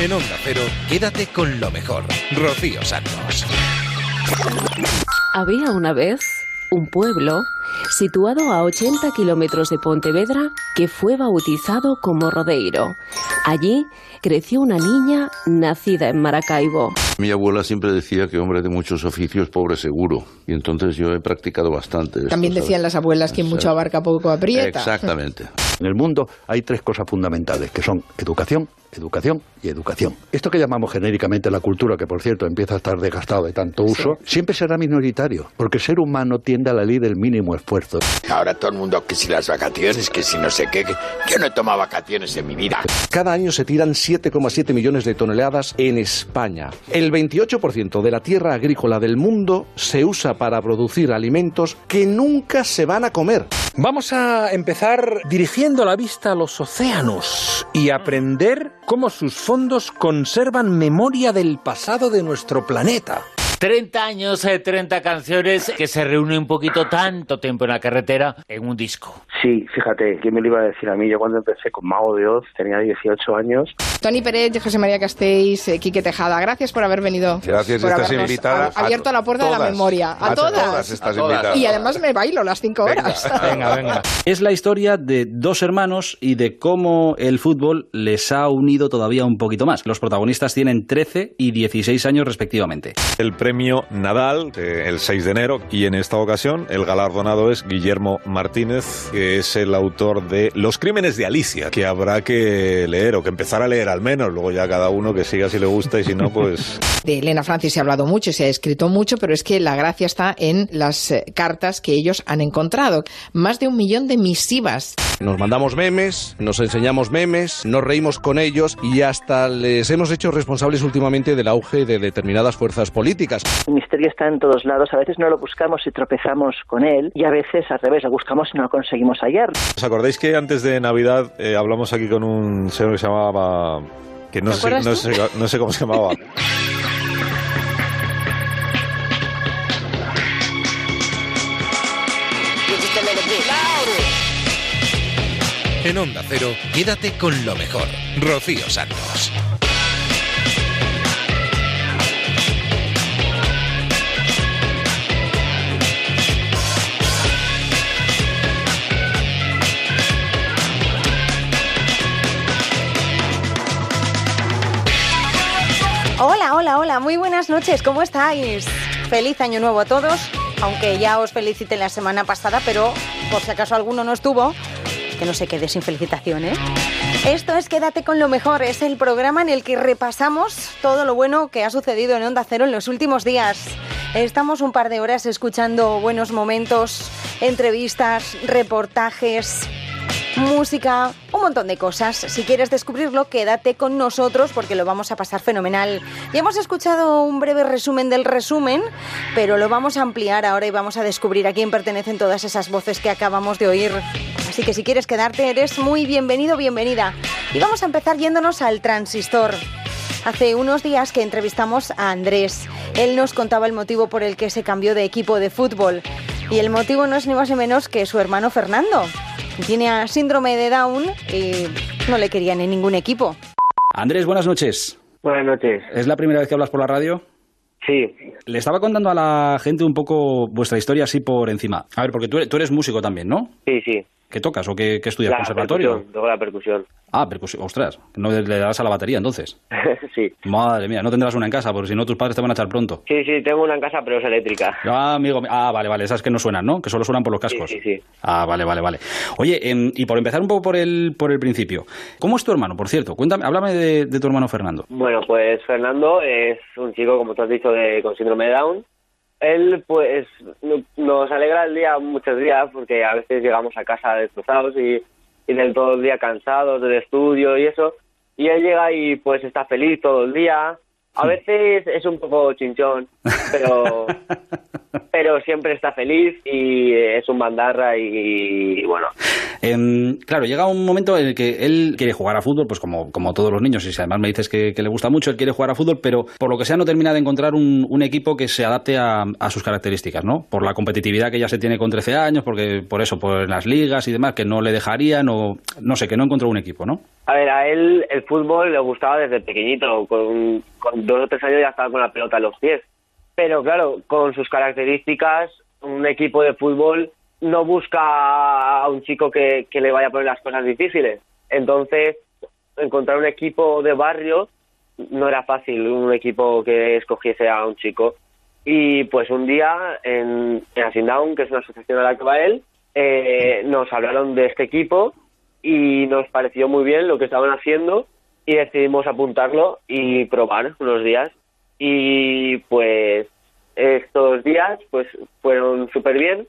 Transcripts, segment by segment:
En Onda Cero, quédate con lo mejor. Rocío Santos. Había una vez un pueblo situado a 80 kilómetros de Pontevedra que fue bautizado como Rodeiro. Allí creció una niña nacida en Maracaibo. Mi abuela siempre decía que hombre de muchos oficios, pobre seguro. Y entonces yo he practicado bastante. esto, También decían ¿sabes? las abuelas que mucho abarca poco aprieta. Exactamente. En el mundo hay tres cosas fundamentales, que son educación, educación y educación. Esto que llamamos genéricamente la cultura, que por cierto empieza a estar desgastado de tanto uso, siempre será minoritario, porque el ser humano tiende a la ley del mínimo esfuerzo. Ahora todo el mundo que si las vacaciones, que si no sé qué, que yo no he tomado vacaciones en mi vida. Cada año se tiran 7,7 millones de toneladas en España. El 28% de la tierra agrícola del mundo se usa para producir alimentos que nunca se van a comer. Vamos a empezar dirigiendo la vista a los océanos y aprender cómo sus fondos conservan memoria del pasado de nuestro planeta. 30 años, eh, 30 canciones que se reúnen un poquito tanto tiempo en la carretera en un disco. Sí, fíjate, ¿quién me lo iba a decir a mí? Yo cuando empecé con Mago de Oz tenía 18 años. Tony Pérez, José María Castells, eh, Quique Tejada, gracias por haber venido. Gracias, por estás invitada a- abierto a la puerta de la memoria. A, A todas. todas estás invitada. Y además me bailo las cinco horas. Venga, venga. Es la historia de dos hermanos y de cómo el fútbol les ha unido todavía un poquito más. Los protagonistas tienen 13 y 16 años respectivamente. El premio Nadal eh, el 6 de enero y en esta ocasión el galardonado es Guillermo Martínez, que es el autor de Los crímenes de Alicia, que habrá que leer o que empezar a leer al menos, luego ya cada uno que siga si le gusta y si no, pues... De Elena Francis se ha hablado mucho, se ha escrito mucho, pero es que la gracia está en las eh, cartas que ellos han encontrado. Más de un millón de misivas. Nos mandamos memes, nos enseñamos memes, nos reímos con ellos y hasta les hemos hecho responsables últimamente del auge de determinadas fuerzas políticas. El misterio está en todos lados. A veces no lo buscamos y tropezamos con él y a veces al revés, lo buscamos y no lo conseguimos hallar. ¿Os acordáis que antes de Navidad eh, hablamos aquí con un señor que se llamaba... que no ¿Te sé, acuerdas no, tú? sé, no sé cómo se llamaba? En Onda Cero, quédate con lo mejor. Rocío Santos. Hola, hola, muy buenas noches, ¿cómo estáis? Feliz año nuevo a todos, aunque ya os felicité la semana pasada, pero por si acaso alguno no estuvo, que no se quede sin felicitación, ¿eh? Esto es Quédate con lo mejor, es el programa en el que repasamos todo lo bueno que ha sucedido en Onda Cero en los últimos días. Estamos un par de horas escuchando buenos momentos, entrevistas, reportajes, música, un montón de cosas. Si quieres descubrirlo, quédate con nosotros porque lo vamos a pasar fenomenal. Ya hemos escuchado un breve resumen del resumen, pero lo vamos a ampliar ahora y vamos a descubrir a quién pertenecen todas esas voces que acabamos de oír. Así que si quieres quedarte, eres muy bienvenido, bienvenida. Y vamos a empezar yéndonos al transistor. Hace unos días que entrevistamos a Andrés. Él nos contaba el motivo por el que se cambió de equipo de fútbol. Y el motivo no es ni más ni menos que su hermano Fernando. Tiene a síndrome de Down y no le querían en ningún equipo. Andrés, buenas noches. Buenas noches. ¿Es la primera vez que hablas por la radio? Sí. Le estaba contando a la gente un poco vuestra historia así por encima. A ver, porque tú eres, tú eres músico también, ¿no? Sí, sí. ¿Qué tocas o qué, qué estudias? La ¿Conservatorio? percusión, la percusión. Ah, percusión. Ostras, no le das a la batería entonces. sí. Madre mía, no tendrás una en casa, porque si no tus padres te van a echar pronto. Sí, sí, tengo una en casa, pero es eléctrica. Ah, amigo, mi- ah, vale, vale, esas que no suenan, ¿no? Que solo suenan por los cascos. Sí, sí, sí. Ah, vale, vale, vale. Oye, em, y por empezar un poco por el, por el principio, ¿cómo es tu hermano, por cierto? Cuéntame, háblame de, de tu hermano Fernando. Bueno, pues Fernando es un chico, como tú has dicho, de, con síndrome de Down. Él, pues, no- nos alegra el día muchos días porque a veces llegamos a casa destrozados y, y del todo el día cansados del estudio y eso. Y él llega y, pues, está feliz todo el día. A veces es un poco chinchón, pero, pero siempre está feliz y es un bandarra y, bueno. Em, claro, llega un momento en el que él quiere jugar a fútbol, pues como, como todos los niños, y si además me dices que, le gusta mucho, él quiere jugar a fútbol, pero por lo que sea no termina de encontrar un, equipo que se adapte a, sus características, ¿no? Por la competitividad que ya se tiene con 13 años, porque por eso, por las ligas y demás, que no le dejarían, o no sé, que no encontró un equipo, ¿no? A ver, a él el fútbol le gustaba desde pequeñito, con, con dos o tres años ya estaba con la pelota en los pies. Pero claro, con sus características, un equipo de fútbol no busca a un chico que, le vaya a poner las cosas difíciles. Entonces, encontrar un equipo de barrio no era fácil, un equipo que escogiese a un chico. Y pues un día en, en Asindown, que es una asociación a la que va él, eh, nos hablaron de este equipo y nos pareció muy bien lo que estaban haciendo y decidimos apuntarlo y probar unos días. Y pues estos días pues fueron súper bien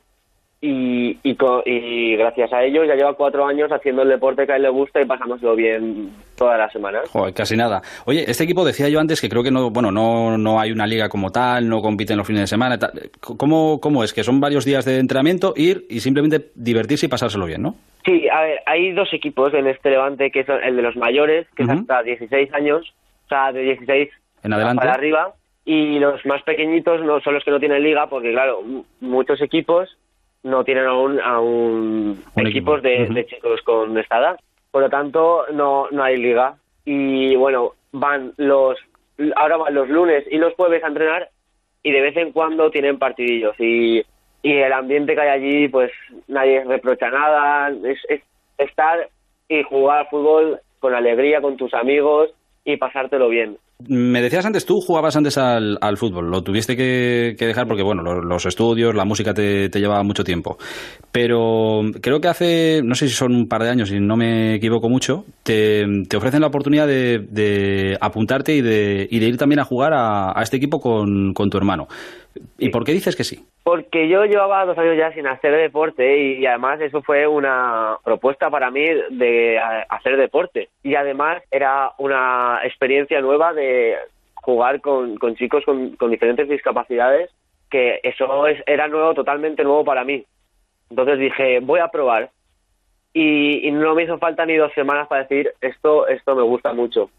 y, y, gracias a ello ya lleva cuatro años haciendo el deporte que a él le gusta y pasámoslo bien todas las semanas. Joder, casi nada. Oye, este equipo decía yo antes que creo que no, bueno, no, no hay una liga como tal, no compiten los fines de semana. ¿Cómo, ¿Cómo es? Que son varios días de entrenamiento, ir y simplemente divertirse y pasárselo bien, ¿no? Sí, a ver, hay dos equipos en este Levante, que es el de los mayores, que es hasta 16 años, o sea, de 16 en adelante. para arriba, y los más pequeñitos no son los que no tienen liga, porque claro, muchos equipos no tienen aún, aún equipos de, chicos con esta edad. Por lo tanto, no, no hay liga. Y bueno, van los ahora van los lunes y los jueves a entrenar y de vez en cuando tienen partidillos y, y el ambiente que hay allí pues nadie reprocha nada es, es estar y jugar fútbol con alegría con tus amigos y pasártelo bien me decías antes, tú jugabas antes al, fútbol, lo tuviste que, dejar porque, bueno, los, estudios, la música te, llevaba mucho tiempo. Pero creo que hace, no sé si son un par de años, y no me equivoco mucho, te, ofrecen la oportunidad de, apuntarte y de, ir también a jugar a, este equipo con, tu hermano. ¿Y por qué dices que sí? Porque yo llevaba dos años ya sin hacer deporte y, además eso fue una propuesta para mí de hacer deporte. Y además era una experiencia nueva de jugar con, chicos con, diferentes discapacidades, que eso es, era nuevo, totalmente nuevo para mí. Entonces dije, voy a probar. Y, y no me hizo falta ni dos semanas para decir, esto, esto me gusta mucho.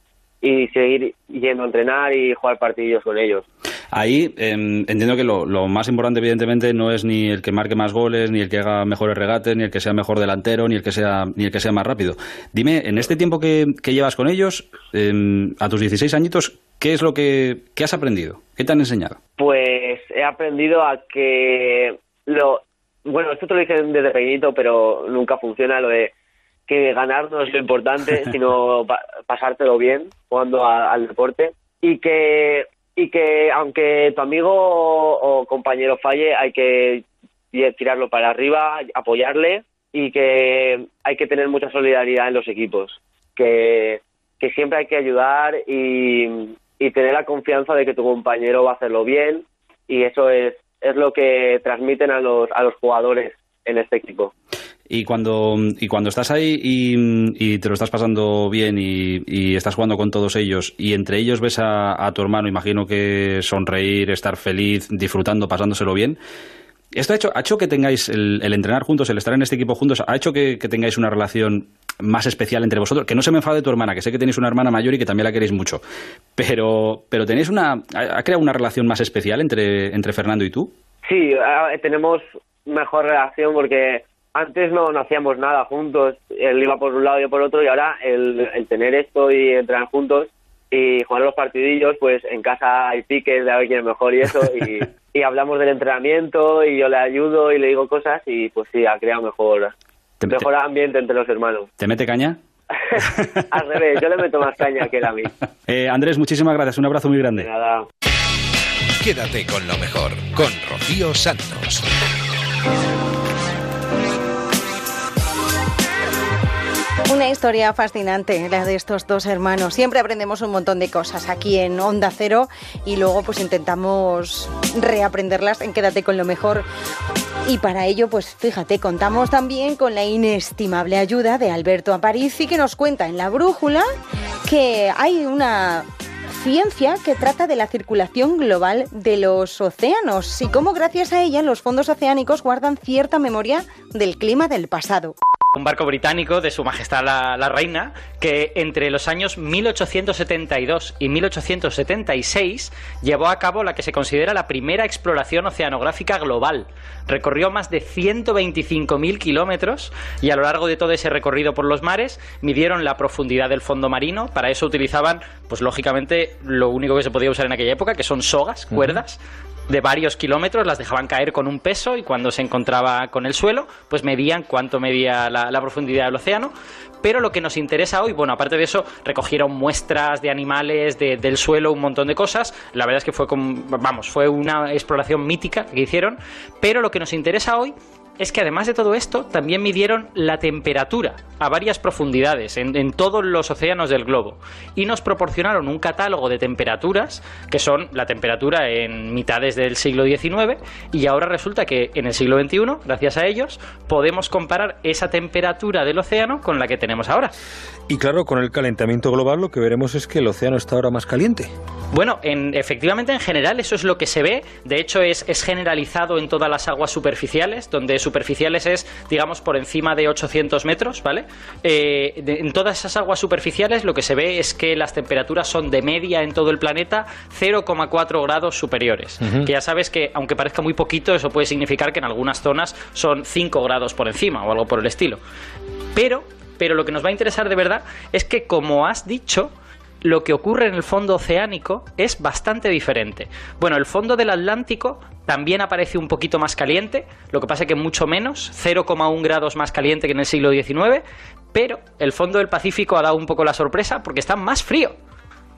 Y seguir yendo a entrenar y jugar partidos con ellos. Ahí em, entiendo que lo, más importante, evidentemente, no es ni el que marque más goles, ni el que haga mejores regates, ni el que sea mejor delantero, ni el que sea, ni el que sea más rápido. Dime, en este tiempo que, llevas con ellos, em, a tus 16 añitos, ¿qué es lo que has aprendido? ¿Qué te han enseñado? Pues he aprendido a que lo. Bueno, esto te lo dicen desde pequeñito, pero nunca funciona lo de que ganar no es lo importante, sino pasártelo bien jugando al deporte. Y que y que aunque tu amigo o, compañero falle, hay que tirarlo para arriba, apoyarle y que hay que tener mucha solidaridad en los equipos, que, siempre hay que ayudar y, tener la confianza de que tu compañero va a hacerlo bien y eso es, lo que transmiten a los jugadores en este equipo. Y cuando, y cuando estás ahí y, te lo estás pasando bien y, estás jugando con todos ellos y entre ellos ves a, tu hermano, imagino que sonreír, estar feliz, disfrutando, pasándoselo bien, ¿esto ha hecho, ha hecho que tengáis el, entrenar juntos, el estar en este equipo juntos, ha hecho que, tengáis una relación más especial entre vosotros? Que no se me enfade tu hermana, que sé que tenéis una hermana mayor y que también la queréis mucho, pero, pero tenéis una, ¿ha creado una relación más especial entre, entre Fernando y tú? Sí, tenemos mejor relación porque antes no, hacíamos nada juntos, él iba por un lado y yo por otro y ahora el, tener esto y entrenar juntos y jugar los partidillos, pues en casa hay piques de a ver quién es mejor y eso y, hablamos del entrenamiento y yo le ayudo y le digo cosas y pues sí, ha creado mejor, mejor ambiente entre los hermanos. ¿Te mete caña? Al revés, yo le meto más caña que él a mí. Eh, Andrés, muchísimas gracias, un abrazo muy grande. nada. Quédate con lo mejor, con Rocío Santos. Una historia fascinante, la de estos dos hermanos. Siempre aprendemos un montón de cosas aquí en Onda Cero y luego pues intentamos reaprenderlas en Quédate con lo mejor. Y para ello, pues fíjate, contamos también con la inestimable ayuda de Alberto Aparici que nos cuenta en La Brújula que hay una ciencia que trata de la circulación global de los océanos y cómo gracias a ella los fondos oceánicos guardan cierta memoria del clima del pasado. Un barco británico de Su Majestad la, la, Reina que entre los años 1872 y 1876 llevó a cabo la que se considera la primera exploración oceanográfica global. Recorrió más de 125.000 kilómetros y a lo largo de todo ese recorrido por los mares midieron la profundidad del fondo marino. Para eso utilizaban, pues lógicamente, lo único que se podía usar en aquella época, que son sogas, cuerdas, de varios kilómetros, las dejaban caer con un peso y cuando se encontraba con el suelo, pues medían cuánto medía la, profundidad del océano. Pero lo que nos interesa hoy, bueno, aparte de eso, recogieron muestras de animales, de, del suelo, un montón de cosas. La verdad es que fue, vamos, fue una exploración mítica que hicieron. Pero lo que nos interesa hoy es que además de todo esto, también midieron la temperatura a varias profundidades en, todos los océanos del globo y nos proporcionaron un catálogo de temperaturas que son la temperatura en mitades del siglo XIX y ahora resulta que en el siglo XXI, gracias a ellos, podemos comparar esa temperatura del océano con la que tenemos ahora. Y claro, con el calentamiento global lo que veremos es que el océano está ahora más caliente. Bueno, en, efectivamente en general eso es lo que se ve, de hecho es, es generalizado en todas las aguas superficiales, donde superficiales es, digamos, por encima de 800 metros, ¿vale? Eh, de, en todas esas aguas superficiales lo que se ve es que las temperaturas son de media en todo el planeta 0,4 grados superiores. Uh -huh. Que ya sabes que, aunque parezca muy poquito, eso puede significar que en algunas zonas son 5 grados por encima o algo por el estilo. Pero, pero lo que nos va a interesar de verdad es que, como has dicho, lo que ocurre en el fondo oceánico es bastante diferente. Bueno, el fondo del Atlántico también aparece un poquito más caliente, lo que pasa es que mucho menos, 0,1 grados más caliente que en el siglo XIX, pero el fondo del Pacífico ha dado un poco la sorpresa porque está más frío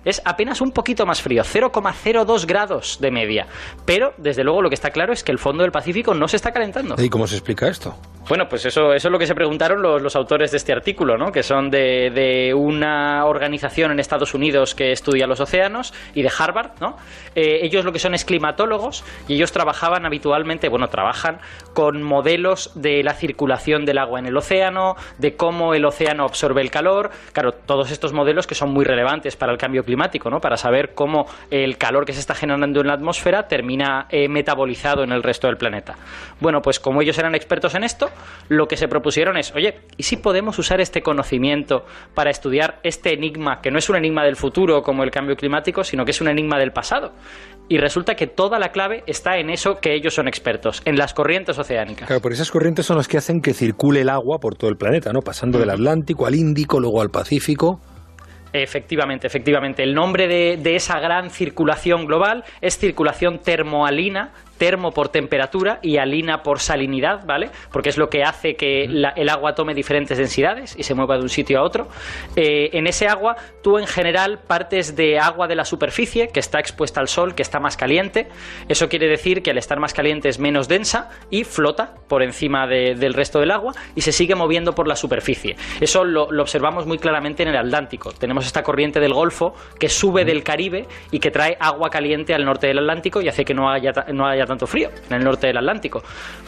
es apenas un poquito más frío, 0,02 grados de media. Pero, desde luego, lo que está claro es que el fondo del Pacífico no se está calentando. ¿Y cómo se explica esto? Bueno, pues eso, eso es lo que se preguntaron los, los autores de este artículo, ¿no? que son de, de, una organización en Estados Unidos que estudia los océanos y de Harvard. ¿no? Eh, ellos lo que son es climatólogos y ellos trabajaban habitualmente, bueno, trabajan con modelos de la circulación del agua en el océano, de cómo el océano absorbe el calor. Claro, todos estos modelos que son muy relevantes para el cambio climático, ¿no? para saber cómo el calor que se está generando en la atmósfera termina eh, metabolizado en el resto del planeta. Bueno, pues como ellos eran expertos en esto, lo que se propusieron es, oye, ¿y si podemos usar este conocimiento para estudiar este enigma, que no es un enigma del futuro como el cambio climático, sino que es un enigma del pasado? Y resulta que toda la clave está en eso que ellos son expertos, en las corrientes oceánicas. Claro, por esas corrientes son las que hacen que circule el agua por todo el planeta, ¿no? Pasando del Atlántico al Índico, luego al Pacífico. Efectivamente, efectivamente. El nombre de, de, esa gran circulación global es circulación termoalina, termo por temperatura y alina por salinidad, ¿vale? Porque es lo que hace que la, el agua tome diferentes densidades y se mueva de un sitio a otro. Eh, en ese agua, tú en general partes de agua de la superficie que está expuesta al sol, que está más caliente. Eso quiere decir que al estar más caliente es menos densa y flota por encima de, del resto del agua y se sigue moviendo por la superficie. Eso lo, lo, observamos muy claramente en el Atlántico. Tenemos esta corriente del Golfo que sube del Caribe y que trae agua caliente al norte del Atlántico y hace que no haya, no haya tanto frío en el norte del Atlántico.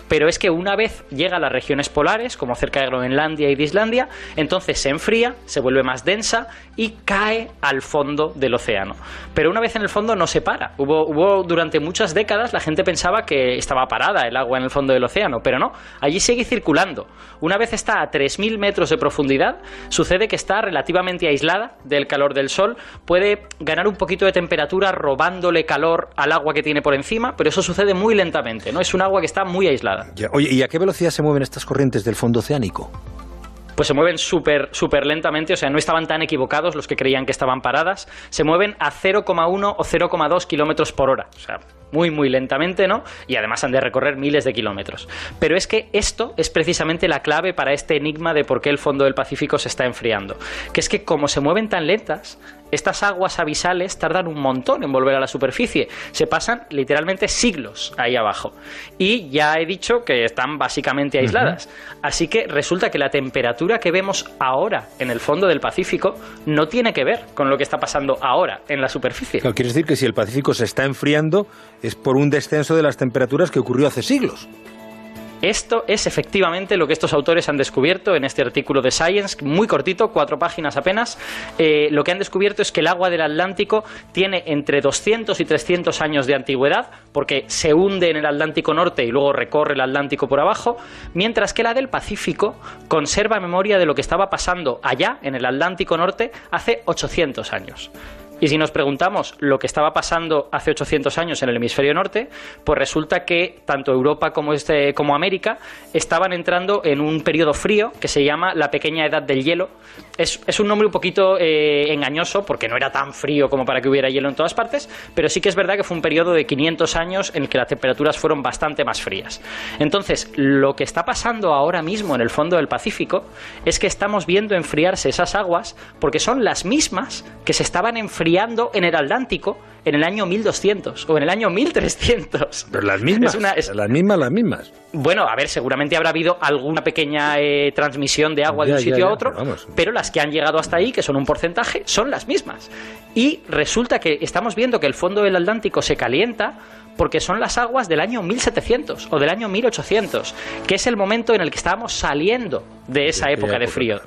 Pero es que una vez llega a las regiones polares, como cerca de Groenlandia y de Islandia, entonces se enfría, se vuelve más densa y cae al fondo del océano. Pero una vez en el fondo no se para. Hubo, hubo durante muchas décadas la gente pensaba que estaba parada el agua en el fondo del océano, pero no, allí sigue circulando. Una vez está a 3.000 metros de profundidad, sucede que está relativamente aislada del calor del sol, puede ganar un poquito de temperatura robándole calor al agua que tiene por encima, pero eso sucede muy lentamente, ¿no? Es un agua que está muy aislada. Ya, oye, ¿y a qué velocidad se mueven estas corrientes del fondo oceánico? pues se mueven súper súper lentamente, o sea, no estaban tan equivocados los que creían que estaban paradas, se mueven a 0,1 o 0,2 kilómetros por hora, o sea, muy muy lentamente, ¿no? Y además han de recorrer miles de kilómetros. Pero es que esto es precisamente la clave para este enigma de por qué el fondo del Pacífico se está enfriando, que es que como se mueven tan lentas, estas aguas abisales tardan un montón en volver a la superficie. Se pasan literalmente siglos ahí abajo. Y ya he dicho que están básicamente aisladas. Uh -huh. Así que resulta que la temperatura que vemos ahora en el fondo del Pacífico no tiene que ver con lo que está pasando ahora en la superficie. Claro, quiere decir que si el Pacífico se está enfriando es por un descenso de las temperaturas que ocurrió hace siglos. Esto es efectivamente lo que estos autores han descubierto en este artículo de Science, muy cortito, cuatro páginas apenas. Eh, lo que han descubierto es que el agua del Atlántico tiene entre 200 y 300 años de antigüedad, porque se hunde en el Atlántico Norte y luego recorre el Atlántico por abajo, mientras que la del Pacífico conserva memoria de lo que estaba pasando allá, en el Atlántico Norte, hace 800 años. Y si nos preguntamos lo que estaba pasando hace 800 años en el hemisferio norte, pues resulta que tanto Europa como, este, como América estaban entrando en un periodo frío que se llama la pequeña edad del hielo. Es, es un nombre un poquito eh, engañoso porque no era tan frío como para que hubiera hielo en todas partes, pero sí que es verdad que fue un periodo de 500 años en el que las temperaturas fueron bastante más frías. Entonces, lo que está pasando ahora mismo en el fondo del Pacífico es que estamos viendo enfriarse esas aguas porque son las mismas que se estaban enfriando en el Atlántico en el año 1200 o en el año 1300. Pero las mismas, las mismas, las mismas. Bueno, a ver, seguramente habrá habido alguna pequeña eh, transmisión de agua de un sitio a otro, pero las que han llegado hasta ahí, que son un porcentaje, son las mismas. Y resulta que estamos viendo que el fondo del Atlántico se calienta porque son las aguas del año 1700 o del año 1800, que es el momento en el que estábamos saliendo de esa época de frío.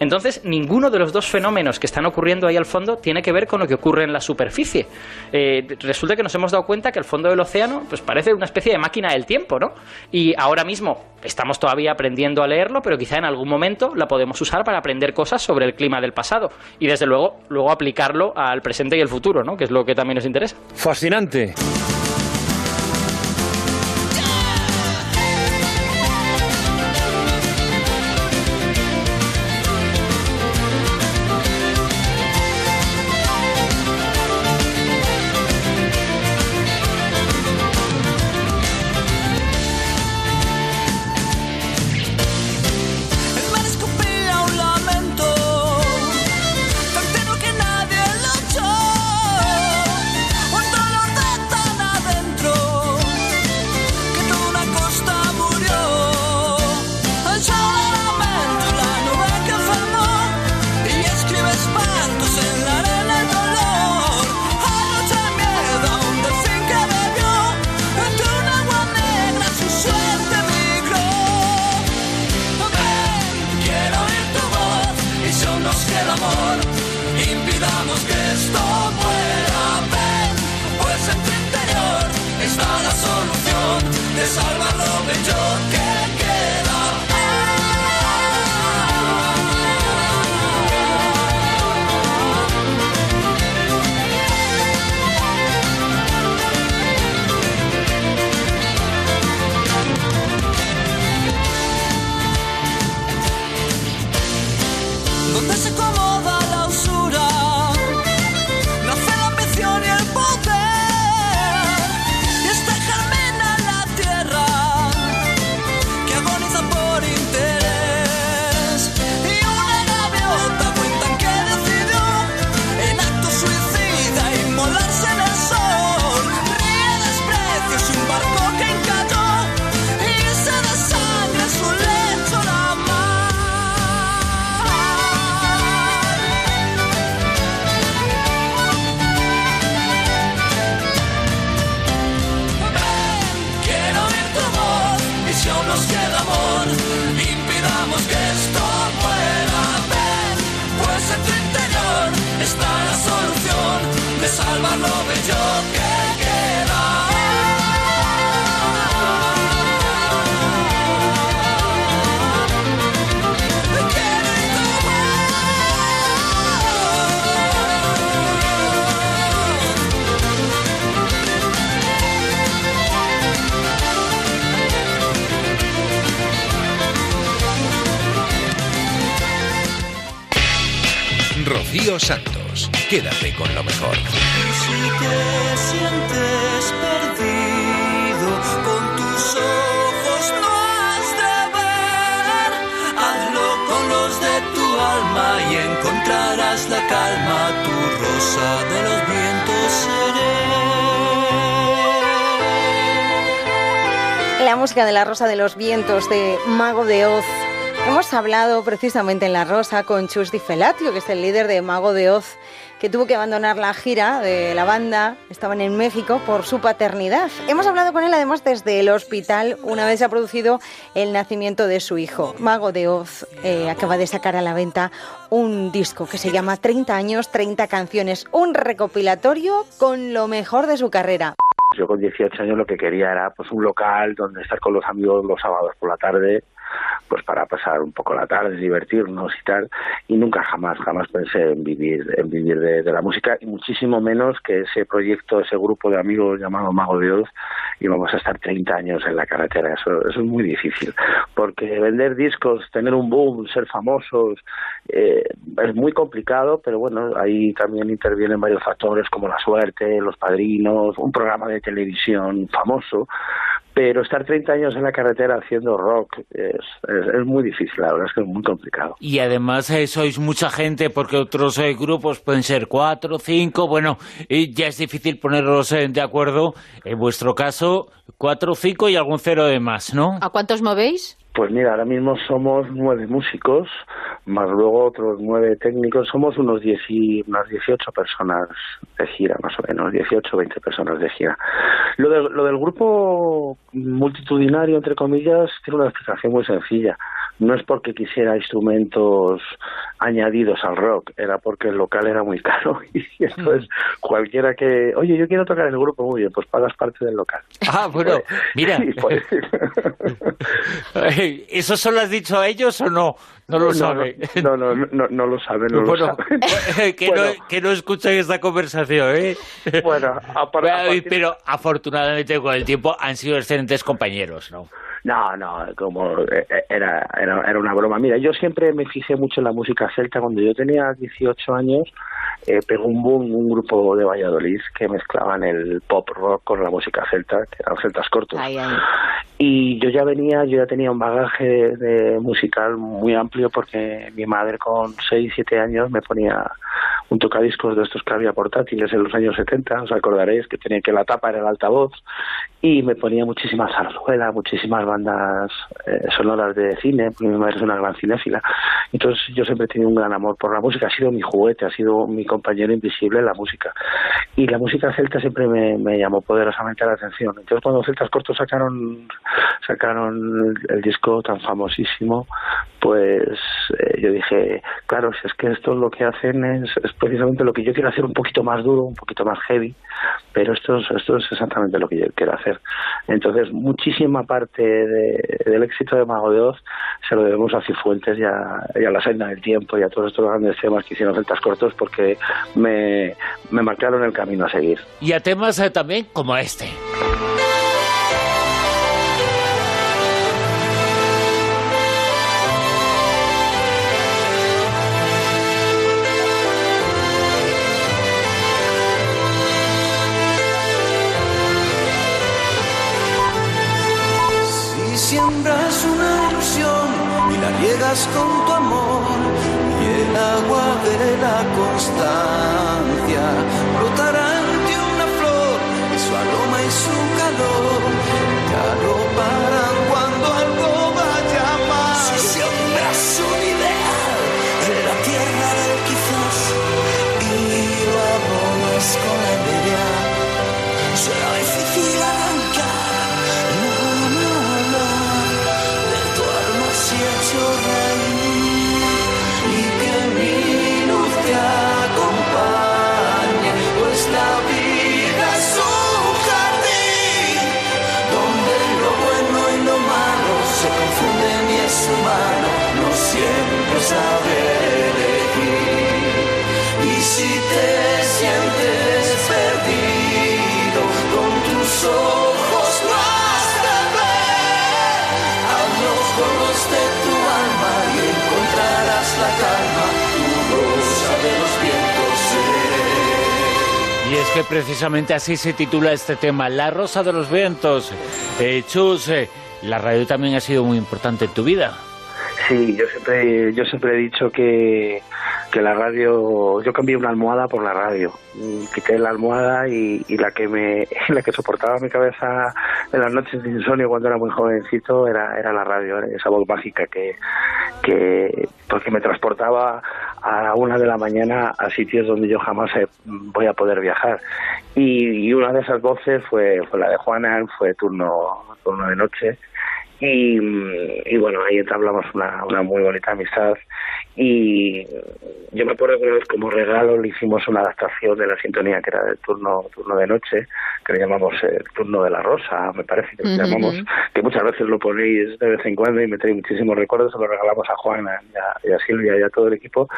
Entonces, ninguno de los dos fenómenos que están ocurriendo ahí al fondo tiene que ver con lo que ocurre en la superficie. Eh, resulta que nos hemos dado cuenta que el fondo del océano pues parece una especie de máquina del tiempo, ¿no? Y ahora mismo estamos todavía aprendiendo a leerlo, pero quizá en algún momento la podemos usar para aprender cosas sobre el clima del pasado y desde luego luego aplicarlo al presente y el futuro, ¿no? Que es lo que también nos interesa. Fascinante. Rosa de los Vientos de Mago de Oz Hemos hablado precisamente en La Rosa con Chus Di Felatio, que es el líder de Mago de Oz, que tuvo que abandonar la gira de la banda, estaban en México, por su paternidad. Hemos hablado con él además desde el hospital una vez se ha producido el nacimiento de su hijo. Mago de Oz eh, acaba de sacar a la venta un disco que se llama 30 años, 30 canciones, un recopilatorio con lo mejor de su carrera. Yo con 18 años lo que quería era pues un local donde estar con los amigos los sábados por la tarde, pues para pasar un poco la tarde, divertirnos y tal. Y nunca jamás, jamás pensé en vivir, en vivir de, la música y muchísimo menos que ese proyecto, ese grupo de amigos llamado Mago de Oz íbamos a estar 30 años en la carretera. Eso, eso es muy difícil, porque vender discos, tener un boom, ser famosos, eh, es muy complicado, pero bueno, ahí también intervienen varios factores como la suerte, los padrinos, un programa de televisión famoso, pero estar 30 años en la carretera haciendo rock es, es, es muy difícil, la verdad es que es muy complicado. Y además eh, sois mucha gente porque otros eh, grupos pueden ser cuatro, cinco, bueno, y ya es difícil ponerlos eh, de acuerdo. En vuestro caso, cuatro, cinco y algún cero de más, ¿no? ¿A cuántos movéis? Pues mira, ahora mismo somos nueve músicos, más luego otros nueve técnicos. Somos unos diez y, unas 18 personas de gira, más o menos, 18 o 20 personas de gira. Lo, de- lo del grupo multitudinario, entre comillas, tiene una explicación muy sencilla. No es porque quisiera instrumentos añadidos al rock, era porque el local era muy caro y entonces cualquiera que, oye, yo quiero tocar en el grupo, muy bien, pues pagas parte del local. Ah, bueno, mira. Sí, pues- ¿Eso solo lo has dicho a ellos o no? No lo No, sabe. No, no, no, no, no lo saben, no Bueno, lo saben. que, Bueno. no, que no escuchen esta conversación, ¿eh? Bueno, Bueno, pero afortunadamente con el tiempo han sido excelentes compañeros, ¿no? No, no, como eh, era, era, era una broma. Mira, yo siempre me fijé mucho en la música celta. Cuando yo tenía 18 años, eh, pegó un boom un grupo de Valladolid que mezclaban el pop rock con la música celta, que eran celtas cortos. Y yo ya venía, yo ya tenía un bagaje de musical muy amplio porque mi madre con 6, 7 años me ponía un tocadiscos de estos que había portátiles en los años 70, os acordaréis que tenía que la tapa era el altavoz y me ponía muchísima zarzuela, muchísimas bandas eh, sonoras de cine, porque mi madre es una gran cinéfila. Entonces yo siempre he tenido un gran amor por la música, ha sido mi juguete, ha sido mi compañero invisible en la música. Y la música celta siempre me, me llamó poderosamente la atención. Entonces cuando Celtas Cortos sacaron sacaron el, disco tan famosísimo, pues eh, yo dije, claro, si es que esto lo que hacen es precisamente lo que yo quiero hacer un poquito más duro, un poquito más heavy, pero esto es, esto es exactamente lo que yo quiero hacer. Entonces, muchísima parte de- del éxito de Mago de Oz se lo debemos a Cifuentes y a, y a la senda del tiempo y a todos estos grandes temas que hicieron Celtas Cortos porque me, me marcaron el camino a seguir. Y a temas eh, también como este. Con tu amor y el agua de la constancia brotará ante una flor y su aroma y su calor te arroparán cuando algo vaya mal. Si siembras un ideal en la tierra del quizás y lo abonas con la envidia, será difícil que precisamente así se titula este tema, La Rosa de los Vientos. Eh, Chus, eh, la radio también ha sido muy importante en tu vida. Sí, yo siempre, yo siempre he dicho que, que la radio, yo cambié una almohada por la radio. Mm, Quité la almohada y, y la que me, la que soportaba mi cabeza en las noches de insomnio cuando era muy jovencito era, era la radio, era esa voz mágica que, que porque me transportaba a una de la mañana a sitios donde yo jamás eh, voy a poder viajar. Y, y una de esas voces fue, fue la de Juana, fue turno, turno de noche. Y, y bueno, ahí entablamos una, una muy bonita amistad. Y yo me acuerdo que una vez como regalo le hicimos una adaptación de la sintonía que era del turno, turno de noche, que le llamamos eh, el turno de la rosa, me parece que le Ujú, llamamos, que muchas veces lo ponéis de vez en cuando y me trae muchísimos recuerdos, se lo regalamos a Juana y a, y a Silvia y a todo el equipo.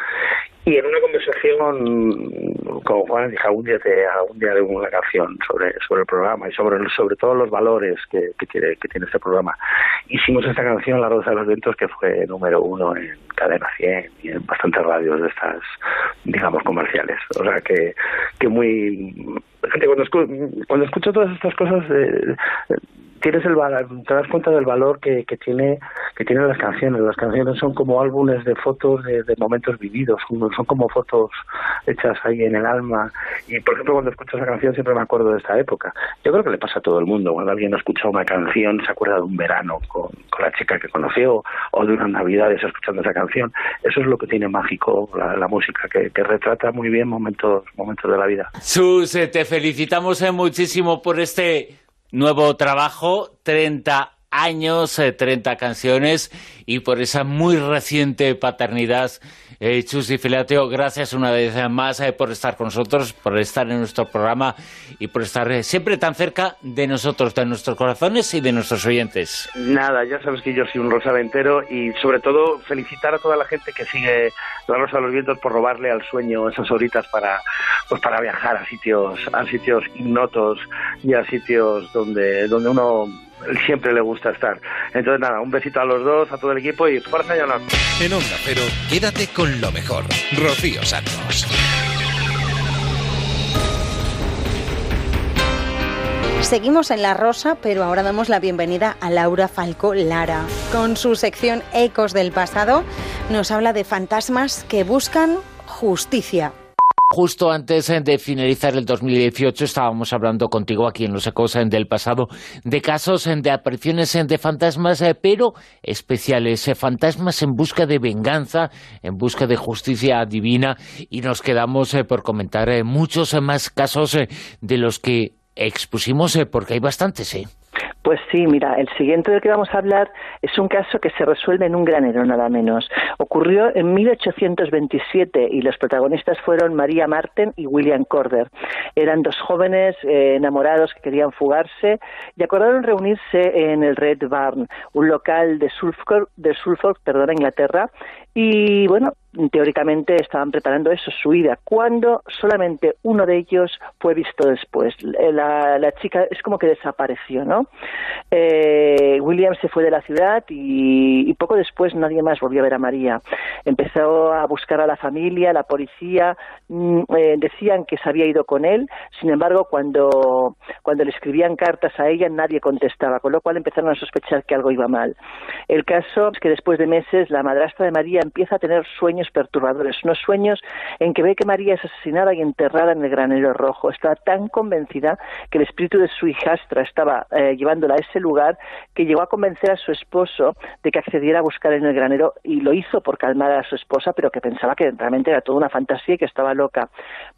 Y en una conversación con Juan dije algún día te algún día haré una canción sobre sobre el programa y sobre sobre todos los valores que, que tiene que tiene este programa. Hicimos esta canción La Rosa de los Vientos que fue número uno en Cadena 100 y en bastantes radios de estas digamos comerciales. O sea que que muy fíjate, cuando escu- cuando escucho todas estas cosas eh, tienes el te das cuenta del valor que, que tiene que tienen las canciones. Las canciones son como álbumes de fotos de, de momentos vividos son son como fotos hechas ahí en el alma. Y por ejemplo cuando escucho esa canción siempre me acuerdo de esta época. Yo creo que le pasa a todo el mundo. Cuando alguien ha escuchado una canción se acuerda de un verano con, con la chica que conoció o de unas navidades escuchando esa canción. Eso es lo que tiene mágico la, la música que, que retrata muy bien momentos momentos de la vida. Sus, eh, te felicitamos eh, muchísimo por este nuevo trabajo, 30 años, eh, 30 canciones y por esa muy reciente paternidad. Eh, Chus y Filateo, gracias una vez más eh, por estar con nosotros, por estar en nuestro programa y por estar eh, siempre tan cerca de nosotros, de nuestros corazones y de nuestros oyentes. Nada, ya sabes que yo soy un rosaventero y sobre todo felicitar a toda la gente que sigue la Rosa de los Vientos por robarle al sueño esas horitas para pues para viajar a sitios a sitios ignotos y a sitios donde donde uno siempre le gusta estar. Entonces nada, un besito a los dos, a todo el equipo y fuerza y honor. En Onda Cero, quédate con lo mejor. Rocío Santos. Seguimos en La Rosa, pero ahora damos la bienvenida a Laura Falcó Lara. Con su sección Ecos del pasado, nos habla de fantasmas que buscan justicia. Justo antes de finalizar el 2018 estábamos hablando contigo aquí en Los Ecos del pasado de casos de apariciones de fantasmas, eh, pero especiales, eh, fantasmas en busca de venganza, en busca de justicia divina y nos quedamos eh, por comentar muchos más casos de los que expusimos porque hay bastantes, ¿eh? Pues sí, mira, el siguiente del que vamos a hablar es un caso que se resuelve en un granero, nada menos. Ocurrió en 1827 y los protagonistas fueron María Marten y William Corder. Eran dos jóvenes eh, enamorados que querían fugarse y acordaron reunirse en el Red Barn, un local de Suffolk, de Suffolk perdón, Inglaterra, y bueno, teóricamente estaban preparando eso, su ida, cuando solamente uno de ellos fue visto después. La, la chica es como que desapareció, ¿no? Eh, William se fue de la ciudad y, y poco después nadie más volvió a ver a María. Empezó a buscar a la familia, la policía, mm, eh, decían que se había ido con él, sin embargo, cuando, cuando le escribían cartas a ella nadie contestaba, con lo cual empezaron a sospechar que algo iba mal. El caso es que después de meses la madrastra de María empieza a tener sueños perturbadores, unos sueños en que ve que María es asesinada y enterrada en el granero rojo. Está tan convencida que el espíritu de su hijastra estaba eh, llevándola a ese lugar que llegó a convencer a su esposo de que accediera a buscar en el granero y lo hizo por calmar a su esposa, pero que pensaba que realmente era toda una fantasía y que estaba loca.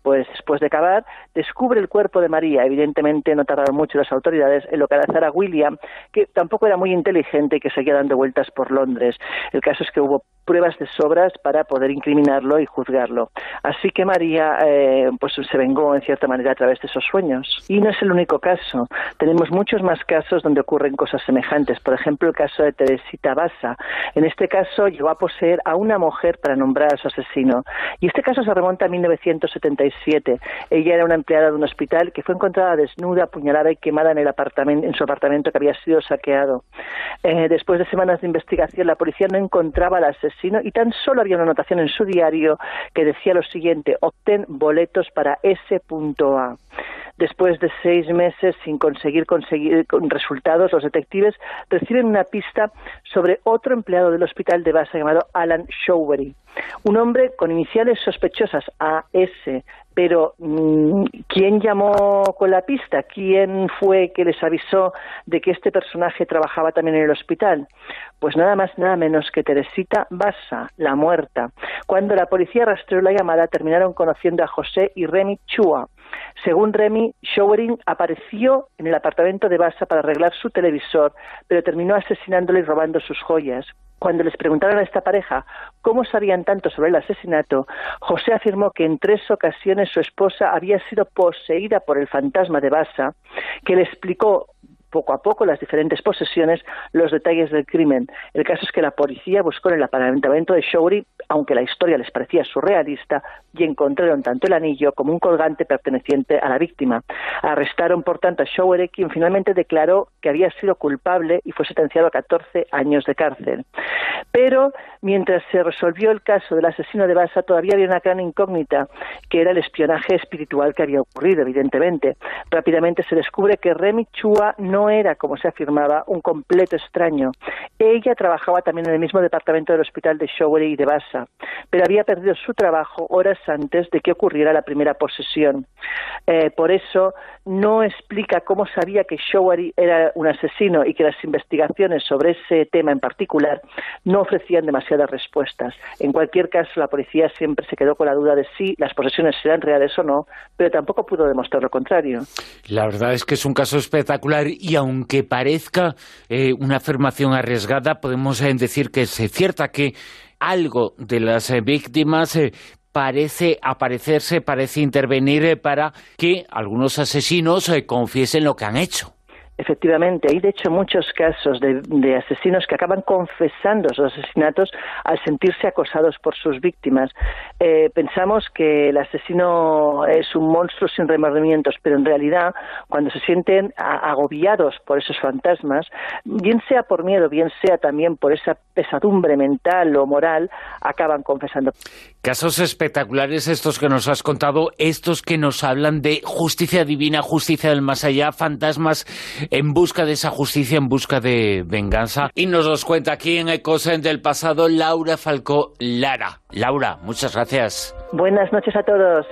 Pues después de acabar, descubre el cuerpo de María. Evidentemente no tardaron mucho las autoridades en localizar a William, que tampoco era muy inteligente y que seguía dando vueltas por Londres. El caso es que hubo pruebas de sobras para poder incriminarlo y juzgarlo. Así que María eh, pues se vengó en cierta manera a través de esos sueños. Y no es el único caso. Tenemos muchos más casos donde ocurren cosas semejantes. Por ejemplo, el caso de Teresita Basa. En este caso llegó a poseer a una mujer para nombrar a su asesino. Y este caso se remonta a 1977. Ella era una empleada de un hospital que fue encontrada desnuda, apuñalada y quemada en, el apartamento, en su apartamento que había sido saqueado. Eh, después de semanas de investigación, la policía no encontraba al asesino y tan solo había una anotación en su diario que decía lo siguiente, obtén boletos para S.A. Después de seis meses sin conseguir conseguir con resultados, los detectives reciben una pista sobre otro empleado del hospital de base llamado Alan Showery, un hombre con iniciales sospechosas AS, pero mm, ¿quién llamó con la pista? ¿Quién fue que les avisó de que este personaje trabajaba también en el hospital? Pues nada más, nada menos que Teresita Bassa, la muerta. Cuando la policía rastreó la llamada, terminaron conociendo a José y Remy Chua. Según Remy, Showering apareció en el apartamento de Bassa para arreglar su televisor, pero terminó asesinándole y robando sus joyas. Cuando les preguntaron a esta pareja cómo sabían tanto sobre el asesinato, José afirmó que en tres ocasiones su esposa había sido poseída por el fantasma de Bassa, que le explicó poco a poco las diferentes posesiones, los detalles del crimen. El caso es que la policía buscó en el apartamento de Showry, aunque la historia les parecía surrealista, y encontraron tanto el anillo como un colgante perteneciente a la víctima. Arrestaron, por tanto, a Showry, quien finalmente declaró que había sido culpable y fue sentenciado a 14 años de cárcel. Pero mientras se resolvió el caso del asesino de Bassa, todavía había una gran incógnita, que era el espionaje espiritual que había ocurrido, evidentemente. Rápidamente se descubre que Remy Chua no era, como se afirmaba, un completo extraño. Ella trabajaba también en el mismo departamento del hospital de Showery y de Bassa, pero había perdido su trabajo horas antes de que ocurriera la primera posesión. Eh, por eso no explica cómo sabía que Showery era un asesino y que las investigaciones sobre ese tema en particular no ofrecían demasiadas respuestas. En cualquier caso, la policía siempre se quedó con la duda de si las posesiones eran reales o no, pero tampoco pudo demostrar lo contrario. La verdad es que es un caso espectacular y aunque parezca eh, una afirmación arriesgada, podemos eh, decir que es cierta que algo de las eh, víctimas parece aparecerse, parece intervenir para que algunos asesinos confiesen lo que han hecho. Efectivamente, hay de hecho muchos casos de, asesinos que acaban confesando esos asesinatos al sentirse acosados por sus víctimas. Eh, pensamos que el asesino es un monstruo sin remordimientos, pero en realidad, cuando se sienten agobiados por esos fantasmas, bien sea por miedo, bien sea también por esa pesadumbre mental o moral, acaban confesando. Casos espectaculares estos que nos has contado, estos que nos hablan de justicia divina, justicia del más allá, fantasmas en busca de esa justicia, en busca de venganza. Y nos los cuenta aquí en Ecos del pasado Laura Falcó Lara. Laura, muchas gracias. Buenas noches a todos.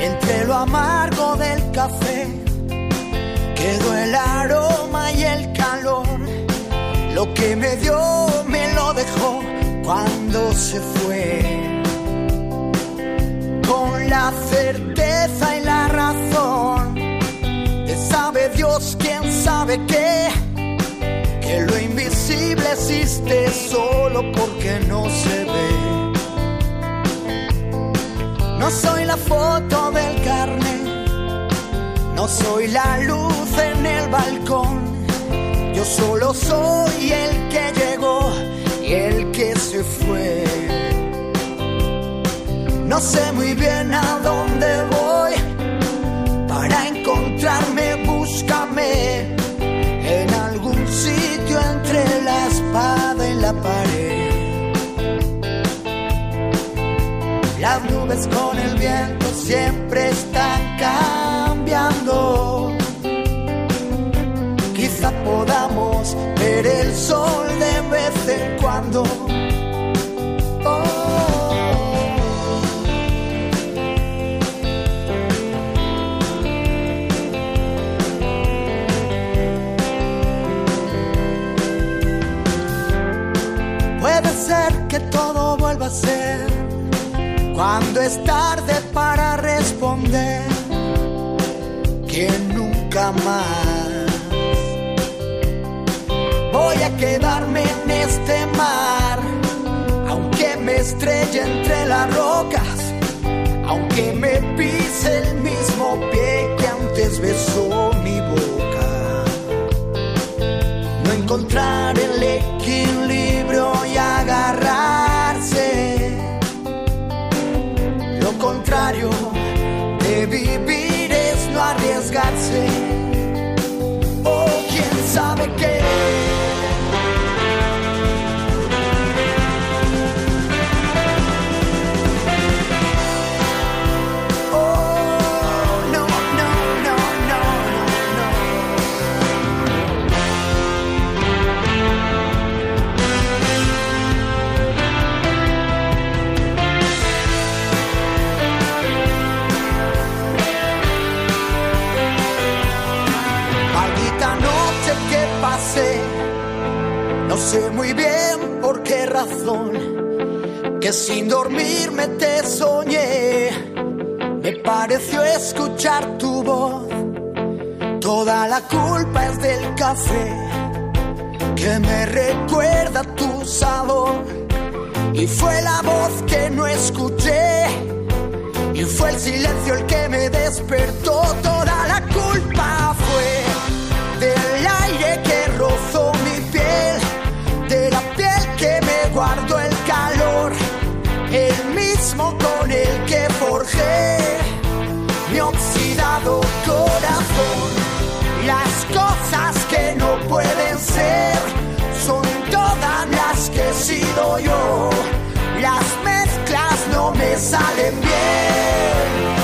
Entre lo amargo del café quedó el calor. Lo que me dio me lo dejó cuando se fue. Con la certeza y la razón de sabe Dios quién sabe qué. Que lo invisible existe solo porque no se ve. No soy la foto del carnet, no soy la luz en el balcón. Yo solo soy el que llegó y el que se fue. No sé muy bien a dónde voy. Para encontrarme, búscame en algún sitio entre la espada y la pared. Las nubes con el viento siempre están cambiando. Ver el sol de vez en cuando. Oh. Puede ser que todo vuelva a ser cuando es tarde para responder que nunca más quedarme en este mar. Aunque me estrelle entre las rocas aunque me pise el mismo pie que antes besó mi boca. No encontrar el equilibrio y agarrarse. Lo contrario de vivir es no arriesgarse. Sé muy bien por qué razón que sin dormirme te soñé. Me pareció escuchar tu voz. Toda la culpa es del café que me recuerda tu sabor. Y fue la voz que no escuché. Y fue el silencio el que me despertó. Toda la culpa mi oxidado corazón. Las cosas que no pueden ser son todas las que he sido yo. Las mezclas no me salen bien.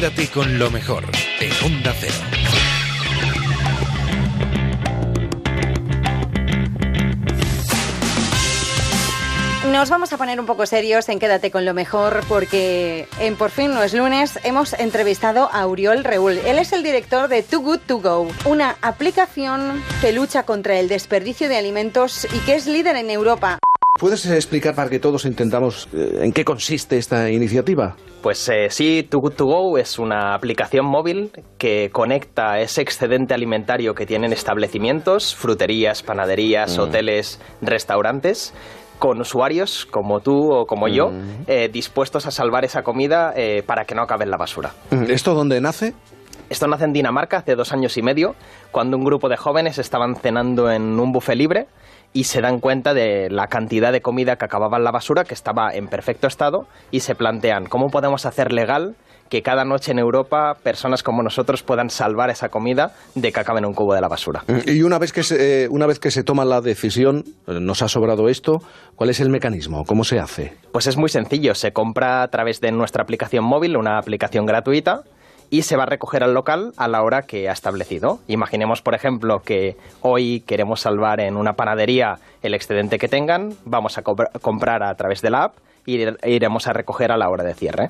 Quédate con lo mejor en Onda Cero. Nos vamos a poner un poco serios en Quédate con lo mejor porque en Por fin no es lunes hemos entrevistado a Uriol Reul. Él es el director de Too Good To Go, una aplicación que lucha contra el desperdicio de alimentos y que es líder en Europa. ¿Puedes explicar para que todos entendamos eh, en qué consiste esta iniciativa? Pues eh, sí, Too Good To Go es una aplicación móvil que conecta ese excedente alimentario que tienen establecimientos, fruterías, panaderías, Mm. hoteles, restaurantes con usuarios como tú o como yo, Mm. eh, dispuestos a salvar esa comida eh, para que no acabe en la basura. ¿Esto dónde nace? Esto nace en Dinamarca hace dos años y medio, cuando un grupo de jóvenes estaban cenando en un buffet libre y se dan cuenta de la cantidad de comida que acababa en la basura, que estaba en perfecto estado, y se plantean cómo podemos hacer legal que cada noche en Europa personas como nosotros puedan salvar esa comida de que acabe en un cubo de la basura. Y una vez que se, eh, una vez que se toma la decisión, eh, nos ha sobrado esto, ¿cuál es el mecanismo? ¿Cómo se hace? Pues es muy sencillo, se compra a través de nuestra aplicación móvil, una aplicación gratuita, y se va a recoger al local a la hora que ha establecido. Imaginemos, por ejemplo, que hoy queremos salvar en una panadería el excedente que tengan, vamos a comprar a través de la app y ir- iremos a recoger a la hora de cierre.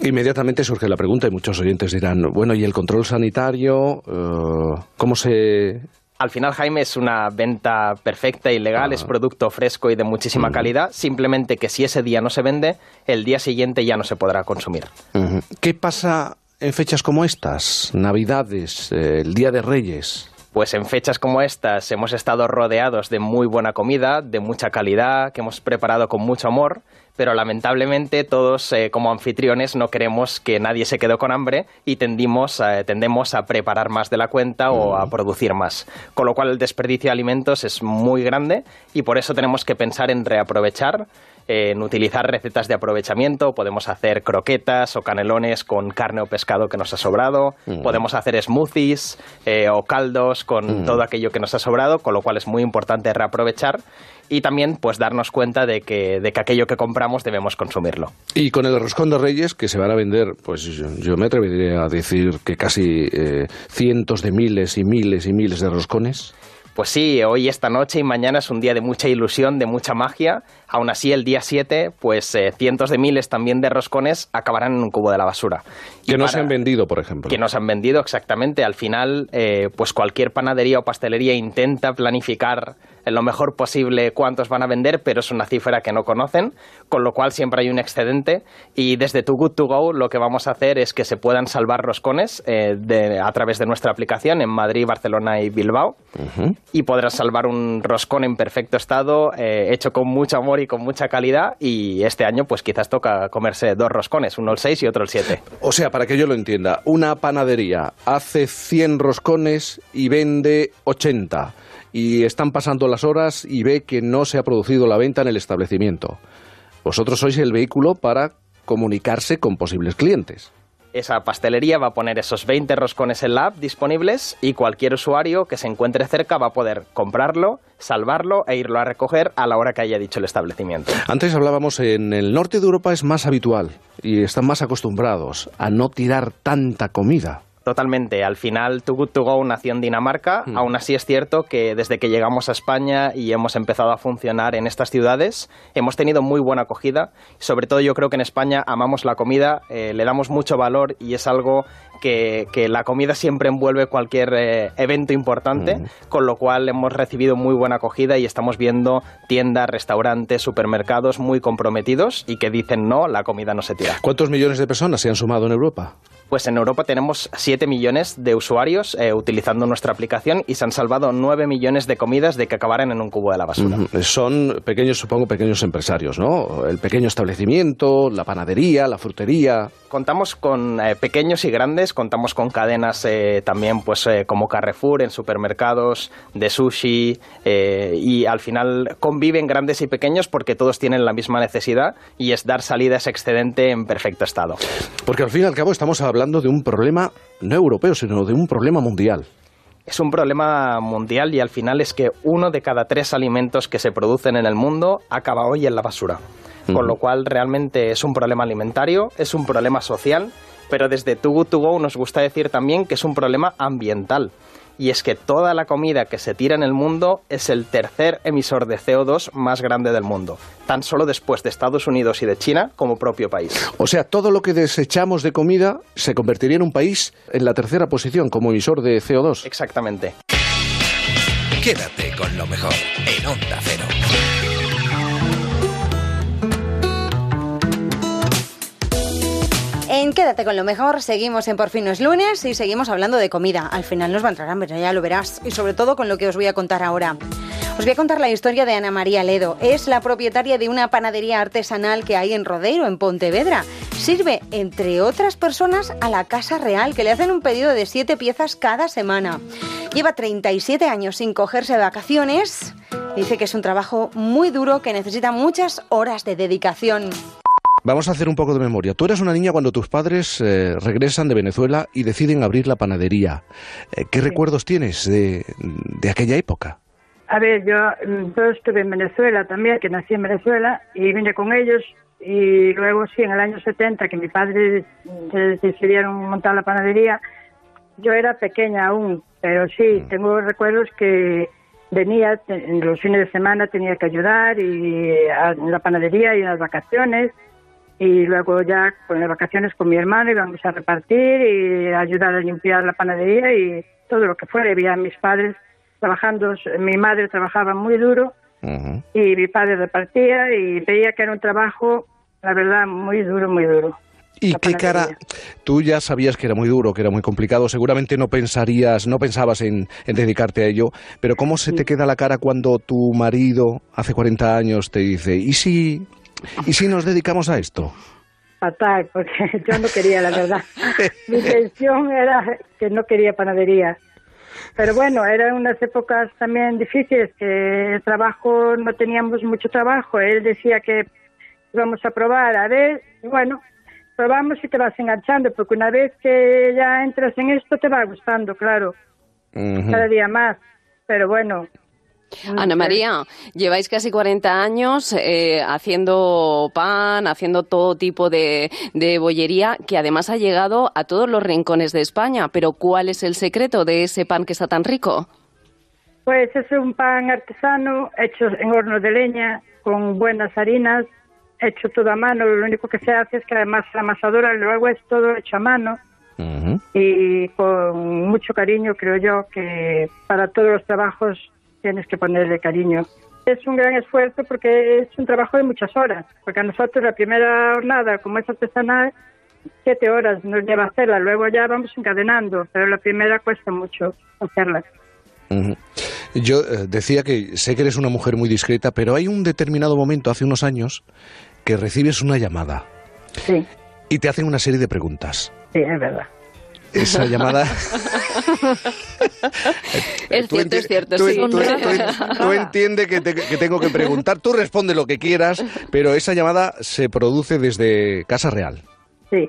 Inmediatamente surge la pregunta y muchos oyentes dirán, bueno, ¿y el control sanitario? eh, ¿Cómo se...? Al final, Jaime, es una venta perfecta y legal, es producto fresco y de muchísima calidad, simplemente que si ese día no se vende, el día siguiente ya no se podrá consumir. ¿Qué pasa en fechas como estas? Navidades, eh, el Día de Reyes. Pues en fechas como estas hemos estado rodeados de muy buena comida, de mucha calidad, que hemos preparado con mucho amor, pero lamentablemente todos eh, como anfitriones no queremos que nadie se quede con hambre y tendimos, eh, tendemos a preparar más de la cuenta o a producir más. Con lo cual el desperdicio de alimentos es muy grande y por eso tenemos que pensar en reaprovechar en utilizar recetas de aprovechamiento. Podemos hacer croquetas o canelones con carne o pescado que nos ha sobrado. Mm. Podemos hacer smoothies eh, o caldos con Mm. todo aquello que nos ha sobrado, con lo cual es muy importante reaprovechar y también pues darnos cuenta de que, de que aquello que compramos debemos consumirlo. Y con el roscón de Reyes, que se van a vender, pues yo, yo me atrevería a decir que casi eh, cientos de miles y miles y miles de roscones. Pues sí, hoy, esta noche y mañana es un día de mucha ilusión, de mucha magia. Aún así, el día 7, pues eh, cientos de miles también de roscones acabarán en un cubo de la basura. Y Que no se para- han vendido, por ejemplo. que nos han vendido exactamente. Al final, eh, pues cualquier panadería o pastelería intenta planificar en lo mejor posible cuántos van a vender, pero es una cifra que no conocen, con lo cual siempre hay un excedente. Y desde Too Good To Go lo que vamos a hacer es que se puedan salvar roscones eh, de- a través de nuestra aplicación en Madrid, Barcelona y Bilbao y podrás salvar un roscón en perfecto estado, eh, hecho con mucho amor y con mucha calidad. Y este año, pues quizás toca comerse dos roscones, uno el 6 y otro el 7. O sea, para que yo lo entienda, una panadería hace 100 roscones y vende 80. Y están pasando las horas y ve que no se ha producido la venta en el establecimiento. Vosotros sois el vehículo para comunicarse con posibles clientes. Esa pastelería va a poner esos 20 roscones en la app disponibles y cualquier usuario que se encuentre cerca va a poder comprarlo, salvarlo e irlo a recoger a la hora que haya dicho el establecimiento. Antes hablábamos en el norte de Europa es más habitual y están más acostumbrados a no tirar tanta comida. Totalmente. Al final, Too Good To Go nació en Dinamarca. Mm. Aún así es cierto que desde que llegamos a España y hemos empezado a funcionar en estas ciudades, hemos tenido muy buena acogida. Sobre todo yo creo que en España amamos la comida, eh, le damos mucho valor y es algo que, que la comida siempre envuelve cualquier eh, evento importante, con lo cual hemos recibido muy buena acogida y estamos viendo tiendas, restaurantes, supermercados muy comprometidos y que dicen no, la comida no se tira. ¿Cuántos millones de personas se han sumado en Europa? Pues en Europa tenemos 7 millones de usuarios eh, utilizando nuestra aplicación y se han salvado 9 millones de comidas de que acabaran en un cubo de la basura. Ujú. Son pequeños, supongo, pequeños empresarios, ¿no? El pequeño establecimiento, la panadería, la frutería. Contamos con eh, pequeños y grandes, contamos con cadenas eh, también pues eh, como Carrefour en supermercados, de sushi eh, y al final conviven grandes y pequeños porque todos tienen la misma necesidad y es dar salida a ese excedente en perfecto estado. Porque al fin y al cabo estamos hablando de un problema no europeo, sino de un problema mundial. Es un problema mundial y al final es que uno de cada tres alimentos que se producen en el mundo acaba hoy en la basura. Con lo cual realmente es un problema alimentario, es un problema social, pero desde Too Good To Go nos gusta decir también que es un problema ambiental. Y es que toda la comida que se tira en el mundo es el tercer emisor de CO2 más grande del mundo, tan solo después de Estados Unidos y de China como propio país. O sea, todo lo que desechamos de comida se convertiría en un país en la tercera posición como emisor de CO2. Exactamente. Quédate con lo mejor en Onda Cero. En Quédate con lo mejor, seguimos en Por fin no es lunes y seguimos hablando de comida. Al final nos va a entrar hambre, ya lo verás. Y sobre todo con lo que os voy a contar ahora. Os voy a contar la historia de Ana María Ledo. Es la propietaria de una panadería artesanal que hay en Rodeiro, en Pontevedra. Sirve, entre otras personas, a la Casa Real, que le hacen un pedido de siete piezas cada semana. Lleva 37 años sin cogerse de vacaciones. Dice que es un trabajo muy duro que necesita muchas horas de dedicación. Vamos a hacer un poco de memoria. Tú eras una niña cuando tus padres eh, regresan de Venezuela y deciden abrir la panadería. Eh, ¿Qué recuerdos tienes de, de aquella época? A ver, yo, mm, yo estuve en Venezuela también, que nací en Venezuela, y vine con ellos. Y luego, sí, en el año 70, que mi padre mm, decidieron montar la panadería, yo era pequeña aún, pero sí, tengo recuerdos que venía en los fines de semana, tenía que ayudar y a- en la panadería y en las vacaciones. Y luego ya con las vacaciones con mi hermano íbamos a repartir y ayudar a limpiar la panadería y todo lo que fuera. Y veía a mis padres trabajando, mi madre trabajaba muy duro y mi padre repartía y veía que era un trabajo, la verdad, muy duro, muy duro. ¿Y qué cara? Tú ya sabías que era muy duro, que era muy complicado. Seguramente no pensarías, no pensabas en, en dedicarte a ello. Pero ¿cómo se te queda la cara cuando tu marido hace 40 años te dice, ¿y si, y si nos dedicamos a esto? Fatal, porque yo no quería, la verdad. Mi intención era que no quería panadería. Pero bueno, eran unas épocas también difíciles, que el trabajo, no teníamos mucho trabajo. Él decía que íbamos a probar, a ver, y bueno, probamos y te vas enganchando, porque una vez que ya entras en esto te va gustando, claro, cada día más. Pero bueno, Ana María, lleváis casi 40 años eh, haciendo pan, haciendo todo tipo de, de bollería, que además ha llegado a todos los rincones de España. Pero ¿cuál es el secreto de ese pan que está tan rico? Pues es un pan artesano hecho en horno de leña, con buenas harinas, hecho todo a mano. Lo único que se hace es que además la amasadora luego es todo hecho a mano y con mucho cariño, creo yo, que para todos los trabajos tienes que ponerle cariño. Es un gran esfuerzo porque es un trabajo de muchas horas, porque a nosotros la primera jornada, como es artesanal, siete horas nos lleva hacerla, luego ya vamos encadenando, pero la primera cuesta mucho hacerla. Yo eh, decía que sé que eres una mujer muy discreta, pero hay un determinado momento, hace unos años, que recibes una llamada Sí, y te hacen una serie de preguntas. sí, es verdad. Esa llamada, Es Tú cierto, es cierto, tú- sí. tú- tú- tú entiende que, te- que tengo que preguntar. Tú responde lo que quieras, pero esa llamada se produce desde Casa Real. Sí.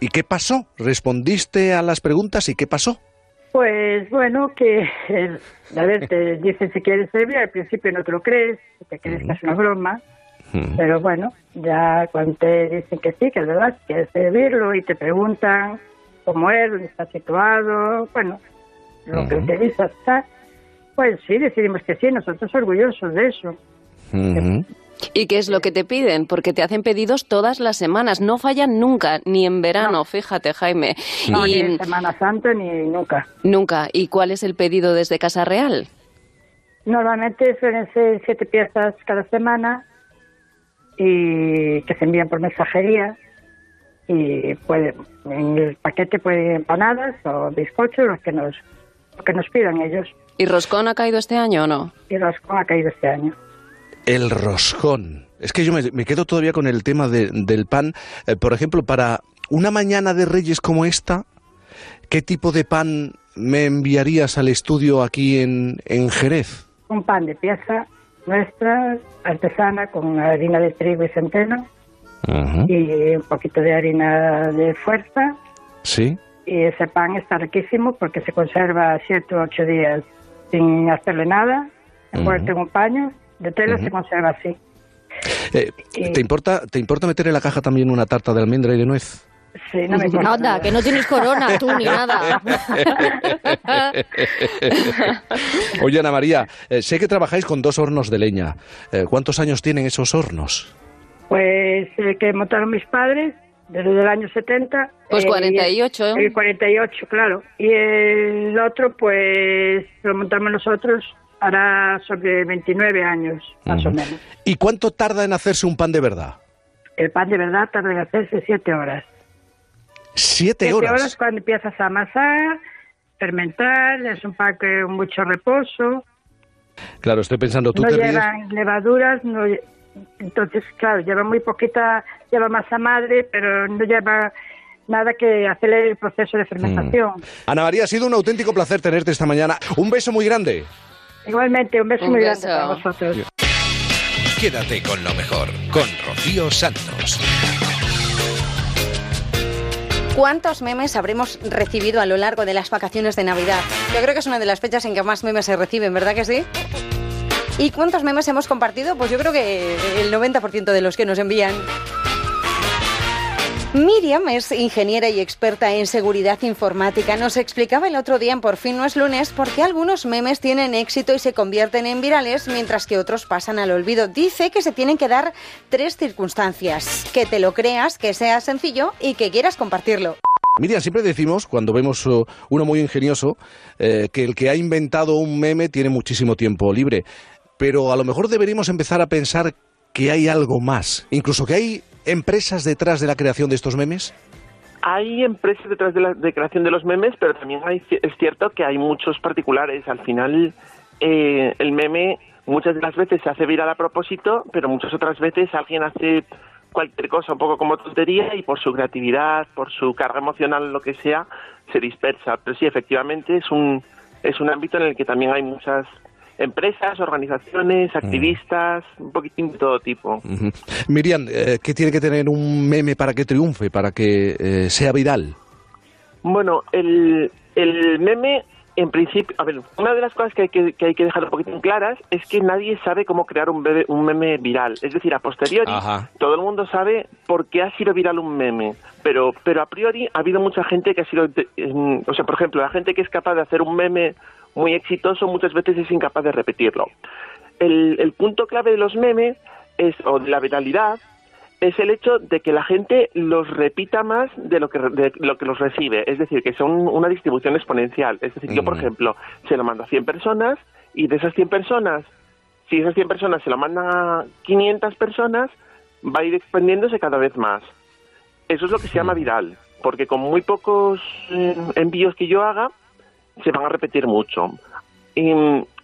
¿Y qué pasó? ¿Respondiste a las preguntas y qué pasó? Pues bueno, que eh, a ver, te dicen si quieres servir, al principio no te lo crees, te crees que es una broma, pero bueno, ya cuando te dicen que sí, que es verdad, quieres servirlo y te preguntan cómo es, dónde está situado, bueno, lo que te dices, pues sí, decidimos que sí, nosotros orgullosos de eso. ¿Y qué es lo que te piden? Porque te hacen pedidos todas las semanas, no fallan nunca, ni en verano, fíjate, Jaime. No, y ni en Semana Santa ni nunca. nunca. ¿Y cuál es el pedido desde Casa Real? Normalmente suelen ser siete piezas cada semana y que se envían por mensajería y puede, en el paquete puede ir empanadas o bizcochos, los que nos, lo que nos pidan ellos. ¿Y Roscón ha caído este año o no? Y Roscón ha caído este año. El roscón. Es que yo me, me quedo todavía con el tema de- del pan. Eh, por ejemplo, para una mañana de Reyes como esta, ¿qué tipo de pan me enviarías al estudio aquí en, en Jerez? Un pan de pieza nuestra, artesana, con harina de trigo y centeno y un poquito de harina de fuerza. Sí. Y ese pan está riquísimo porque se conserva siete o ocho días sin hacerle nada, envuelto en un paño de tela, se conserva así. Eh, ¿te, importa, ¿Te importa meter en la caja también una tarta de almendra y de nuez? Sí, no me importa Anda, nada. que no tienes corona tú ni nada. Oye, Ana María, eh, sé que trabajáis con dos hornos de leña. Eh, ¿Cuántos años tienen esos hornos? Pues el que montaron mis padres desde el año 70. Pues eh, 48, ¿eh? El 48, claro. Y el otro, pues lo montamos nosotros hará sobre 29 años, más o menos. ¿Y cuánto tarda en hacerse un pan de verdad? El pan de verdad tarda en hacerse 7 horas. Siete Siete horas. horas cuando empiezas a amasar, fermentar, es un pan con mucho reposo, Claro, estoy pensando, tú no querrías... llevan levaduras, no, entonces claro, lleva muy poquita, lleva masa madre, pero no lleva nada que acelere el proceso de fermentación. Ana María, ha sido un auténtico placer tenerte esta mañana. Un beso muy grande. Igualmente, un beso Un muy beso. grande para vosotros. Quédate con lo mejor, con Rocío Santos. ¿Cuántos memes habremos recibido a lo largo de las vacaciones de Navidad? Yo creo que es una de las fechas en que más memes se reciben, ¿verdad que sí? ¿Y cuántos memes hemos compartido? Pues yo creo que el 90% de los que nos envían. Miriam es ingeniera y experta en seguridad informática. Nos explicaba el otro día en Por fin no es lunes por qué algunos memes tienen éxito y se convierten en virales mientras que otros pasan al olvido. Dice que se tienen que dar tres circunstancias. Que te lo creas, que sea sencillo y que quieras compartirlo. Miriam, siempre decimos, cuando vemos uh, uno muy ingenioso, eh, que el que ha inventado un meme tiene muchísimo tiempo libre. Pero a lo mejor deberíamos empezar a pensar que hay algo más. Incluso que hay empresas detrás de la creación de estos memes. Hay empresas detrás de la de creación de los memes, pero también hay, es cierto que hay muchos particulares. Al final, eh, el meme muchas de las veces se hace viral a propósito, pero muchas otras veces alguien hace cualquier cosa un poco como tontería y por su creatividad, por su carga emocional, lo que sea, se dispersa. Pero sí, efectivamente es un, es un ámbito en el que también hay muchas empresas, organizaciones, activistas, un poquitín de todo tipo. Miriam, eh, ¿qué tiene que tener un meme para que triunfe, para que eh, sea viral? Bueno, el, el meme, en principio, a ver, una de las cosas que hay que, que hay que dejar un poquito claras es que nadie sabe cómo crear un, bebe- un meme viral. Es decir, a posteriori, Ajá. todo el mundo sabe por qué ha sido viral un meme, pero, pero a priori ha habido mucha gente que ha sido, en- o sea, por ejemplo, la gente que es capaz de hacer un meme muy exitoso muchas veces es incapaz de repetirlo. El, el punto clave de los memes es, o de la viralidad es el hecho de que la gente los repita más de lo que de lo que los recibe, es decir, que son una distribución exponencial. Es decir, yo, por ejemplo, se lo mando a 100 personas y de esas 100 personas, si esas 100 personas se lo mandan a 500 personas, va a ir expandiéndose cada vez más. Eso es lo que se llama viral, porque con muy pocos eh, envíos que yo haga, se van a repetir mucho. Y,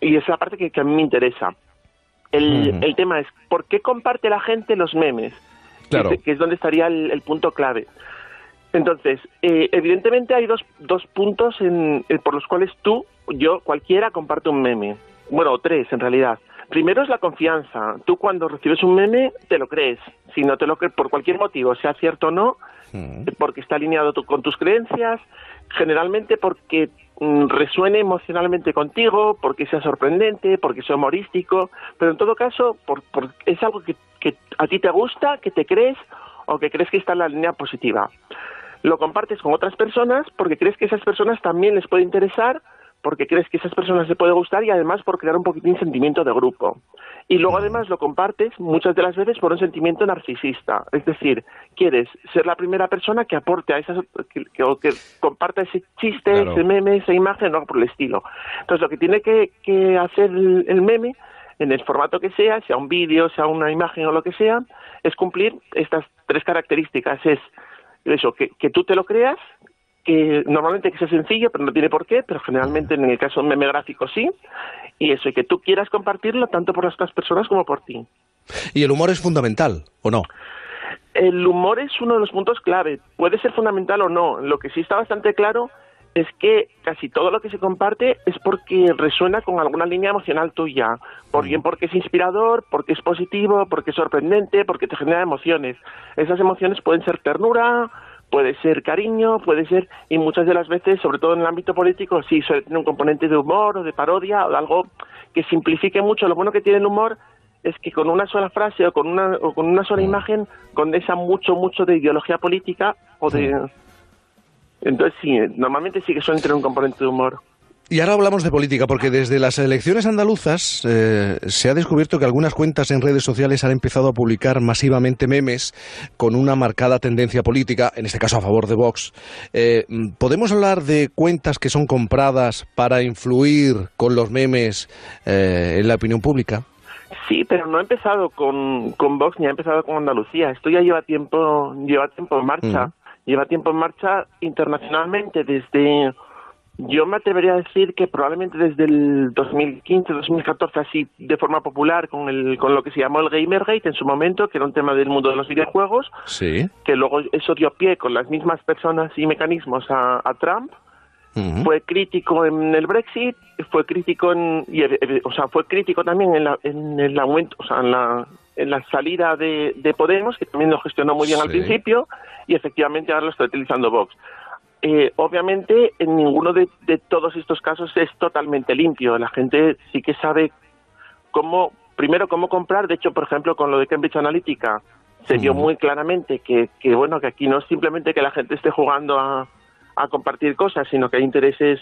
y es la parte que, que a mí me interesa. El, el tema es, ¿por qué comparte la gente los memes? Claro. Que es- que es donde estaría el, el punto clave. Entonces, eh, evidentemente hay dos, dos puntos en- eh, por los cuales tú, yo, cualquiera comparte un meme. Bueno, tres en realidad. Primero es la confianza. Tú cuando recibes un meme te lo crees. Si no te lo crees por cualquier motivo, sea cierto o no, porque está alineado tu- con tus creencias, generalmente porque resuene emocionalmente contigo, porque sea sorprendente, porque sea humorístico, pero en todo caso por- es algo que, que a ti te gusta, que te crees o que crees que está en la línea positiva. Lo compartes con otras personas porque crees que esas personas también les puede interesar, porque crees que esas personas les puede gustar y además por crear un poquitín sentimiento de grupo. Y luego además lo compartes muchas de las veces por un sentimiento narcisista, es decir, quieres ser la primera persona que aporte a esas, que, que- comparta ese chiste, Claro. ese meme, esa imagen o por el estilo. Entonces lo que tiene que, que hacer el, el meme en el formato que sea, sea un vídeo, sea una imagen o lo que sea, es cumplir estas tres características. Es eso, que, que tú te lo creas, que normalmente que sea sencillo, pero no tiene por qué, pero generalmente en el caso de un meme gráfico sí, y eso, y que tú quieras compartirlo tanto por las otras personas como por ti. Y el humor es fundamental, ¿o no? El humor es uno de los puntos clave. Puede ser fundamental o no. Lo que sí está bastante claro es que casi todo lo que se comparte es porque resuena con alguna línea emocional tuya. Por bien porque es inspirador, porque es positivo, porque es sorprendente, porque te genera emociones. Esas emociones pueden ser ternura, puede ser cariño, puede ser, y muchas de las veces, sobre todo en el ámbito político, sí suele tener un componente de humor o de parodia o de algo que simplifique mucho. Lo bueno que tiene el humor es que con una sola frase o con una, o con una sola imagen condensa mucho, mucho de ideología política o de... Entonces sí, normalmente sí que suelen tener un componente de humor. Y ahora hablamos de política, porque desde las elecciones andaluzas eh, se ha descubierto que algunas cuentas en redes sociales han empezado a publicar masivamente memes con una marcada tendencia política, en este caso a favor de Vox. Eh, ¿Podemos hablar de cuentas que son compradas para influir con los memes eh, en la opinión pública? Sí, pero no ha empezado con, con Vox ni ha empezado con Andalucía. Esto ya lleva tiempo, lleva tiempo en marcha. Lleva tiempo en marcha internacionalmente desde, yo me atrevería a decir que probablemente desde el 2015, 2014, así de forma popular, con, el, con lo que se llamó el Gamergate en su momento, que era un tema del mundo de los videojuegos, Sí. que luego eso dio pie con las mismas personas y mecanismos a, a Trump. Fue crítico en el Brexit, fue crítico en, y, eh, eh, o sea, fue crítico también en, la, en el aumento, o sea, en la, en la salida de, de Podemos, que también lo gestionó muy bien al principio, y efectivamente ahora lo está utilizando Vox. Eh, obviamente, en ninguno de, de todos estos casos es totalmente limpio. La gente sí que sabe cómo, primero, cómo comprar. De hecho, por ejemplo, con lo de Cambridge Analytica, se vio muy claramente que, que, bueno, que aquí no es simplemente que la gente esté jugando a, a compartir cosas, sino que hay intereses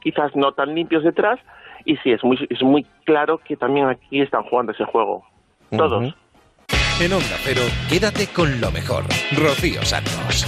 quizás no tan limpios detrás. Y sí, es muy, es muy claro que también aquí están jugando ese juego. Todos. En Onda Cero, quédate con lo mejor. Rocío Santos.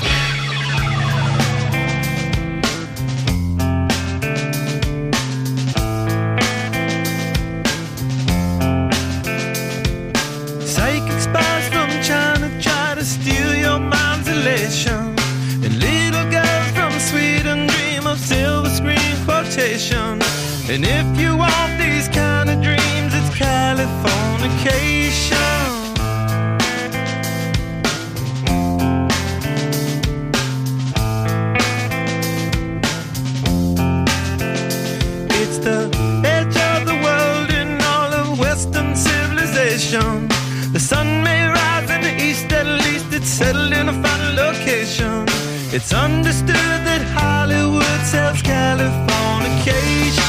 It's understood that Hollywood sells Californication.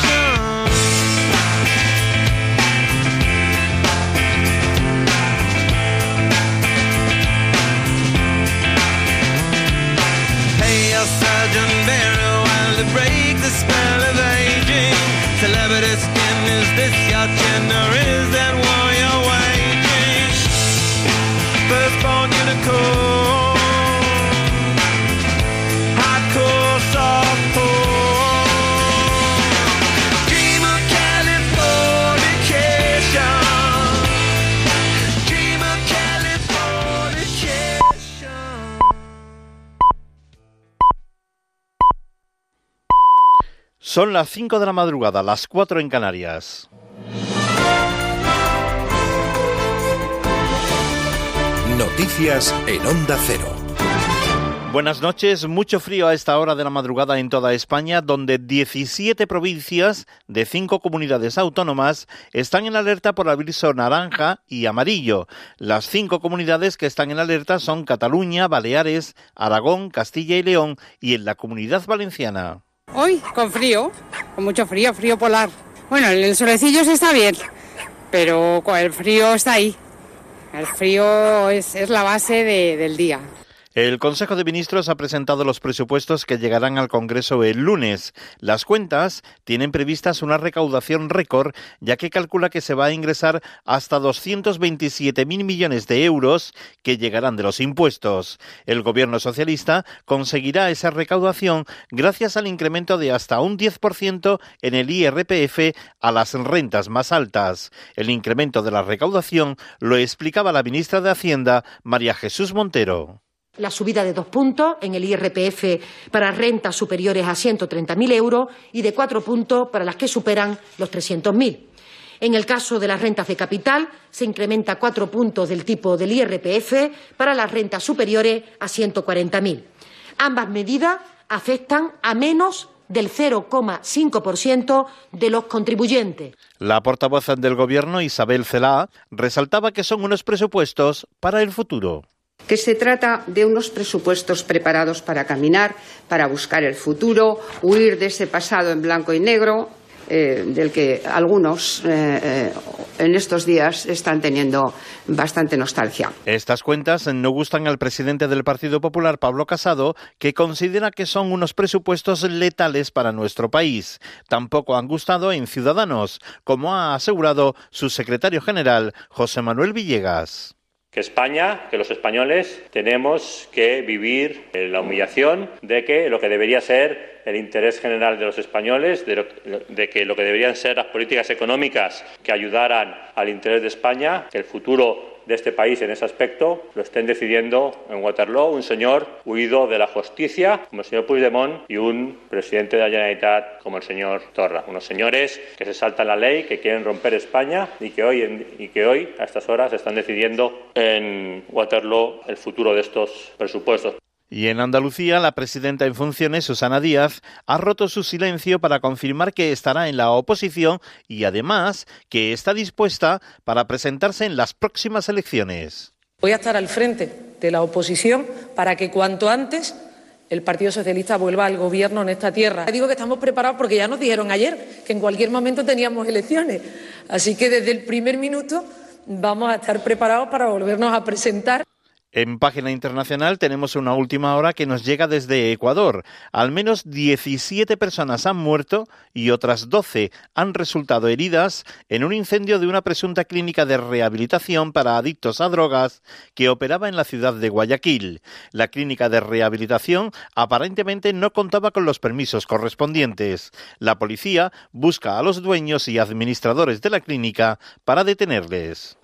Pay your surgeon very well to break the spell of aging. Celebrity skin, is this your chin or is that war you're waging? Firstborn unicorn, Son las 5 de la madrugada, las 4 en Canarias. Noticias en Onda Cero. Buenas noches. Mucho frío a esta hora de la madrugada en toda España, donde 17 provincias de cinco comunidades autónomas están en alerta por aviso naranja y amarillo. Las cinco comunidades que están en alerta son Cataluña, Baleares, Aragón, Castilla y León y en la Comunidad Valenciana. Hoy con frío, con mucho frío, frío polar. Bueno, el solecillo se está bien, pero el frío está ahí. El frío es, es la base de- del día. El Consejo de Ministros ha presentado los presupuestos que llegarán al Congreso el lunes. Las cuentas tienen previstas una recaudación récord, ya que calcula que se va a ingresar hasta 227.000 millones de euros que llegarán de los impuestos. El gobierno socialista conseguirá esa recaudación gracias al incremento de hasta un 10% en el IRPF a las rentas más altas. El incremento de la recaudación lo explicaba la ministra de Hacienda, María Jesús Montero. La subida de dos puntos en el IRPF para rentas superiores a 130.000 euros y de cuatro puntos para las que superan los 300.000. En el caso de las rentas de capital, se incrementa cuatro puntos del tipo del IRPF para las rentas superiores a 140.000. Ambas medidas afectan a menos del 0,5% de los contribuyentes. La portavoz del Gobierno, Isabel Celá, resaltaba que son unos presupuestos para el futuro. Que se trata de unos presupuestos preparados para caminar, para buscar el futuro, huir de ese pasado en blanco y negro eh, del que algunos eh, eh, en estos días están teniendo bastante nostalgia. Estas cuentas no gustan al presidente del Partido Popular, Pablo Casado, que considera que son unos presupuestos letales para nuestro país. Tampoco han gustado en Ciudadanos, como ha asegurado su secretario general, José Manuel Villegas. Que España, que los españoles tenemos que vivir la humillación de que lo que debería ser el interés general de los españoles, de, lo- que lo que deberían ser las políticas económicas que ayudaran al interés de España, el futuro de este país en ese aspecto lo estén decidiendo en Waterloo un señor huido de la justicia como el señor Puigdemont y un presidente de la Generalitat como el señor Torra. Unos señores que se saltan la ley, que quieren romper España y que hoy, en- y que hoy a estas horas están decidiendo en Waterloo el futuro de estos presupuestos. Y en Andalucía, la presidenta en funciones, Susana Díaz, ha roto su silencio para confirmar que estará en la oposición y además que está dispuesta para presentarse en las próximas elecciones. Voy a estar al frente de la oposición para que cuanto antes el Partido Socialista vuelva al gobierno en esta tierra. Digo que estamos preparados porque ya nos dijeron ayer que en cualquier momento teníamos elecciones. Así que desde el primer minuto vamos a estar preparados para volvernos a presentar. En página internacional tenemos una última hora que nos llega desde Ecuador. Al menos 17 personas han muerto y otras 12 han resultado heridas en un incendio de una presunta clínica de rehabilitación para adictos a drogas que operaba en la ciudad de Guayaquil. La clínica de rehabilitación aparentemente no contaba con los permisos correspondientes. La policía busca a los dueños y administradores de la clínica para detenerles.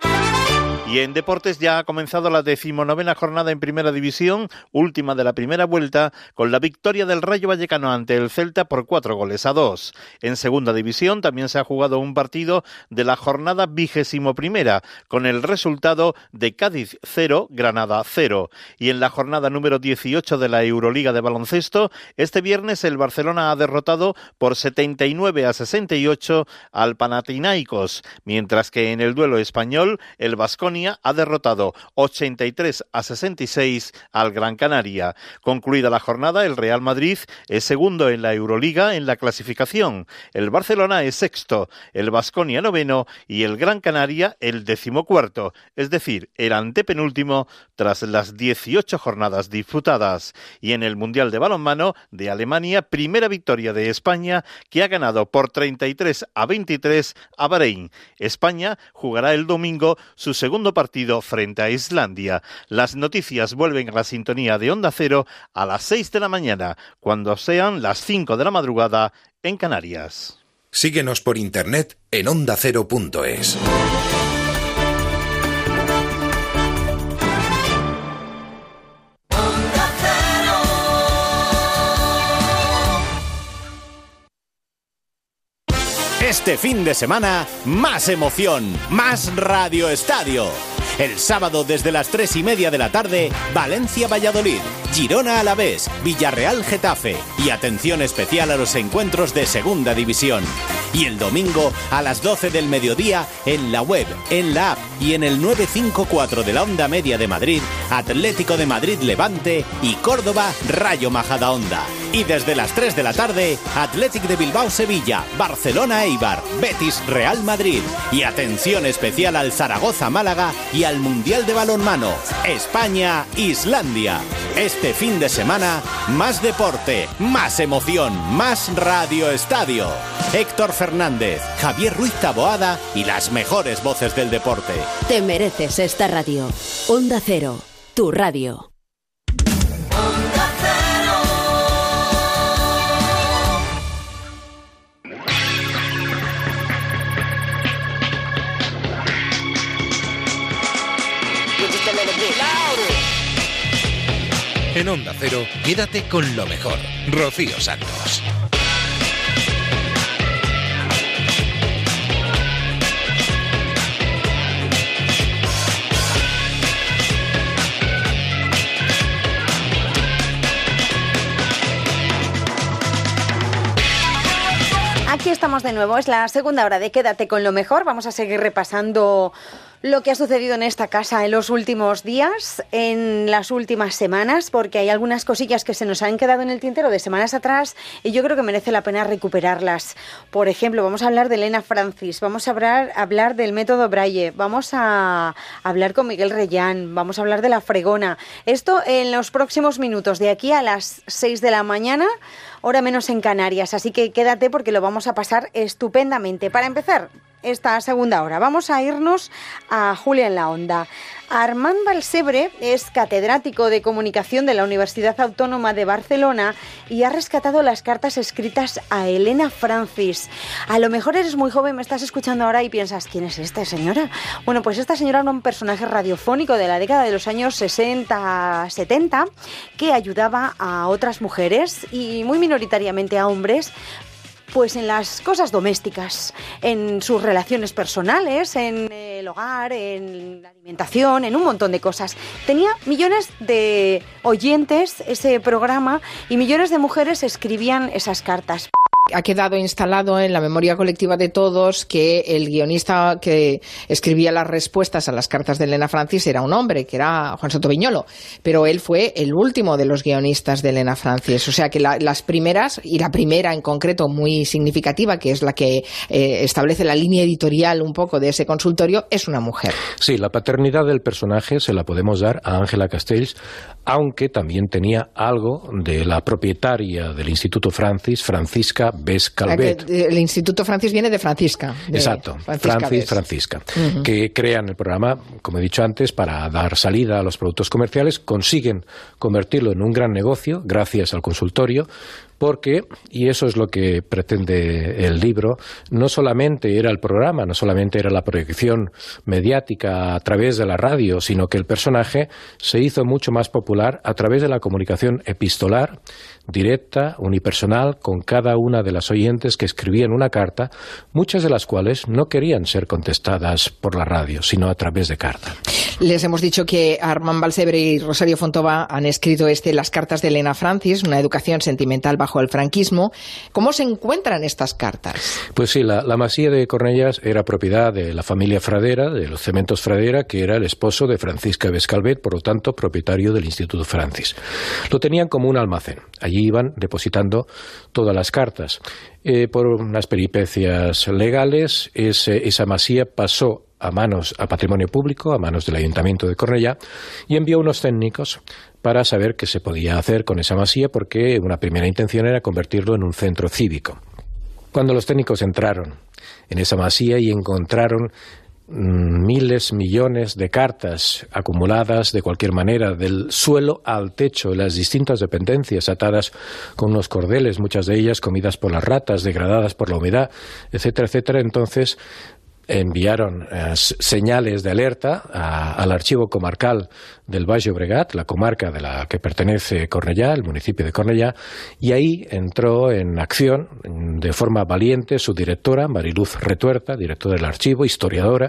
Y en deportes ya ha comenzado la decimonovena jornada en Primera División, última de la primera vuelta, con la victoria del Rayo Vallecano ante el Celta por cuatro goles a dos. En Segunda División también se ha jugado un partido de la jornada vigésimo primera, con el resultado de Cádiz 0, Granada 0. Y en la jornada número 18 de la Euroliga de baloncesto, este viernes el Barcelona ha derrotado por 79 a 68 al Panathinaikos, mientras que en el duelo español el Ha derrotado 83 a 66 al Gran Canaria. Concluida la jornada, el Real Madrid es segundo en la Euroliga en la clasificación. El Barcelona es sexto, el Vasconia noveno y el Gran Canaria el decimocuarto, es decir, el antepenúltimo tras las 18 jornadas disputadas. Y en el Mundial de Balonmano de Alemania, primera victoria de España que ha ganado por 33 a 23 a Bahrein. España jugará el domingo su segundo partido frente a Islandia. Las noticias vuelven a la sintonía de Onda Cero a las 6 de la mañana, cuando sean las 5 de la madrugada en Canarias. Síguenos por internet en ondacero.es. Este fin de semana, más emoción, más Radio Estadio. El sábado desde las 3 y media de la tarde, Valencia-Valladolid, Girona-Alavés, Villarreal-Getafe y atención especial a los encuentros de Segunda División. Y el domingo a las 12 del mediodía en la web, en la app y en el 954 de la Onda Media de Madrid, Atlético de Madrid Levante y Córdoba Rayo Majadahonda. Y desde las 3 de la tarde, Athletic de Bilbao Sevilla, Barcelona Eibar, Betis Real Madrid y atención especial al Zaragoza Málaga y al Mundial de Balonmano, España Islandia. Este fin de semana, más deporte, más emoción, más Radio Estadio. Héctor Fernández, Javier Ruiz Taboada y las mejores voces del deporte. Te mereces esta radio. Onda Cero, tu radio. En Onda Cero, quédate con lo mejor. Rocío Santos. Aquí estamos de nuevo, es la segunda hora de Quédate con lo mejor. Vamos a seguir repasando lo que ha sucedido en esta casa en los últimos días, en las últimas semanas, porque hay algunas cosillas que se nos han quedado en el tintero de semanas atrás y yo creo que merece la pena recuperarlas. Por ejemplo, vamos a hablar de Elena Francis, vamos a hablar, del método Braille, vamos a hablar con Miguel Reyán, vamos a hablar de la fregona. Esto en los próximos minutos, de aquí a las 6 de la mañana hora menos en Canarias. Así que quédate porque lo vamos a pasar estupendamente. Para empezar esta segunda hora, vamos a irnos a Julia en la Onda. Armand Balsebre es catedrático de comunicación de la Universidad Autónoma de Barcelona y ha rescatado las cartas escritas a Elena Francis. A lo mejor eres muy joven, me estás escuchando ahora y piensas, ¿quién es esta señora? Bueno, pues esta señora era un personaje radiofónico de la década de los años 60-70 que ayudaba a otras mujeres y muy minoritariamente a hombres pues en las cosas domésticas, en sus relaciones personales, en el hogar, en la alimentación, en un montón de cosas. Tenía millones de oyentes ese programa y millones de mujeres escribían esas cartas ha quedado instalado en la memoria colectiva de todos que el guionista que escribía las respuestas a las cartas de Elena Francis era un hombre, que era Juan Soto Viñolo, pero él fue el último de los guionistas de Elena Francis. O sea que las primeras, y la primera en concreto muy significativa, que es la que eh, establece la línea editorial un poco de ese consultorio, es una mujer. Sí, la paternidad del personaje se la podemos dar a Ángela Castells, aunque también tenía algo de la propietaria del Instituto Francis, Francisca Bes Calvet. El Instituto Francis viene de Francisca. Exacto, Francis Francisca, que crean el programa, como he dicho antes, para dar salida a los productos comerciales, consiguen convertirlo en un gran negocio gracias al consultorio, porque, y eso es lo que pretende el libro, no solamente era el programa, no solamente era la proyección mediática a través de la radio, sino que el personaje se hizo mucho más popular a través de la comunicación epistolar, directa, unipersonal, con cada una de las oyentes que escribían una carta, muchas de las cuales no querían ser contestadas por la radio, sino a través de carta. Les hemos dicho que Armand Balsebre y Rosario Fontova han escrito este Las cartas de Elena Francis, una educación sentimental bajo el franquismo. ¿Cómo se encuentran estas cartas? Pues sí, la, masía de Cornellas era propiedad de la familia Fradera, de los cementos Fradera, que era el esposo de Francisca Vescalvet, por lo tanto propietario del Instituto Francis. Lo tenían como un almacén. Allí iban depositando todas las cartas. Eh, por unas peripecias legales, esa masía pasó a manos a patrimonio público, a manos del Ayuntamiento de Cornellá, y envió unos técnicos para saber qué se podía hacer con esa masía, porque una primera intención era convertirlo en un centro cívico. Cuando los técnicos entraron en esa masía y encontraron miles, millones de cartas acumuladas de cualquier manera, del suelo al techo, las distintas dependencias atadas con unos cordeles, muchas de ellas comidas por las ratas, degradadas por la humedad, etcétera, etcétera. Entonces enviaron eh, señales de alerta al archivo comarcal del Valle Obregat, la comarca de la que pertenece Cornellá, el municipio de Cornellá, y ahí entró en acción de forma valiente su directora, Mariluz Retuerta, directora del archivo, historiadora,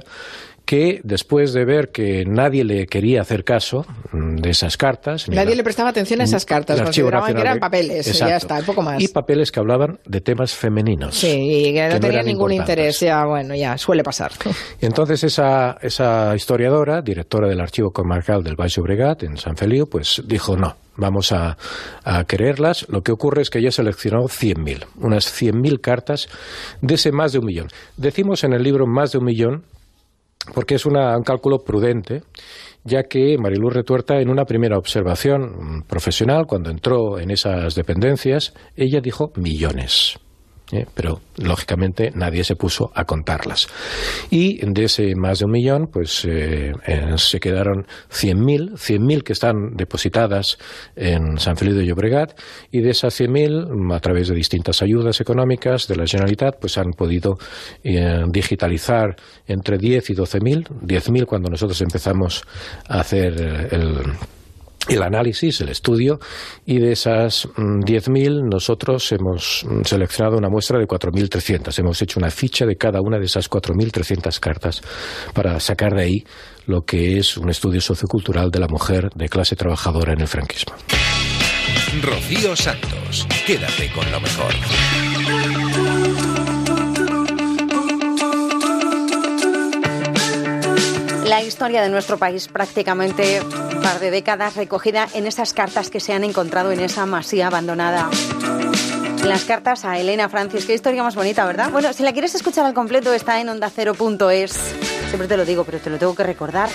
que después de ver que nadie le quería hacer caso mm, de esas cartas... Nadie la- le prestaba atención a esas cartas, consideraban que eran papeles, y ya Exacto. está, un poco más. Y papeles que hablaban de temas femeninos. Sí, y que no que no tenía eran ningún interés, ya, bueno, ya, suele pasar. Entonces esa, esa historiadora, directora del Archivo Comarcal del Baix Llobregat, en San Feliu, pues dijo no, vamos a, a quererlas. Lo que ocurre es que ella seleccionó 100.000, unas 100.000 cartas de ese más de un millón. Decimos en el libro más de un millón porque es una- un cálculo prudente, ya que Mariluz Retuerta, en una primera observación mm, profesional, cuando entró en esas dependencias, ella dijo millones. ¿Eh? Pero, lógicamente, nadie se puso a contarlas. Y de ese más de un millón, pues eh, eh, se quedaron 100.000, 100.000 que están depositadas en San Feliu de Llobregat, y de esas 100.000, mm, a través de distintas ayudas económicas de la Generalitat, pues han podido eh, digitalizar entre 10 y 12.000, 10.000 cuando nosotros empezamos a hacer eh, el el análisis, el estudio, y de esas mm, 10.000 nosotros hemos mm, seleccionado una muestra de 4.300. Hemos hecho una ficha de cada una de esas 4.300 cartas para sacar de ahí lo que es un estudio sociocultural de la mujer de clase trabajadora en el franquismo. Rocío Santos, quédate con lo mejor. La historia de nuestro país prácticamente un par de décadas recogida en esas cartas que se han encontrado en esa masía abandonada. Las cartas a Elena Francis, qué historia más bonita, ¿verdad? Bueno, si la quieres escuchar al completo está en ondacero.es. Siempre te lo digo, pero te lo tengo que recordar.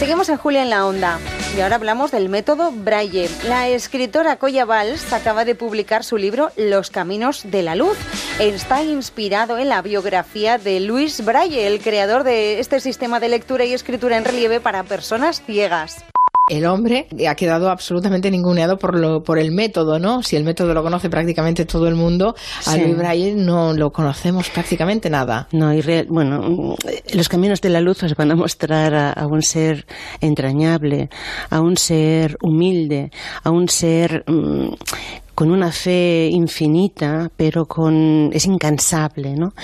Seguimos en Julia en la Onda y ahora hablamos del método Braille. La escritora Coya Valls acaba de publicar su libro Los Caminos de la Luz. Está inspirado en la biografía de Luis Braille, el creador de este sistema de lectura y escritura en relieve para personas ciegas. El hombre ha quedado absolutamente ninguneado por, lo, por el método, ¿no? Si el método lo conoce prácticamente todo el mundo, a Sí. Louis Braille no lo conocemos prácticamente nada. No, y real- bueno, los caminos de la luz os van a mostrar a, a un ser entrañable, a un ser humilde, a un ser mm, con una fe infinita, pero con es incansable, ¿no?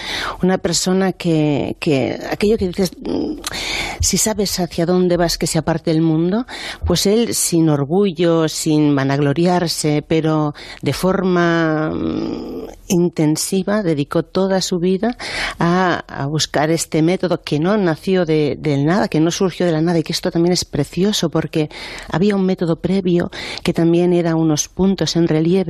Una persona que, que aquello que dices, mm, si sabes hacia dónde vas que se aparte el mundo, pues él sin orgullo, sin vanagloriarse, pero de forma mm, intensiva dedicó toda su vida a, a buscar este método que no nació de, del nada, que no surgió de la nada y que esto también es precioso porque había un método previo que también era unos puntos en relieve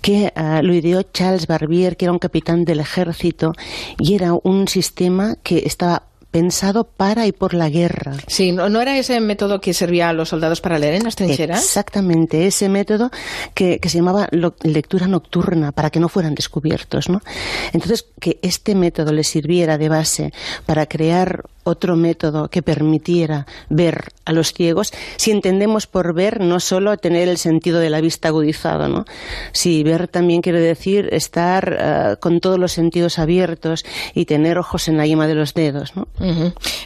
que ah, lo ideó Charles Barbier, que era un capitán del ejército y era un sistema que estaba pensado para y por la guerra. Sí, ¿no, no era ese método que servía a los soldados para leer en las trincheras? Exactamente, ese método que, que se llamaba lo- lectura nocturna para que no fueran descubiertos. ¿no? Entonces, que este método le sirviera de base para crear otro método que permitiera ver a los ciegos, si entendemos por ver no solo tener el sentido de la vista agudizado, ¿no? Si ver también quiere decir estar eh, con todos los sentidos abiertos y tener ojos en la yema de los dedos, ¿no?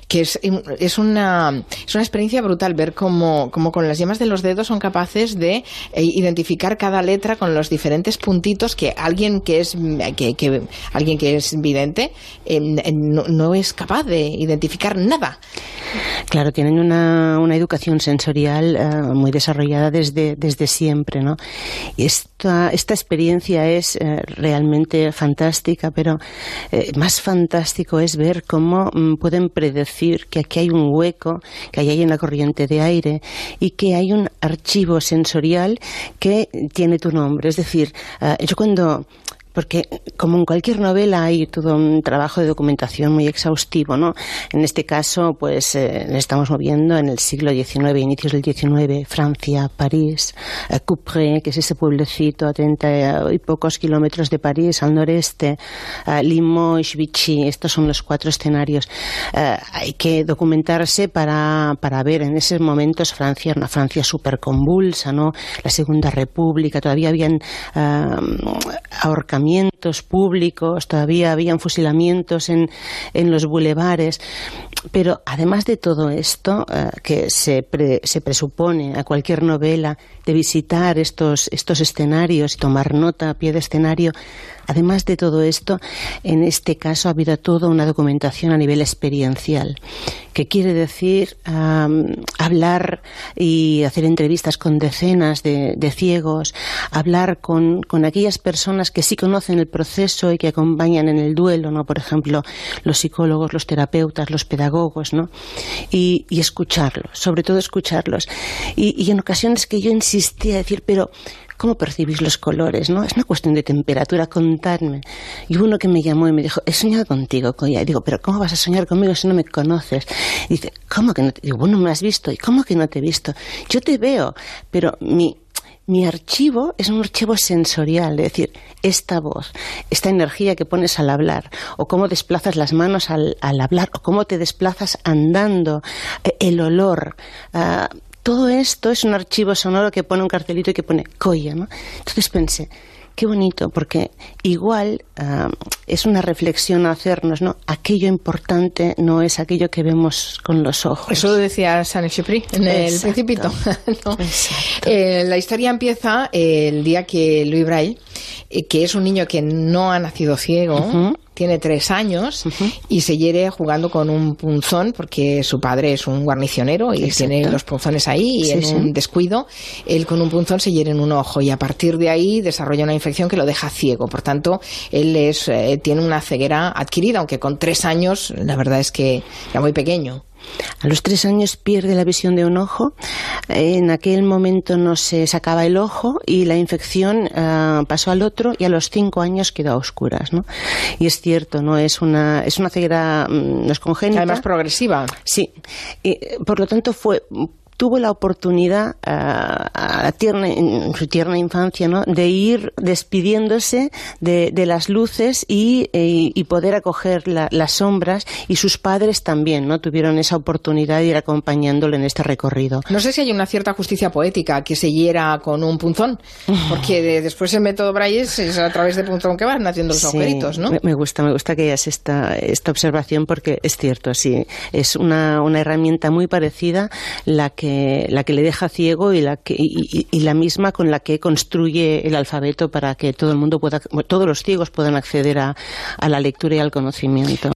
Que es, es, una, es una experiencia brutal ver cómo, cómo con las yemas de los dedos son capaces de eh, identificar cada letra con los diferentes puntitos que alguien que es, que, que- alguien que es vidente eh, eh, no, no es capaz de identificar nada. Claro, tienen una, una educación sensorial eh, muy desarrollada desde, desde siempre, ¿no? Y esta, esta experiencia es eh, realmente fantástica, pero más fantástico es ver cómo mm, pueden predecir que aquí hay un hueco, que ahí hay una corriente de aire y que hay un archivo sensorial que tiene tu nombre. Es decir, eh, yo cuando porque como en cualquier novela hay todo un trabajo de documentación muy exhaustivo, ¿no? En este caso, pues eh, estamos moviendo en el siglo XIX, inicios del XIX, Francia, París, eh, Couperet, que es ese pueblecito a treinta y pocos kilómetros de París, al noreste, eh, Limoges, Vichy, estos son los cuatro escenarios. Eh, hay que documentarse para, para ver en esos momentos Francia, una Francia súper convulsa, ¿no? La Segunda República, todavía habían eh, ahorcamientos fusilamientos públicos, todavía habían fusilamientos en, en los bulevares. Pero además de todo esto, eh, que se, se presupone a cualquier novela de visitar estos, estos escenarios y tomar nota a pie de escenario, además de todo esto, en este caso ha habido toda una documentación a nivel experiencial, que quiere decir hablar y hacer entrevistas con decenas de, de ciegos, hablar con, con aquellas personas que sí conocen el proceso y que acompañan en el duelo, ¿no? Por ejemplo, los psicólogos, los terapeutas, los pedagogos, ¿no? Y, y escucharlos, sobre todo escucharlos. Y, y en ocasiones que yo insistía a decir, pero ¿Cómo percibís los colores? ¿no? Es una cuestión de temperatura, contadme. Y uno que me llamó y me dijo, he soñado contigo, Coya. Y digo, pero ¿cómo vas a soñar conmigo si no me conoces? Y dice, ¿cómo que no te Digo, bueno, me has visto. ¿Y cómo que no te he visto? Yo te veo, pero mi, mi archivo es un archivo sensorial, es decir, esta voz, esta energía que pones al hablar, o cómo desplazas las manos al, al hablar, o cómo te desplazas andando, eh, el olor. ah, todo esto es un archivo sonoro que pone un cartelito y que pone Coya, ¿no? Entonces pensé, qué bonito, porque igual ah, es una reflexión a hacernos, ¿no? Aquello importante no es aquello que vemos con los ojos. Eso lo decía Saint-Exupéry en El. Principito. ¿no? Eh, la historia empieza el día que Louis Braille, eh, que es un niño que no ha nacido ciego, tiene tres años y se hiere jugando con un punzón porque su padre es un guarnicionero y Exacto. tiene los punzones ahí y Sí, en sí. un descuido él con un punzón se hiere en un ojo y a partir de ahí desarrolla una infección que lo deja ciego. Por tanto, él es, eh, tiene una ceguera adquirida, aunque con tres años la verdad es que era muy pequeño. A los tres años pierde la visión de un ojo. En aquel momento no se sacaba el ojo y la infección ah, pasó al otro y a los cinco años quedó a oscuras, ¿no? Y es cierto, no es una es una ceguera mm, no es congénita. Además progresiva. Sí. Y, eh, por lo tanto fue tuvo la oportunidad ah, a la tierna, en su tierna infancia ¿no? de ir despidiéndose de, de las luces y, eh, y poder acoger la- las sombras y sus padres también no tuvieron esa oportunidad de ir acompañándole en este recorrido. No sé si hay una cierta justicia poética que se hiera con un punzón, porque de- después el método Braille es, a través de punzón que van haciendo los Sí, agujeritos, ¿no? Me, me gusta, me gusta que hayas esta, esta observación porque es cierto, sí. Es una, una herramienta muy parecida la que, la que le deja ciego y la, que, y, y- y la misma con la que construye el alfabeto para que todo el mundo pueda, todos los ciegos puedan acceder a, a la lectura y al conocimiento.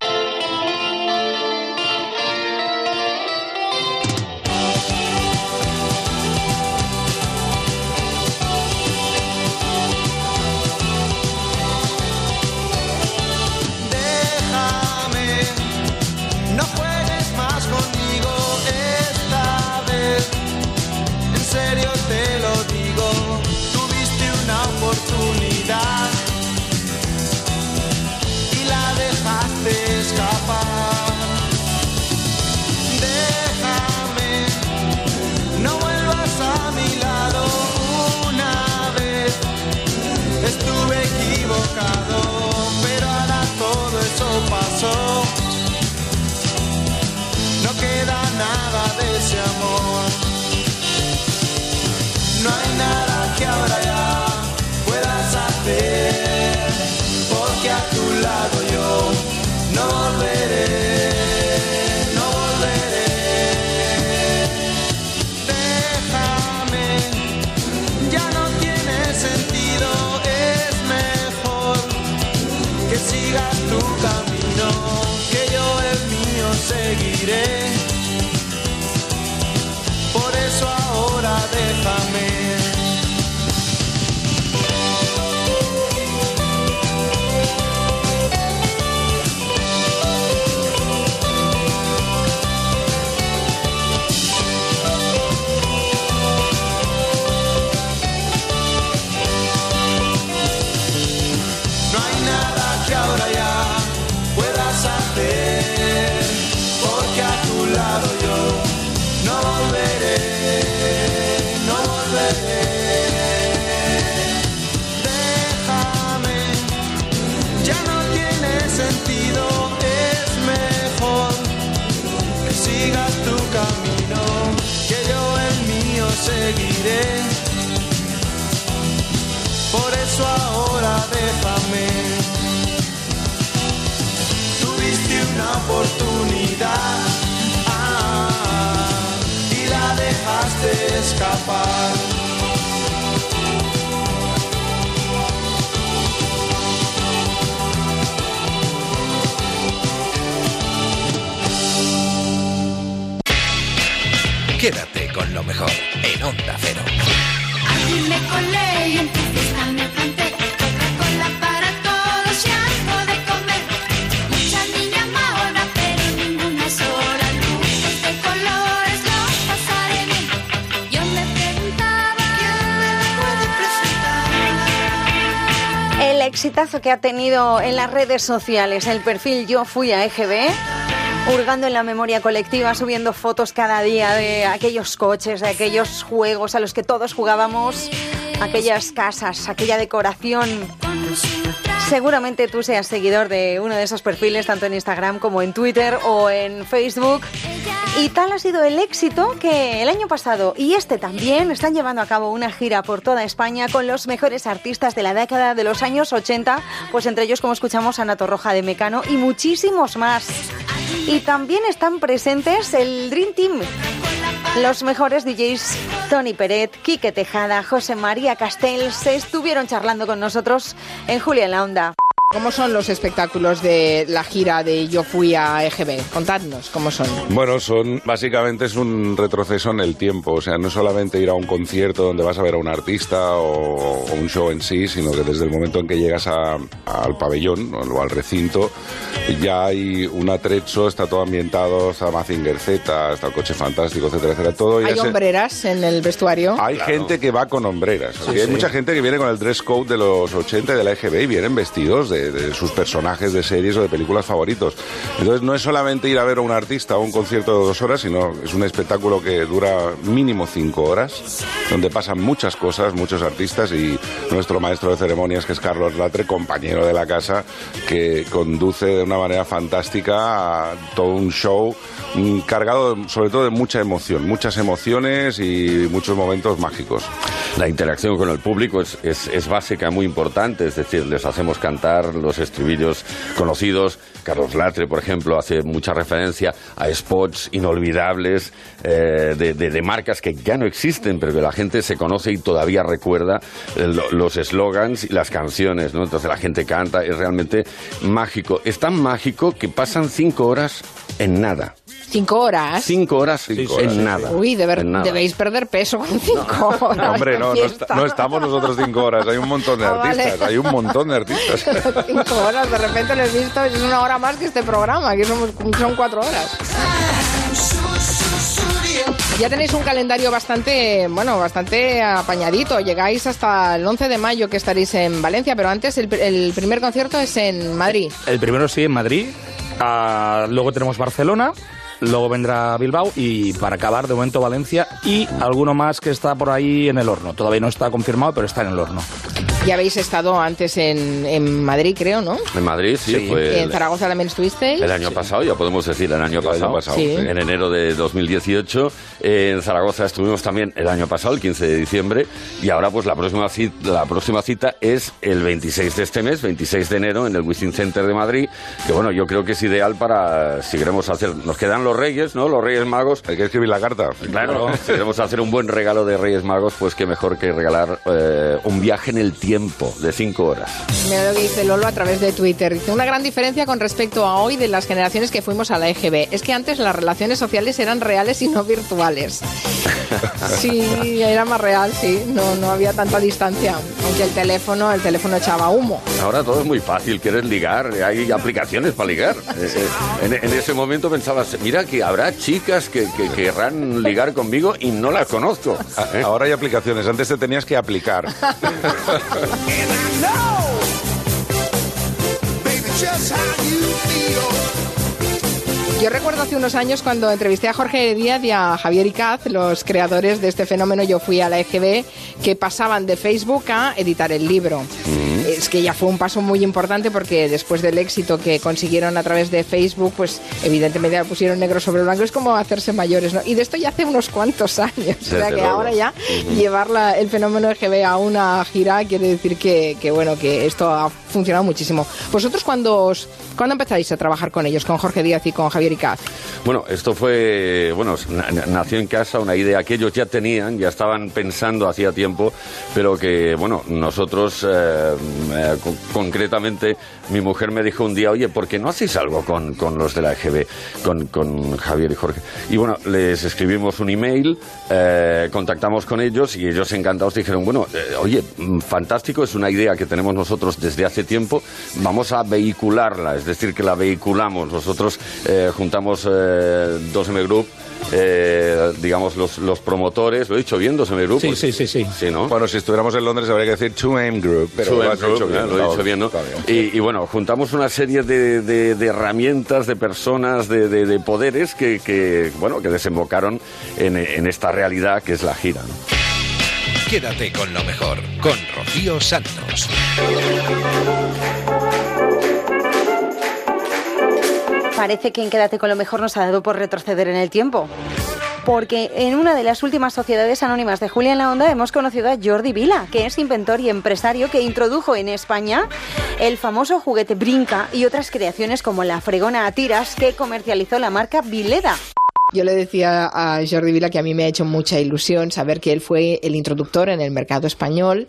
Las redes sociales el perfil Yo Fui a EGB, hurgando en la memoria colectiva, subiendo fotos cada día de aquellos coches, de aquellos juegos a los que todos jugábamos, aquellas casas, aquella decoración. Seguramente tú seas seguidor de uno de esos perfiles, tanto en Instagram como en Twitter o en Facebook. Y tal ha sido el éxito que el año pasado y este también están llevando a cabo una gira por toda España con los mejores artistas de la década de los años 80, pues entre ellos, como escuchamos, Ana Torroja de Mecano y muchísimos más. Y también están presentes el Dream Team. Los mejores DJs Tony Peret, Quique Tejada, José María Castells se estuvieron charlando con nosotros en Julia en la Onda. ¿Cómo son los espectáculos de la gira de Yo Fui a EGB? Contadnos, ¿cómo son? Bueno, son básicamente es un retroceso en el tiempo, o sea, no es solamente ir a un concierto donde vas a ver a un artista o, o un show en sí, sino que desde el momento en que llegas a- al pabellón o al recinto ya hay un atrecho, está todo ambientado, está Mazinger Z, está el coche fantástico, etcétera, etcétera, todo. ya ¿Hay se- hombreras en el vestuario? hay gente que va con hombreras. Sí, hay sí. mucha gente que viene con el dress code de los 80 y de la EGB y vienen vestidos de, de sus personajes de series o de películas favoritos. Entonces no es solamente ir a ver a un artista o un concierto de dos horas, sino es un espectáculo que dura mínimo cinco horas, donde pasan muchas cosas, muchos artistas y nuestro maestro de ceremonias, que es Carlos Latre, compañero de la casa, que conduce de una manera fantástica a todo un show mm, cargado sobre todo de mucha emoción, muchas emociones y muchos momentos mágicos. La interacción con el público es, es, es básica, muy importante, es decir, les hacemos cantar los estribillos conocidos. Carlos Latre, por ejemplo, hace mucha referencia a spots inolvidables eh, de, de- de marcas que ya no existen, pero que la gente se conoce y todavía recuerda eh, lo- los eslogans y las canciones. Entonces la gente canta, es realmente mágico. Es tan mágico que pasan cinco horas en nada. ¿Cinco horas? Cinco horas en nada. Uy, de ver- En nada. debéis perder peso con cinco horas. No, hombre, no, no, está- no estamos nosotros cinco horas, hay un montón de Ah, vale. artistas, hay un montón de artistas. Cinco horas, de repente lo he visto, es una hora más que este programa, que somos, son cuatro horas. Ya tenéis un calendario bastante, bueno, bastante apañadito. Llegáis hasta el 11 de mayo que estaréis en Valencia, pero antes el, el primer concierto es en Madrid. El primero sí, en Madrid. Ah, luego tenemos Barcelona. Luego vendrá Bilbao y para acabar, de momento Valencia y alguno más que está por ahí en el horno. Todavía no está confirmado, pero está en el horno. Ya habéis estado antes en, en Madrid, creo, ¿no? En Madrid, sí, Sí. fue en Zaragoza también estuvisteis. El año pasado, ya podemos decir, el año pasado, pasado, Sí. en enero de 2018. En Zaragoza estuvimos también el año pasado, el 15 de diciembre, y ahora pues la próxima cita, la próxima cita es el 26 de este mes, 26 de enero, en el Wishing Center de Madrid, que bueno, yo creo que es ideal para, si queremos hacer, nos quedan los Reyes, ¿no? Los Reyes Magos. Hay que escribir la carta. Claro, si queremos hacer un buen regalo de Reyes Magos, pues qué mejor que regalar eh, un viaje en el tiempo de cinco horas. Mira lo que dice Lolo a través de Twitter. Dice, una gran diferencia con respecto a hoy de las generaciones que fuimos a la EGB. Es que antes las relaciones sociales eran reales y no virtuales. Sí, era más real, sí. No, no había tanta distancia. Aunque el teléfono, el teléfono echaba humo. Ahora todo es muy fácil, quieres ligar, hay aplicaciones para ligar. Eh, eh, En, en ese momento pensabas, mira que habrá chicas que, que querrán ligar conmigo y no las conozco. ¿eh? Ahora hay aplicaciones, antes te tenías que aplicar. Yo recuerdo hace unos años cuando entrevisté a Jorge Díaz y a Javier Icaz, los creadores de este fenómeno Yo fui a la EGB, que pasaban de Facebook a editar el libro. Es que ya fue un paso muy importante porque después del éxito que consiguieron a través de Facebook, pues evidentemente ya pusieron negro sobre blanco. Es como hacerse mayores, ¿no? Y de esto ya hace unos cuantos años. o sea que luego. ahora ya llevar la- el fenómeno EGB a una gira quiere decir que, que, bueno, que esto ha funcionado muchísimo. ¿Vosotros cuándo, os, cuándo empezáis a trabajar con ellos, con Jorge Díaz y con Javier Icaz? Bueno, esto fue, bueno, na- na- nació en casa una idea que ellos ya tenían, ya estaban pensando hacía tiempo, pero que, bueno, nosotros, eh, eh, con- concretamente, mi mujer me dijo un día, oye, ¿por qué no hacéis algo con, con los de la EGB, con, con Javier y Jorge? Y bueno, les escribimos un email, eh, contactamos con ellos y ellos encantados dijeron, bueno, eh, oye, mm, fantástico, es una idea que tenemos nosotros desde hace tiempo, vamos a vehicularla, es decir, que la vehiculamos. Nosotros juntamos eh, 2M Group, eh, digamos, los, los promotores, lo he dicho bien, 2M Group. Sí, sí, sí, sí. sí ¿no? Bueno, si estuviéramos en Londres habría que decir 2M Group, pero 2M lo has Group, hecho bien. lo he dicho bien, ¿no? Y, y bueno, juntamos una serie de, de- de herramientas, de personas, de, de- de poderes que, que, bueno, que desembocaron en, en esta realidad que es la gira. ¿no? Quédate con lo mejor, con Rocío Santos. Parece que en Quédate con lo mejor nos ha dado por retroceder en el tiempo. Porque en una de las últimas sociedades anónimas de Julia en la Onda hemos conocido a Jordi Vila, que es inventor y empresario que introdujo en España el famoso juguete Brinca y otras creaciones como la fregona a tiras que comercializó la marca Vileda. Yo le decía a Jordi Vila que a mí me ha hecho mucha ilusión saber que él fue el introductor en el mercado español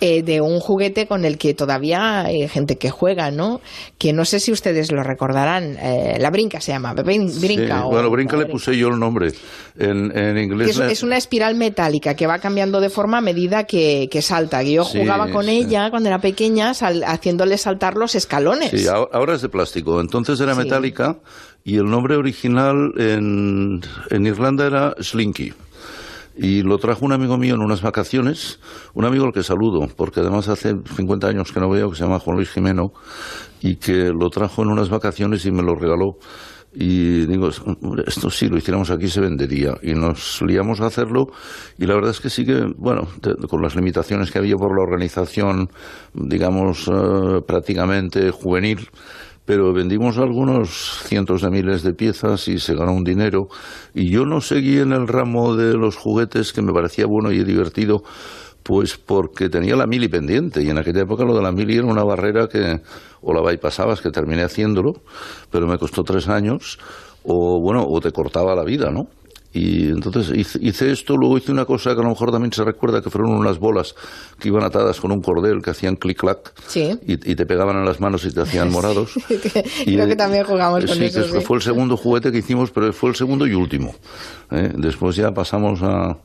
eh, de un juguete con el que todavía hay gente que juega, ¿no? Que no sé si ustedes lo recordarán. eh, la brinca se llama, brin- brinca. Sí, o- bueno, brinca le puse yo el nombre. En, inglés. es, es una espiral metálica que va cambiando de forma a medida que, que salta. Yo Sí, jugaba con sí. ella cuando era pequeña, sal- haciéndole saltar los escalones. Sí, ahora, es de plástico. Entonces era metálica y el nombre original en, Irlanda era Slinky. Y lo trajo un amigo mío en unas vacaciones, un amigo al que saludo, porque además hace 50 años que no veo, que se llama Juan Luis Jimeno, y que lo trajo en unas vacaciones y me lo regaló. Y digo, "Hombre, esto sí lo hiciéramos aquí se vendería. Y nos liamos a hacerlo. Y la verdad es que sí que, bueno, con las limitaciones que había por la organización, digamos, eh, prácticamente juvenil, pero vendimos algunos cientos de miles de piezas y se ganó un dinero. Y yo no seguí en el ramo de los juguetes que me parecía bueno y divertido, pues porque tenía la mili pendiente y en aquella época lo de la mili era una barrera que o la bypassabas, que terminé haciéndolo, pero me costó tres años, o bueno, o te cortaba la vida, ¿no? Y entonces hice, hice esto, luego hice una cosa que a lo mejor también se recuerda, que fueron unas bolas que iban atadas con un cordel que hacían clic-clac Sí. y, y te pegaban en las manos y te hacían morados. Y, Creo que también jugamos con sí, eso. que sí. fue el segundo juguete que hicimos, pero fue el segundo y último. ¿eh? Después ya pasamos a,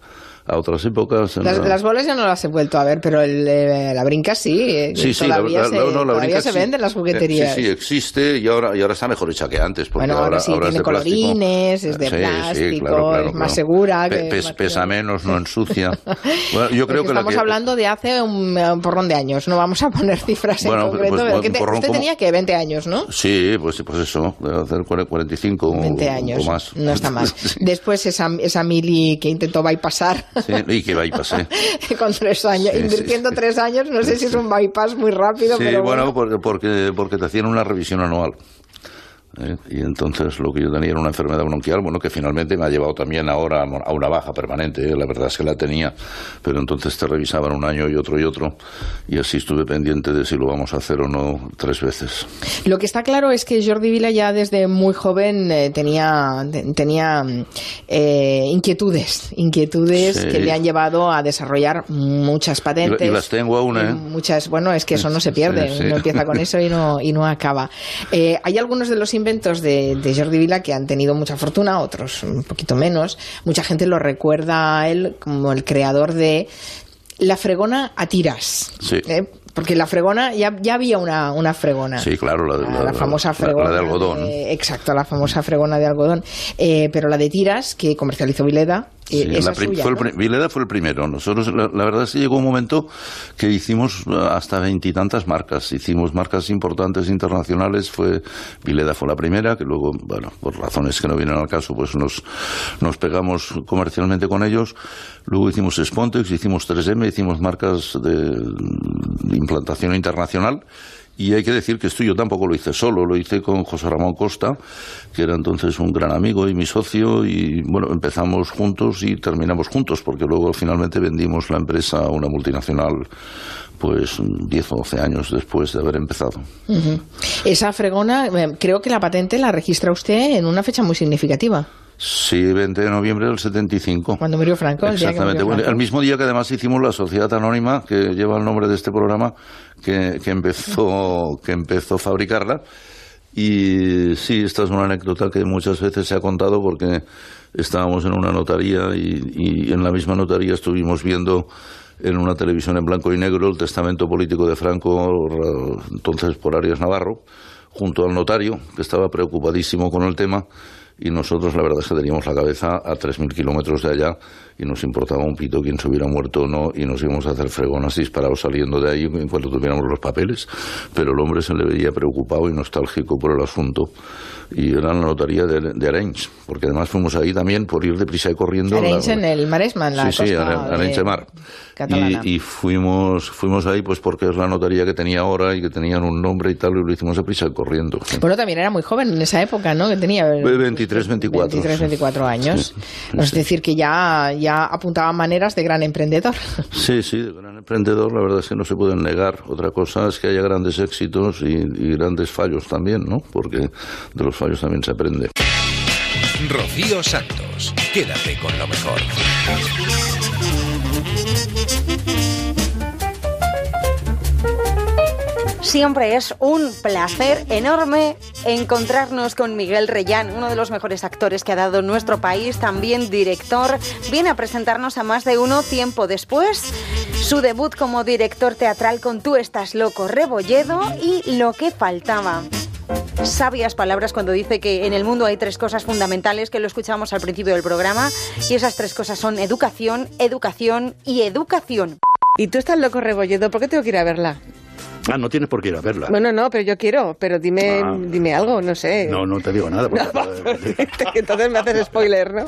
a otras épocas. Las, la- las bolas ya no las he vuelto a ver, pero el, eh, la brinca sí. eh, Sí, sí, todavía la- se, no, no, la todavía brinca se sí. venden en las jugueterías. Eh, Sí, sí, existe y ahora, y ahora está mejor hecha que antes. Porque Bueno, ahora, sí, ahora es tiene plástico. colorines, es de Sí, sí, plástico, claro, claro, es más claro. segura. Pe- que- pes- más- pesa menos, no ensucia. Bueno, yo creo que estamos que- hablando de hace un, un porrón de años, no vamos a poner cifras Bueno, en concreto. pues, que te- porrón usted como- tenía que 20 años, ¿no? Sí, pues, pues eso, debe hacer 40, 45 o- 20 o, años, más. no está mal. Después esa, esa mili que intentó bypassar Sí, y va y pasé. con tres años, Sí, sí, invirtiendo tres años, no sé si es un bypass muy rápido, Sí, pero bueno, bueno. porque, porque, porque te hacían una revisión anual. ¿Eh? Y entonces lo que yo tenía era una enfermedad bronquial, bueno, que finalmente me ha llevado también ahora a una baja permanente, ¿eh? la verdad es que la tenía, pero entonces te revisaban un año y otro y otro, y así estuve pendiente de si lo vamos a hacer o no tres veces. Lo que está claro es que Jordi Vila ya desde muy joven eh, tenía, te- tenía eh, inquietudes, inquietudes Sí. que le han llevado a desarrollar muchas patentes. y las tengo aún, ¿eh? Muchas, bueno, es que eso no se pierde, Sí, sí. uno empieza con eso y no, y no acaba. Eh, hay algunos de los inventos de, de Jordi Vila que han tenido mucha fortuna, otros un poquito menos. Mucha gente lo recuerda a él como el creador de la fregona a tiras. Sí. ¿eh? Porque la fregona, ya, ya había una, una fregona. Sí, claro, la, La, la famosa fregona. la de algodón. de- exacto, la famosa fregona de algodón. Eh, pero la de tiras, que comercializó Vileda, Sí, la suya, fue el Vileda fue el primero. Nosotros, la, la verdad es que llegó un momento que hicimos eh, hasta veintitantas marcas. Hicimos marcas importantes internacionales. Fue Vileda fue la primera, que luego, bueno, por razones que no vienen al caso, pues nos, nos pegamos comercialmente con ellos. Luego hicimos Spontex, hicimos 3M, hicimos marcas de, de implantación internacional. Y hay que decir que esto yo tampoco lo hice solo, lo hice con José Ramón Costa, que era entonces un gran amigo y mi socio, y bueno, empezamos juntos y terminamos juntos, porque luego finalmente vendimos la empresa a una multinacional, pues 10 o 12 años después de haber empezado. Esa fregona, eh, creo que la patente la registra usted en una fecha muy significativa. Sí, 20 de noviembre del 75. Cuando murió Franco, el día que Exactamente. murió Franco. el mismo día que además hicimos la Sociedad Anónima, que lleva el nombre de este programa, que, que empezó, que empezó a fabricarla. Y sí, esta es una anécdota que muchas veces se ha contado porque estábamos en una notaría y, y en la misma notaría estuvimos viendo en una televisión en blanco y negro el testamento político de Franco, ra- entonces por Arias Navarro, junto al notario, que estaba preocupadísimo con el tema, y nosotros la verdad es que teníamos la cabeza a 3.000 kilómetros de allá y nos importaba un pito quién se hubiera muerto o no y nos íbamos a hacer fregonas disparados saliendo de ahí en cuanto tuviéramos los papeles, pero el hombre se le veía preocupado y nostálgico por el asunto y era la notaría de, de Arenys, porque además fuimos ahí también por ir deprisa y corriendo. Arenys La- en el Maresma, en la sí, sí, costa Aren- Arenys de Mar. Y, y fuimos, fuimos ahí pues porque es la notaría que tenía ahora y que tenían un nombre y tal, y lo hicimos deprisa y corriendo. Bueno, también era muy joven en esa época, ¿no? Que tenía 23, 24. 23, 24 años. Sí, Es decir, que ya, ya apuntaba maneras de gran emprendedor. Sí, sí, de gran emprendedor, la verdad es que no se pueden negar. Otra cosa es que haya grandes éxitos y, y grandes fallos también, ¿no? Porque de los fallos también se aprende. Rocío Santos, quédate con lo mejor. Siempre es un placer enorme encontrarnos con Miguel Reyán, uno de los mejores actores que ha dado nuestro país, también director. Viene a presentarnos a más de uno tiempo después su debut como director teatral con Tú estás loco, Rebolledo y Lo que faltaba. Sabias palabras cuando dice que en el mundo hay tres cosas fundamentales que lo escuchamos al principio del programa y esas tres cosas son educación, educación y educación. ¿Y tú estás loco, Rebolledo? ¿Por qué tengo que ir a verla? Ah, no tienes por qué ir a verla. Bueno, no, pero yo quiero, pero dime, Ah. dime algo, no sé. No, no te digo nada. porque- Entonces me haces spoiler, ¿no?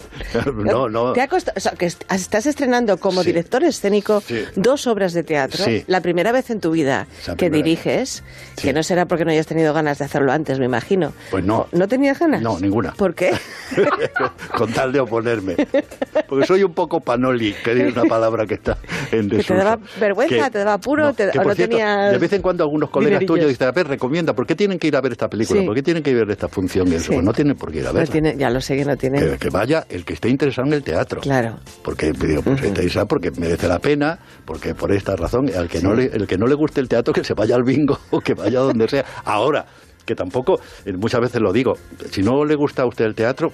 no, no. ¿Te ha costado, o sea, que est- estás estrenando como director escénico Sí. dos obras de teatro, Sí. la primera vez en tu vida Esa que diriges, que no será porque no hayas tenido ganas de hacerlo antes, me imagino. Pues no. ¿No tenías ganas? No, ninguna. ¿Por qué? Con tal de oponerme. Porque soy un poco panoli, que es una palabra que está en ¿Que te desuso. daba vergüenza, Que- te daba apuro no, te- que o no cierto, tenías De vez en cuando algunos colegas tuyos dicen, a ver, recomienda, ¿por qué tienen que ir a ver esta película? Sí. ¿Por qué tienen que ir a ver esta función? Y eso, Sí. pues no tienen por qué ir a No verla. tiene, ya lo sé que no tiene. Que, que vaya el que esté interesado en el teatro. Claro. Porque digo, pues, está interesado porque merece la pena, porque por esta razón, al que no le, el que no le guste el teatro, que se vaya al bingo o que vaya donde sea. Ahora, que tampoco, eh, muchas veces lo digo, si no le gusta a usted el teatro,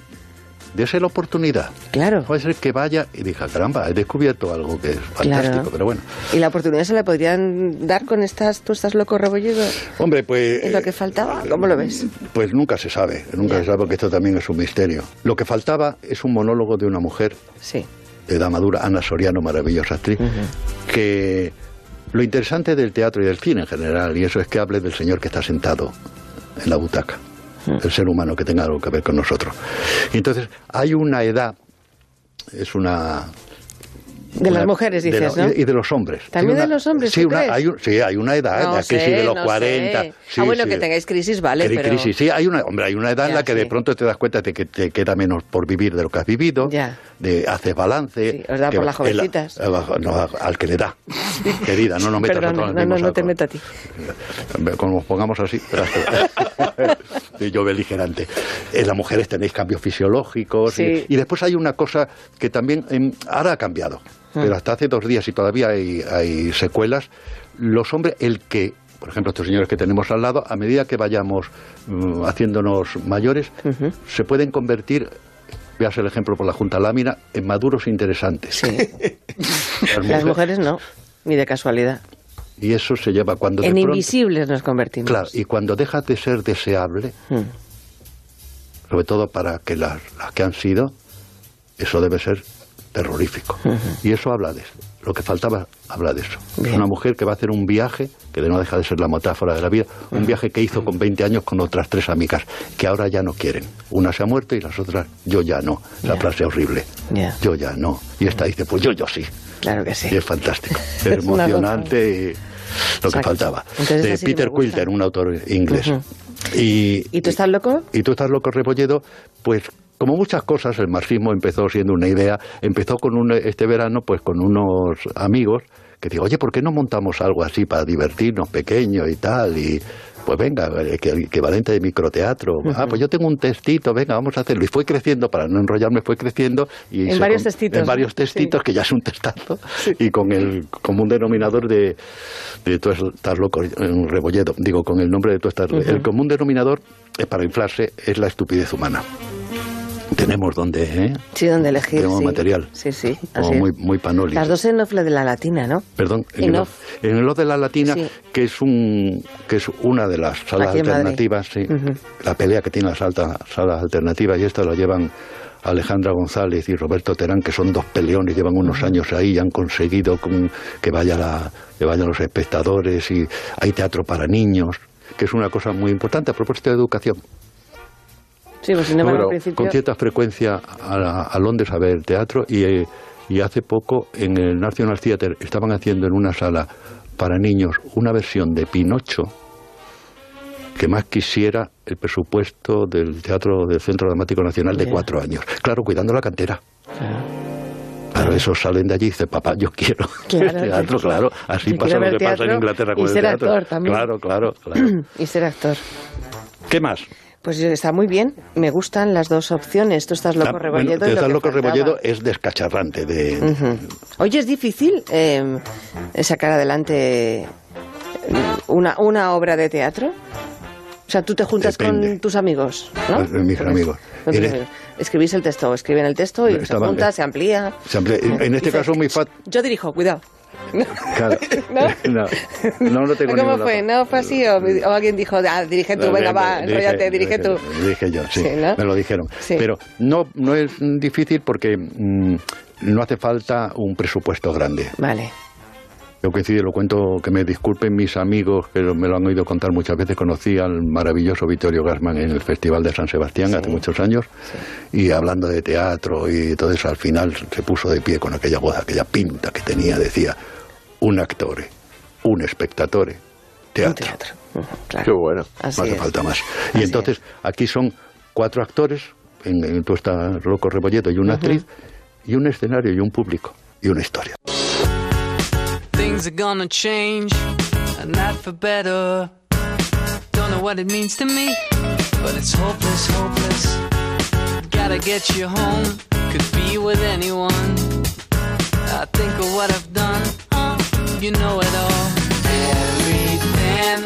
dése la oportunidad. Claro. Puede ser que vaya y diga, caramba, he descubierto algo que es fantástico, Claro. pero bueno. ¿Y la oportunidad se la podrían dar con estas, tú estás loco, Rebolledo? Hombre, pues... ¿Es lo que faltaba? ¿Cómo lo ves? Pues nunca se sabe, nunca se sabe porque esto también es un misterio. Lo que faltaba es un monólogo de una mujer Sí. de edad madura, Ana Soriano, maravillosa actriz, que lo interesante del teatro y del cine en general, y eso es que hable del señor que está sentado en la butaca, el ser humano que tenga algo que ver con nosotros. Y entonces hay una edad, es una... De las mujeres, dices, lo- ¿no? Y de los hombres. ¿También de los hombres, Sí, tú una- crees? hay, un- sí, hay una edad, No la sé, crisis de los no 40. sé. sí, ah, bueno, sí. que tengáis crisis, vale, pero... crisis, sí, hay una, hombre, hay una edad en la que de pronto te das cuenta de que te queda menos por vivir de lo que has vivido, Ya. de haces balance. Sí, os da que por las jovencitas. no, al que le da. Querida, no nos metas Perdón, en no, no, no te meto a ti. Como nos pongamos así, yo beligerante. En las mujeres tenéis cambios fisiológicos. Sí. Y, y después hay una cosa que también em, ahora ha cambiado, Ah. pero hasta hace dos días y todavía hay, hay secuelas. Los hombres, el que, por ejemplo, estos señores que tenemos al lado, a medida que vayamos mm, haciéndonos mayores, se pueden convertir. Veas el ejemplo por la Junta Lámina, en maduros interesantes. Las Las mujeres no, ni de casualidad. Y eso se lleva cuando de En pronto- invisibles nos convertimos. Claro, y cuando dejas de ser deseable, Hmm. sobre todo para que las, las que han sido, eso debe ser terrorífico. Y eso habla de lo que faltaba habla de eso. Es una mujer que va a hacer un viaje, que no deja de ser la metáfora de la vida, un viaje que hizo con 20 años con otras tres amigas, que ahora ya no quieren. Una se ha muerto y las otras, yo ya no. La Ya. frase horrible. Yo ya no. Y esta dice, pues yo, yo sí. Claro que sí. Y es fantástico. Es emocionante y lo que faltaba. Entonces de que Peter. Quilter, un autor inglés. Ujú. y, ¿Y tú estás loco? y tú estás loco, Rebolledo, pues como muchas cosas, el marxismo empezó siendo una idea, empezó con un, este verano pues con unos amigos que digo, oye, ¿por qué no montamos algo así para divertirnos, pequeño y tal? Y pues venga, eh, equivalente de microteatro. Ah, pues yo tengo un textito, venga, vamos a hacerlo. Y fue creciendo, para no enrollarme, fue creciendo. Y En varios con- textitos, En varios ¿no? textitos, que ya es un testazo. Y con el común denominador de, de tú estás loco, un rebolledo. Digo, con el nombre de tú estás... Ujú. El común denominador, eh, para inflarse, es la estupidez humana. Tenemos donde, ¿eh? Sí, donde elegir. Tenemos sí. material. Sí, sí. Como así muy, muy panoli. Las dos en de la Latina, ¿no? Perdón, en el, en el de la Latina, Sí. que es un que es una de las salas Aquí alternativas, sí, la pelea que tiene las altas salas alternativas, y esta la llevan Alejandra González y Roberto Terán, que son dos peleones, llevan unos años ahí y han conseguido con- que, vaya la, que vayan los espectadores, y hay teatro para niños, que es una cosa muy importante a propósito de educación. Sí, pues sin embargo, Bueno, al principio... con cierta frecuencia a, a Londres a ver teatro y, eh, y hace poco en el National Theatre estaban haciendo en una sala para niños una versión de Pinocho que más quisiera el presupuesto del teatro del Centro Dramático Nacional de cuatro años. Claro, cuidando la cantera. Claro, esos salen de allí y dicen, papá, yo quiero Claro, teatro, claro. Así pasa lo que pasa en Inglaterra con y el ser teatro. actor también. Claro, claro, claro. y ser actor. ¿Qué más? Pues está muy bien. Me gustan las dos opciones. Tú estás loco, Ah, Rebolledo. bueno, y lo Estás loco. Rebolledo es descacharrante de, Ujú. Oye, es difícil eh, sacar adelante eh, una, una obra de teatro. O sea, tú te juntas Depende. con tus amigos, ¿no? Pues, mis amigos. Escribís el texto, escriben el texto y se Estaban- junta, se amplía. Siempre- en, en este Dice, caso muy fácil. Yo dirijo, cuidado. Claro. no, no, no tengo ¿Cómo fue? ¿No fue así? ¿O, o alguien dijo, ah, dirige tú, No, venga, va, enróllate, dirige tú? Dije yo, sí, Sí, ¿no? me lo dijeron. Sí. Pero no, no es difícil porque mm, no hace falta un presupuesto grande. Vale. Yo coincido, lo cuento, que me disculpen mis amigos, que me lo han oído contar muchas veces. Conocí al maravilloso Vittorio Gassman en el Festival de San Sebastián hace muchos años y hablando de teatro y todo eso, al final se puso de pie con aquella voz, aquella pinta que tenía. Decía, un actor, un espectatore, teatro. Qué bueno. no hace falta más. Y entonces aquí son cuatro actores, en, en tú estás loco rebolledo y una actriz, y un escenario y un público y una historia. Things are gonna change, and not for better. Don't know what it means to me, but it's hopeless, hopeless. Gotta get you home, could be with anyone. I think of what I've done, you know it all. Everything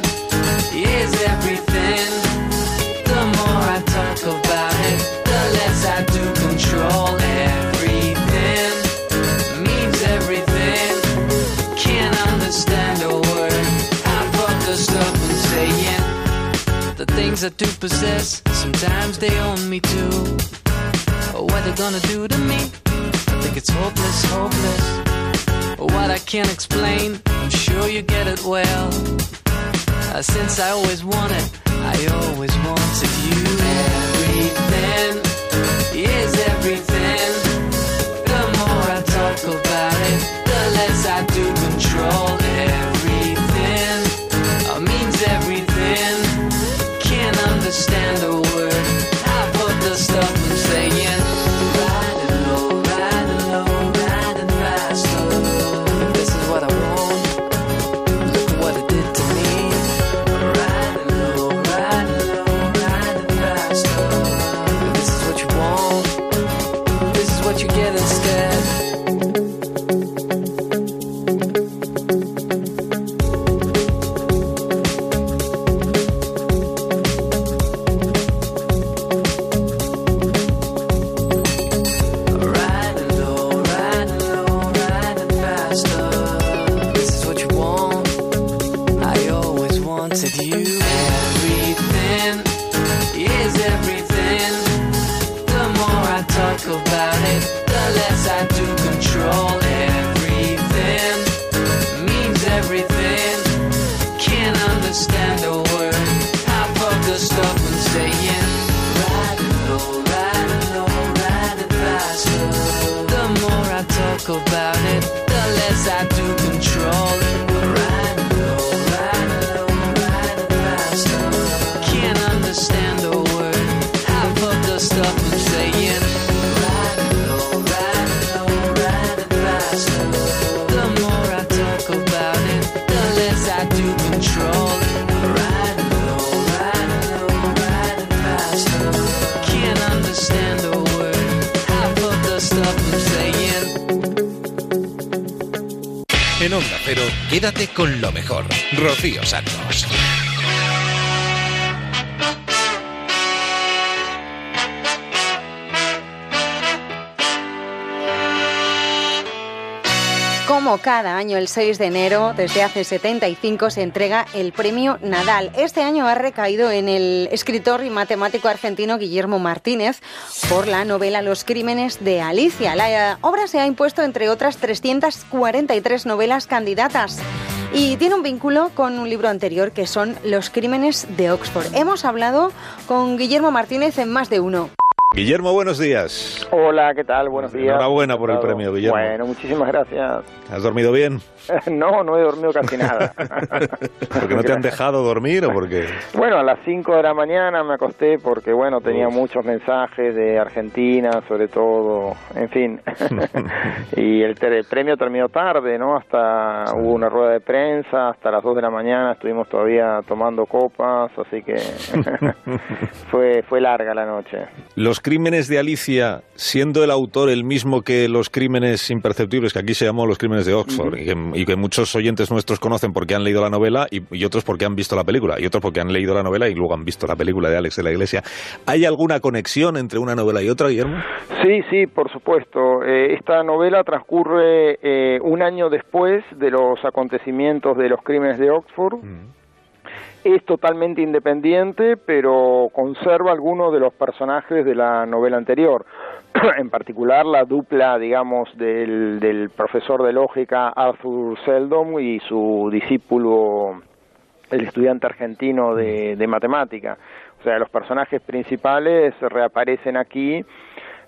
is everything. Things I do possess, sometimes they own me too. What they gonna do to me? I think it's hopeless, hopeless. What I can't explain, I'm sure you get it well. Uh, since I always wanted, I always wanted you. Everything is everything. scared el 6 de enero, desde hace 75, se entrega el premio Nadal. Este año ha recaído en el escritor y matemático argentino Guillermo Martínez por la novela Los crímenes de Alicia. La eh, obra se ha impuesto entre otras 343 novelas candidatas. Y tiene un vínculo con un libro anterior que son Los crímenes de Oxford. Hemos hablado con Guillermo Martínez en más de uno. Guillermo, buenos días. Hola, ¿qué tal? Buenos días. Enhorabuena por el premio, Guillermo. Bueno, muchísimas gracias. ¿Has dormido bien? no, no he dormido casi nada. ¿Porque no te han dejado dormir o porque...? Bueno, a las 5 de la mañana me acosté porque, bueno, tenía muchos mensajes de Argentina, sobre todo, en fin. y el, el, premio terminó tarde, ¿no? Hasta hubo una rueda de prensa, hasta las 2 de la mañana estuvimos todavía tomando copas, así que fue, fue larga la noche. Los crímenes de Alicia, siendo el autor el mismo que los crímenes imperceptibles, que aquí se llamó los crímenes de Oxford, uh -huh. y, que, y, que, muchos oyentes nuestros conocen porque han leído la novela y, y, otros porque han visto la película, y otros porque han leído la novela y luego han visto la película de Alex de la Iglesia. ¿Hay alguna conexión entre una novela y otra, Guillermo? Sí, sí, por supuesto. Eh, esta novela transcurre eh, un año después de los acontecimientos de los crímenes de Oxford. -huh es totalmente independiente, pero conserva algunos de los personajes de la novela anterior. en particular, la dupla, digamos, del, del, profesor de lógica Arthur Seldon y su discípulo, el estudiante argentino de, de matemática. O sea, los personajes principales reaparecen aquí.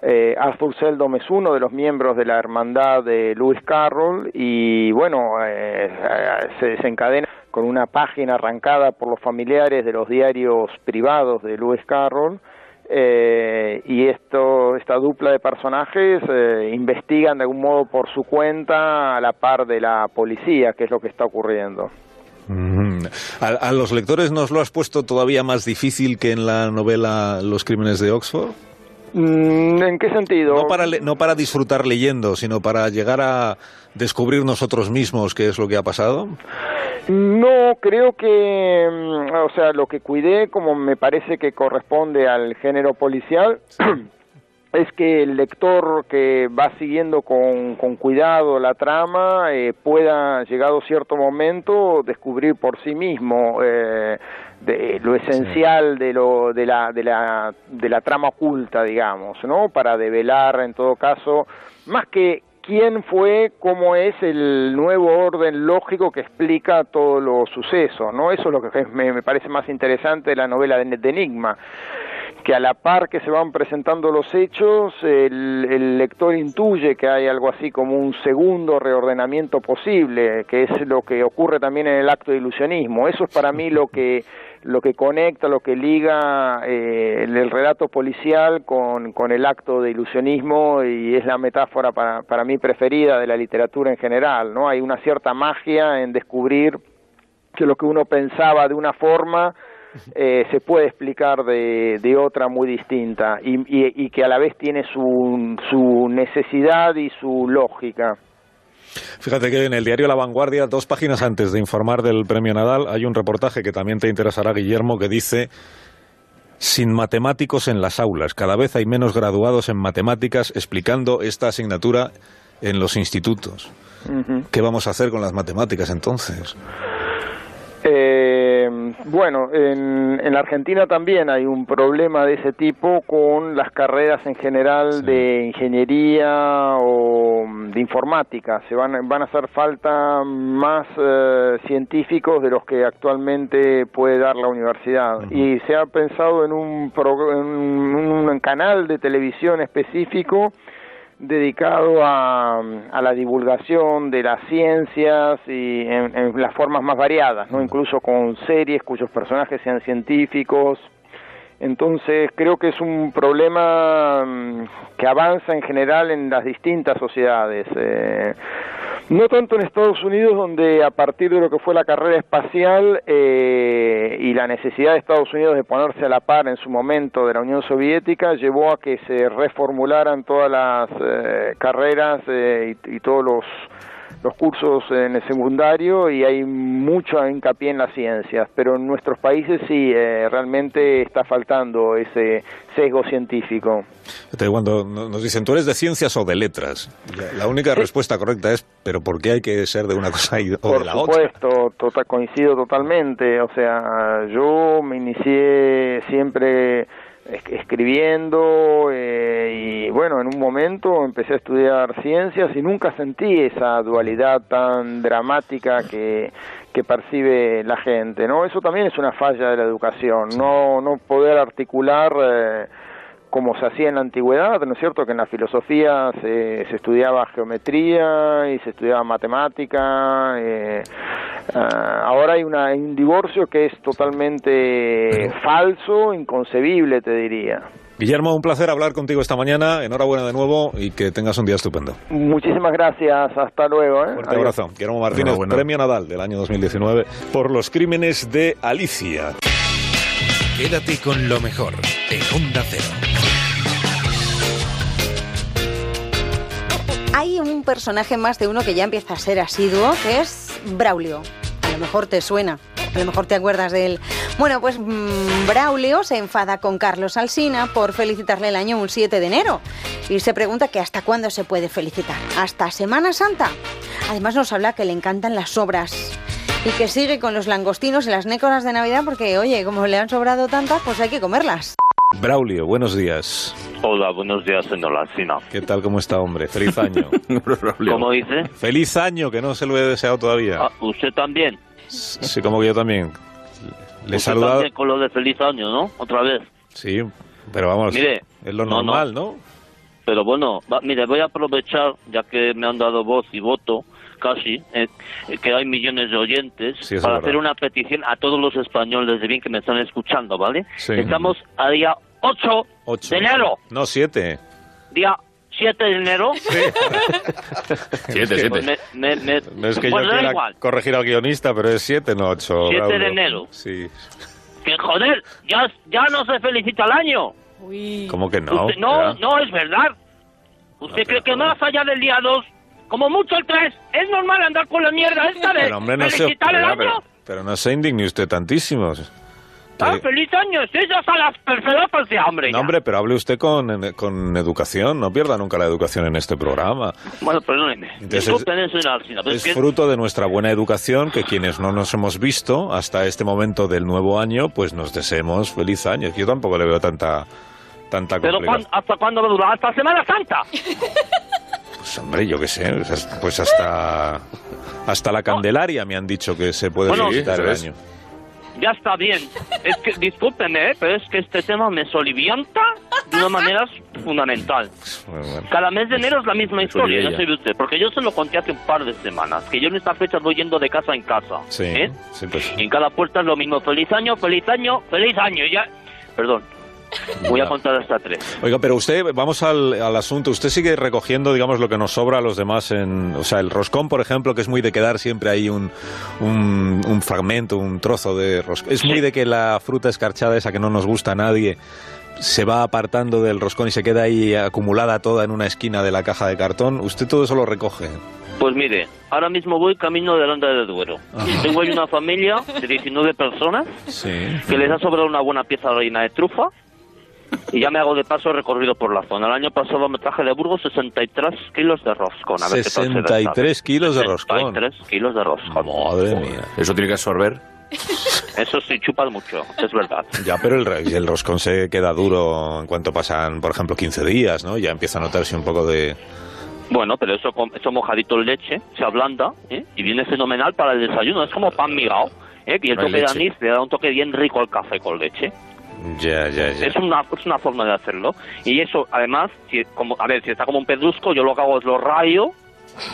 Eh, Arthur Seldom es uno de los miembros de la hermandad de Lewis Carroll y bueno, eh, se desencadena con una página arrancada por los familiares de los diarios privados de Lewis Carroll eh, y esto, esta dupla de personajes eh, investigan de algún modo por su cuenta a la par de la policía, que es lo que está ocurriendo. Mm. ¿A, ¿A, los lectores nos lo has puesto todavía más difícil que en la novela Los crímenes de Oxford? ¿En qué sentido? No para, no para disfrutar leyendo, sino para llegar a descubrir nosotros mismos qué es lo que ha pasado. No, creo que, o sea, lo que cuidé, como me parece que corresponde al género policial, es que el lector que va siguiendo con, con cuidado la trama eh, pueda, llegado cierto momento, descubrir por sí mismo eh, de lo esencial sí. de lo de la de la de la trama oculta digamos no para develar en todo caso más que quién fue cómo es el nuevo orden lógico que explica todos los sucesos no eso es lo que me, parece más interesante de la novela de, de Enigma que a la par que se van presentando los hechos, el, el, lector intuye que hay algo así como un segundo reordenamiento posible, que es lo que ocurre también en el acto de ilusionismo. Eso es para mí lo que lo que conecta, lo que liga eh, el, el, relato policial con, con, el acto de ilusionismo y es la metáfora para, para mí preferida de la literatura en general, ¿no? Hay una cierta magia en descubrir que lo que uno pensaba de una forma eh, se puede explicar de, de otra muy distinta y, y, y, que a la vez tiene su, su necesidad y su lógica. Fíjate que en el diario La Vanguardia, dos páginas antes de informar del premio Nadal, hay un reportaje que también te interesará, Guillermo, que dice sin matemáticos en las aulas. Cada vez hay menos graduados en matemáticas explicando esta asignatura en los institutos. Uh -huh. ¿Qué vamos a hacer con las matemáticas entonces? Eh, bueno, en, en, la Argentina también hay un problema de ese tipo con las carreras en general sí. de ingeniería o de informática. Se van, van a hacer falta más eh, científicos de los que actualmente puede dar la universidad. Uh -huh. Y se ha pensado en un, en un canal de televisión específico dedicado a, a, la divulgación de las ciencias y en, en, las formas más variadas, ¿no? incluso con series cuyos personajes sean científicos. Entonces creo que es un problema mm, que avanza en general en las distintas sociedades. Eh, no tanto en Estados Unidos, donde a partir de lo que fue la carrera espacial eh, y la necesidad de Estados Unidos de ponerse a la par en su momento de la Unión Soviética, llevó a que se reformularan todas las eh, carreras eh, y, y, todos los los cursos en el secundario y hay mucho hincapié en las ciencias, pero en nuestros países sí, eh, realmente está faltando ese sesgo científico. Cuando no- nos dicen, ¿tú eres de ciencias o de letras? La, única respuesta correcta es, ¿pero por qué hay que ser de una cosa y- o Por de la otra? supuesto, tota- coincido totalmente. O sea, yo me inicié siempre escribiendo eh, y bueno, en un momento empecé a estudiar ciencias y nunca sentí esa dualidad tan dramática que, que percibe la gente, ¿no? Eso también es una falla de la educación, no, no poder articular... eh, como se hacía en la antigüedad, ¿no es cierto? Que en la filosofía se, se estudiaba geometría y se estudiaba matemática. eh, ah, ahora hay, una, hay un divorcio que es totalmente falso, inconcebible, te diría. Guillermo, un placer hablar contigo esta mañana. Enhorabuena de nuevo y que tengas un día estupendo. Muchísimas gracias, hasta luego. ¿eh? Fuerte Adiós. abrazo. Guillermo Martínez, Premio Nadal del año 2019 por los crímenes de Alicia. Quédate con lo mejor en Onda Cero. Un personaje más de uno que ya empieza a ser asiduo, que es Braulio. A lo mejor te suena, a lo mejor te acuerdas de él. Bueno, pues mm, Braulio se enfada con Carlos Alsina por felicitarle el año un 7 de enero y se pregunta que hasta cuándo se puede felicitar. ¿Hasta Semana Santa? Además nos habla que le encantan las sobras y que sigue con los langostinos y las nécoras de Navidad porque, oye, como le han sobrado tantas, pues hay que comerlas. Braulio, buenos días. Hola, buenos días, señor Alcina. ¿Qué tal? ¿Cómo está, hombre? Feliz año. ¿Cómo dice? Feliz año, que no se lo he deseado todavía. Ah, ¿Usted también? Sí, como que yo también. Le Usted saludado. también con lo de feliz año, ¿no? Otra vez. Sí, pero vamos, Mire, es lo no, normal, ¿no? Pero bueno, va- mire, voy a aprovechar, ya que me han dado voz y voto, casi, eh, que hay millones de oyentes, Sí, para verdad. hacer una petición a todos los españoles de bien que me están escuchando, ¿vale? Sí. Estamos a día 8, Ocho. de enero, No, siete. día 7 de enero. Siete, siete. Pues me- me- me- No es que pues yo quiera igual. corregir al guionista, pero es siete, no ocho. 7 de enero. Sí. Que joder, ya, ya no se felicita el año. ¿Cómo que no? Usted- no, Ya. no, es verdad. ¿Usted cree que más allá del día 2, como mucho el 3, es normal andar con la mierda esta de Pero, hombre, no se, felicitar el año? pero, pero no se indigne usted tantísimo. Ah, feliz año, estéis hasta las pelotas de hambre. No, ya. hombre, pero hable usted con, con educación. No pierda nunca la educación en este programa. Bueno, perdóneme. Entonces, Disculpen, pero Es es fruto de nuestra buena educación que quienes no nos hemos visto hasta este momento del nuevo año, pues nos deseemos feliz año. Yo tampoco le veo tanta, tanta Pero complicación. ¿cuán- ¿hasta cuándo va a durar? ¿Hasta Semana Santa? Pues hombre, yo qué sé, pues, pues hasta hasta la Candelaria me han dicho que se puede Bueno, Sí, el año. Ya está bien. Es que, discúlpeme, ¿eh? pero es que este tema me solivianta de una manera fundamental. Cada mes de enero es la misma historia, ya sabe usted, porque yo se lo conté hace un par de semanas, que yo en estas fechas voy yendo de casa en casa. Sí, ¿eh? sí, pues. Y en cada puerta es lo mismo, feliz año, feliz año, feliz año, ya... Perdón, voy a contar hasta tres. Oiga, pero usted, vamos al, al asunto. Usted sigue recogiendo, digamos, lo que nos sobra a los demás en. O sea, el roscón, por ejemplo, que es muy de quedar siempre ahí un, un, un fragmento, un trozo de roscón. Es muy de que la fruta escarchada, esa que no nos gusta a nadie, se va apartando del roscón y se queda ahí acumulada toda en una esquina de la caja de cartón. Usted todo eso lo recoge. Pues mire, ahora mismo voy camino de de Duero. Tengo ahí una familia de 19 personas Sí. que les ha sobrado una buena pieza de reina de trufa y ya me hago de paso recorrido por la zona. El año pasado me traje de Burgos 63 kilos de roscón. A ver qué tal se da esta 63 vez. kilos de roscón. 63 kilos de roscón. Madre mía. ¿Eso tiene que absorber? Eso sí, chupas mucho, es verdad. Ya, pero el, el roscón se queda duro en cuanto pasan, por ejemplo, 15 días, ¿no? Ya empieza a notarse un poco de... Bueno, pero eso, eso mojadito en leche, se ablanda ¿eh? y viene fenomenal para el desayuno. Es como pan migao. ¿eh? Y el No toque de anís le da un toque bien rico al café con leche. Ya, ya, ya. Es una, es una forma de hacerlo. Y eso, además, si, como, a ver, si está como un pedrusco, yo lo que hago es lo rayo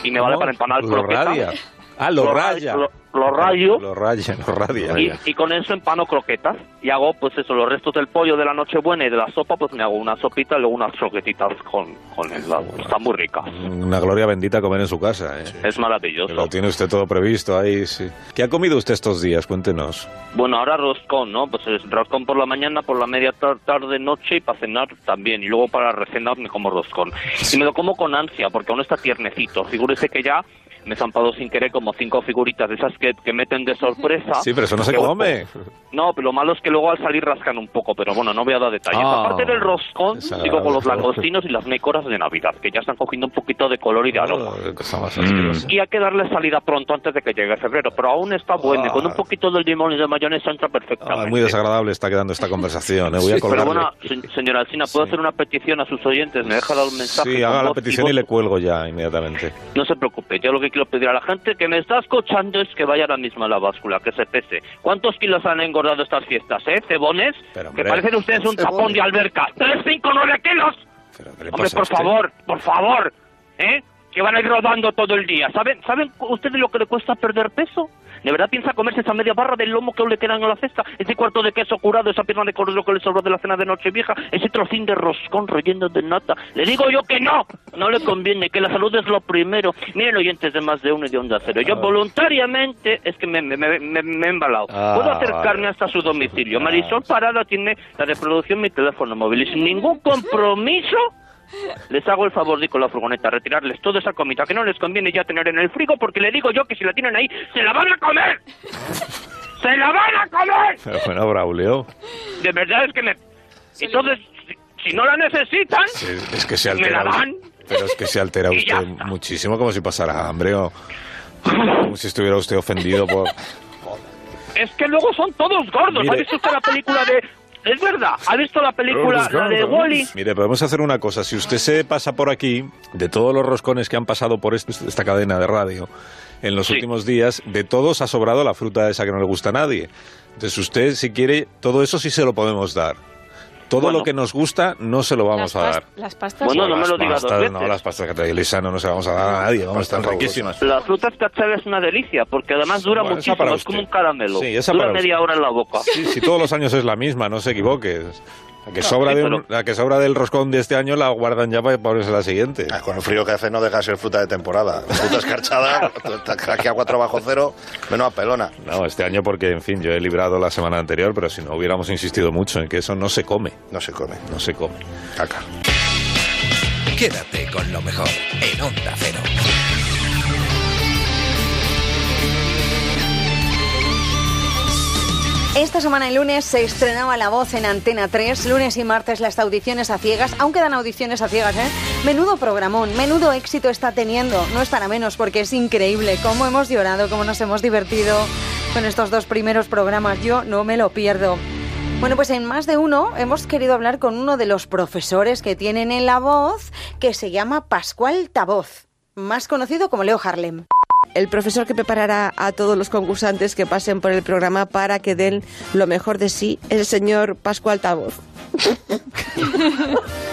y me vale para empanar Lo croquetas. Ah, lo ra- raya. Lo, lo rayo Lo raya, lo radia. y, y con eso empano croquetas. Y hago, pues eso, los restos del pollo de la Nochebuena y de la sopa, pues me hago una sopita y luego unas croquetitas con, con el Están muy ricas. Una gloria bendita comer en su casa, ¿eh? Es maravilloso. Lo tiene usted todo previsto ahí, sí. ¿Qué ha comido usted estos días? Cuéntenos. Bueno, ahora roscón, ¿no? Pues es roscón por la mañana, por la media tar- tarde, noche y para cenar también. Y luego para recenar me como roscón. Y me lo como con ansia, porque aún está tiernecito. Figúrese que ya me he zampado sin querer como cinco figuritas de esas que, que meten de sorpresa. Sí, pero eso no se Que, come. No, pero lo malo es que luego al salir rascan un poco, pero bueno, no voy a dar detalles. Ah. Aparte del roscón, sigo con los langostinos y las mecoras de Navidad, que ya están cogiendo un poquito de color y de aroma. Oh, asquerosa. Y hay que darle salida pronto antes de que llegue febrero, pero aún está bueno y con un poquito del limón y de mayonesa entra perfectamente. Ah, muy desagradable está quedando esta conversación. ¿eh? Voy a pero colgarle. bueno, se- señora Alsina, ¿puedo hacer una petición a sus oyentes? ¿Me deja dar un mensaje? Sí, haga la petición y voto? le cuelgo ya inmediatamente. No se preocupe, yo lo que quiero pedir a la gente que me está escuchando es que vaya ahora mismo a la báscula, que se pese. ¿Cuántos kilos han engordado estas fiestas, eh? ¿Cebones? que hombre, parecen ustedes un cebones. tapón de alberca. ¡Tres, cinco, nueve kilos! Hombre, por usted? favor, por favor, ¿eh? Que van a ir rodando todo el día. ¿Saben, ¿Saben ustedes lo que le cuesta perder peso? ¿De verdad piensa comerse esa media barra del lomo que aún le quedan en la cesta? Ese cuarto de queso curado, esa pierna de cordero que le sobró de la cena de Nochevieja, ese trocín de roscón relleno de nata. Le digo yo que no, no le conviene, que la salud es lo primero. Miren, oyentes de más de uno y de onda cero. Yo Ah. voluntariamente, es que me, me, me, me- me he embalado. Ah, Puedo acercarme hasta su domicilio. Marisol Parada tiene la de producción mi teléfono móvil y sin ningún compromiso les hago el favor de ir con la furgoneta, retirarles toda esa comida que no les conviene ya tener en el frigo, porque le digo yo que si la tienen ahí, ¡se la van a comer! ¡Se la van a comer! Pero bueno, Braulio. De verdad es que me... Entonces, si, si no la necesitan, Es que se me altera. la dan. Pero es que se altera usted muchísimo, como si pasara hambre o como si estuviera usted ofendido por. Es que luego son todos gordos. Mire. ¿Ha visto usted la película de...? Es verdad, ¿ha visto la película, la de Wally? Mire, podemos hacer una cosa. Si usted se pasa por aquí, de todos los roscones que han pasado por est- esta cadena de radio en los últimos días, de todos ha sobrado la fruta esa que no le gusta a nadie. Entonces, usted, si quiere, todo eso sí se lo podemos dar. Todo Bueno. lo que nos gusta no se lo vamos a dar. Las pastas. Bueno, no me Las lo digas dos pastas, veces. No, las pastas que trae Lisano no se las vamos a dar a nadie. Vamos, están riquísimas. La fruta cachada es una delicia, porque además dura Bueno, muchísimo, es como un caramelo. Sí, esa dura para media usted. hora en la boca. Sí, sí, todos los años es la misma, no se equivoque. La que, No, sobra sí, de un- la que sobra del roscón de este año la guardan ya para ponerse la siguiente. Ah, Con el frío que hace no deja de ser fruta de temporada. Fruta escarchada, aquí a 4 bajo cero, menos a pelona. No, este año porque, en fin, yo he librado la semana anterior, pero si no hubiéramos insistido mucho en que eso no se come. No se come. No se come. Caca. Quédate con lo mejor en Onda Cero. Esta semana, el lunes, se estrenaba La Voz en Antena 3. Lunes y martes, las audiciones a ciegas. Aún quedan audiciones a ciegas, ¿eh? Menudo programón, menudo éxito está teniendo. No es para menos, porque es increíble cómo hemos llorado, cómo nos hemos divertido con estos dos primeros programas. Yo no me lo pierdo. Bueno, pues en más de uno hemos querido hablar con uno de los profesores que tienen en La Voz, que se llama Pascual Tavoz, más conocido como Leo Harlem. El profesor que preparará a todos los concursantes que pasen por el programa para que den lo mejor de sí es el señor Pascual Tavoz.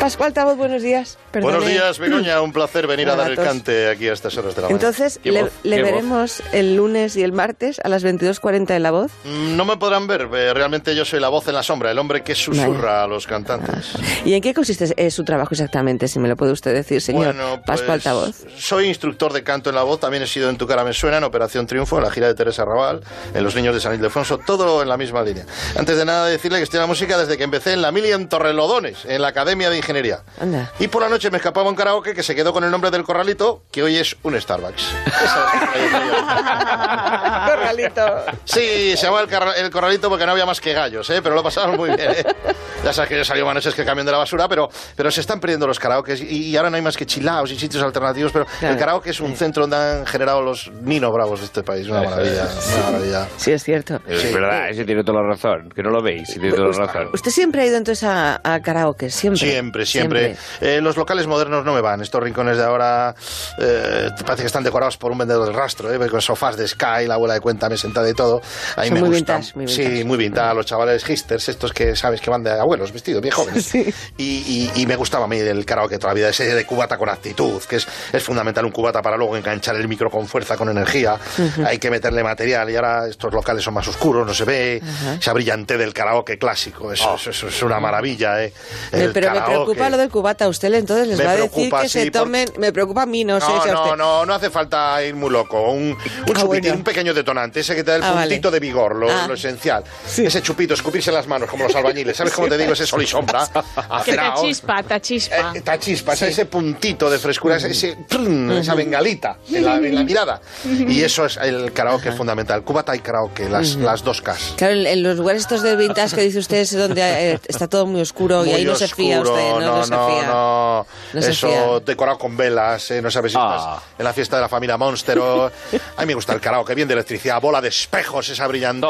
Pascual Tavoz, buenos días. Perdone. Buenos días, Begoña. Un placer venir a dar el cante aquí a estas horas de la mañana. Entonces, ¿Qué le, voz? le ¿Qué voz? veremos el lunes y el martes a las 22.40 en La Voz. Mm, No me podrán ver, eh, realmente yo soy la voz en la sombra, el hombre que susurra a los cantantes. ¿Y en qué consiste eh, su trabajo exactamente, si me lo puede usted decir, señor Bueno, Pascual pues, Tavoz? Soy instructor de canto en la voz, también he sido en Tu cara me suena, en Operación Triunfo, en la gira de Teresa Raval, en Los niños de San Ildefonso, todo en la misma línea. Antes de nada decirle que estoy en la música desde que empecé en la Mili en Torrelodones, en la Academia de Ingeniería. Anda. Y por la noche me escapaba un karaoke que se quedó con el nombre del corralito, que hoy es un Starbucks. Corralito. Sí, se llamaba el, el corralito porque no había más que gallos, ¿eh? pero lo pasamos muy bien. ¿eh? Ya sabes que yo salió noches que el camión de la basura, pero, pero se están perdiendo los karaokes y, y ahora no hay más que chilaos y sitios alternativos, pero Claro. el karaoke es un centro donde han generado los Nino Bravos de este país. Una maravilla, es. una maravilla. Sí, es cierto. Es verdad, ese tiene toda la razón. Que no lo veis, tiene toda la razón. ¿Usted siempre ha ido entonces a, a karaoke? Siempre. Siempre, siempre. Eh, los locales modernos no me van. Estos rincones de ahora eh, parece que están decorados por un vendedor del rastro, ¿eh? con sofás de Sky, la abuela de cuéntame sentada y todo. A mí Son me muy gusta. vintage, muy vintage. Sí, muy vintage. Los chavales hipsters, estos que sabes que van de abuelos vestidos, bien jóvenes. Y, y- y me gustaba a mí el karaoke toda la vida, ese de cubata con actitud, que es, es fundamental un cubata para luego enganchar el micro con fuerza, con energía. Ujú. Hay que meterle material y ahora estos locales son más oscuros, no se ve. Ajá. Esa brillante del karaoke clásico, eso, eso- eso es una maravilla. ¿eh? Me- El pero me karaoke. Preocupa lo del cubata. Usted le- entonces les Me va a decir preocupa, que se por- tomen... Me preocupa a mí, no, sé si a no, usted... no, no hace falta ir muy loco. Un, un chupitín, un pequeño detonante, ese que te da el Ah, vale. puntito de vigor, lo, Ah. lo esencial. Ese chupito, escupirse las manos como los albañiles. ¿Sabes cómo te digo, ese sol y sombra, Que te acenao, chispa, te chispa. esta chispa, ese- ese puntito de frescura, ese, esa bengalita en la, en la mirada. Y eso es el karaoke fundamental. Cubata y karaoke, las, las dos Ks. Claro, en, en los lugares estos de vintage que dice usted es donde eh, está todo muy oscuro y ahí no se fía usted, no, no, no se no, fía. no. No se Eso fía. decorado con velas, eh, no sabes si estás en la fiesta de la familia Monster o... A mí me gusta el karaoke, bien de electricidad, bola de espejos, esa brillante.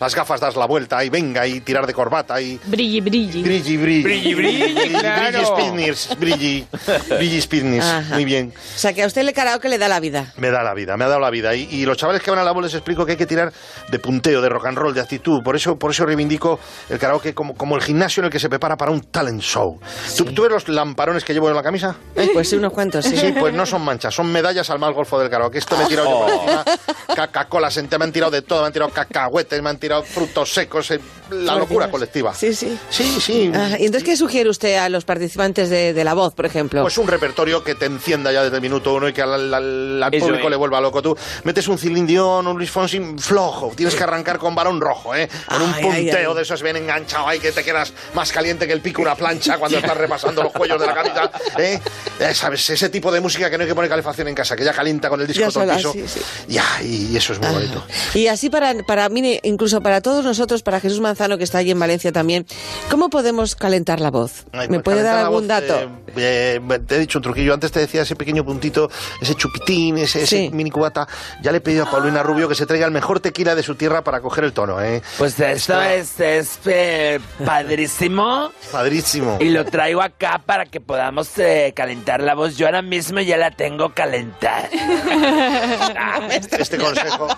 Las gafas das la vuelta y venga y tirar de corbata y... Brilli, brilli. Brilli, brilli. Brilli, brilli, claro. Brilli Spinners, brilli. Brilli Spinners, muy bien. O sea, que a usted el karaoke le da la vida. Me da la vida, me ha dado la vida. Y, y los chavales que van a la voz les explico que hay que tirar de punteo, de rock and roll, de actitud. Por eso, por eso reivindico el karaoke como, como el gimnasio en el que se prepara para un talent show. ¿Tú, tú ves los lamparones que llevo en la camisa? Pues sí, unos cuantos, sí. Sí, pues no son manchas, son medallas al mal golfo del karaoke. Esto me he tirado yo por encima. Coca-Cola, me han tirado de todo, me han tirado cacahuetes, me han tirado frutos secos. eh, La Por locura Dios. colectiva. Sí, sí. Sí, sí. Ajá. ¿Y entonces qué sugiere usted a los participantes de, de La Voz, por ejemplo? Pues un repertorio que te encienda ya desde el minuto uno y que al, al- al público es. le vuelva loco. Tú metes un Celine Dion, un Luis Fonsi flojo. Tienes que arrancar con varón rojo, ¿eh? Con un Ay, punteo ay, ay. de esos bien enganchado ahí que te quedas más caliente que el pico de una plancha cuando estás repasando los cuellos de la camisa, ¿eh? Eh, ¿Sabes? Ese tipo de música que no hay que poner calefacción en casa, que ya calienta con el disco Ya todo sola, piso. sí, sí. Ya, y eso es muy bonito. Y así para, para mire, incluso para todos nosotros, para Jesús Manzano, que está allí en Valencia también, ¿cómo podemos calentar la voz? Ay, ¿Me pues puede dar algún voz, dato? eh, eh, te he dicho un truquillo. Antes te decía ese pequeño puntito, ese chupitín, ese, ese mini cubata. Ya le he pedido a Paulina Rubio que se traiga el mejor tequila de su tierra para coger el tono, ¿eh? Pues esto es, es eh, padrísimo. Padrísimo. Y lo traigo acá para que podamos eh, calentar la voz. Yo ahora mismo ya la tengo calentada. Este consejo.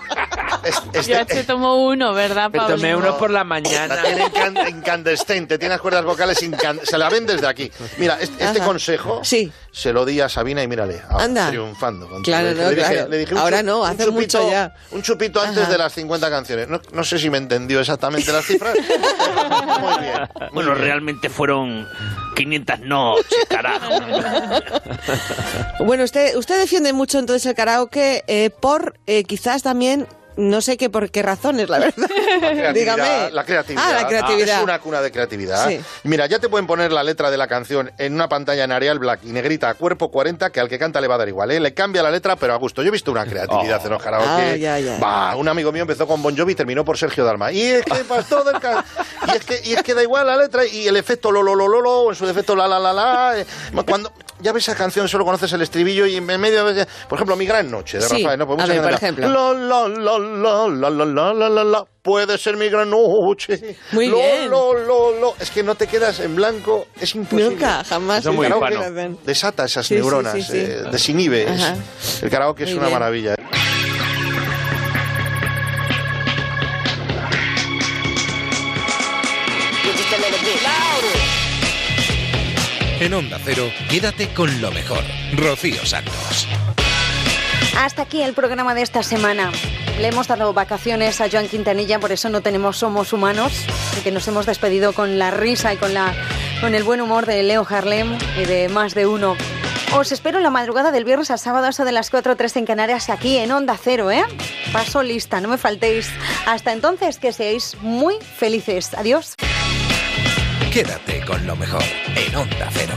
Este, Ya se tomó uno, ¿verdad, Me Pablo? tomé uno por la mañana. La tiene incan- incandescente, tiene las cuerdas vocales incan- se la ven desde aquí. Mira, este, este consejo se lo di a Sabina y mírale, ahora Anda. triunfando. con Claro, todo. no, Le dije- claro. le dije un Ahora no, un hace chupito- mucho ya. Un chupito antes Ajá. de las 50 canciones. No, no sé si me entendió exactamente las cifras. Muy bien. muy Bueno, bien. realmente fueron 500 noches, carajo. Bueno, usted, usted defiende mucho entonces el karaoke eh, por eh, quizás también, no sé qué por qué razones, la verdad. Creatividad, Dígame. La creatividad. Ah, la creatividad. Es una cuna de creatividad. Sí. Mira, ya te pueden poner la letra de la canción en una pantalla en Arial Black y negrita a cuerpo 40 que al que canta le va a dar igual, ¿eh? Le cambia la letra, pero a gusto. Yo he visto una creatividad en los karaoke. Ah, ya, ya. Un amigo mío empezó con Bon Jovi y terminó por Sergio Dalma. Y es que pasó del y es que y es que da igual la letra y el efecto lo lo lo lo, lo en su defecto la la la la. eh, Cuando ya ves esa canción solo conoces el estribillo y en medio por ejemplo Mi gran noche de Sí. Rafael, ¿no? Pues A ver, por gente ejemplo. La la la la la la la puede ser mi gran noche. Muy Lo, bien. Lo, lo, lo. Es que no te quedas en blanco, es imposible. Nunca, jamás. El Eso muy karaoke hispano. desata esas Sí, neuronas, sí, sí. eh, desinhibe. es- Ajá. El karaoke es Muy una bien. maravilla. En Onda Cero, quédate con lo mejor. Rocío Santos. Hasta aquí el programa de esta semana. Le hemos dado vacaciones a Joan Quintanilla, por eso no tenemos Somos Humanos, y que nos hemos despedido con la risa y con, la, con el buen humor de Leo Harlem y de más de uno. Os espero en la madrugada del viernes al sábado, eso de las 4 o 3 en Canarias, aquí en Onda Cero, ¿eh? Paso lista, no me faltéis. Hasta entonces, que seáis muy felices. Adiós. Quédate con lo mejor en Onda Cero.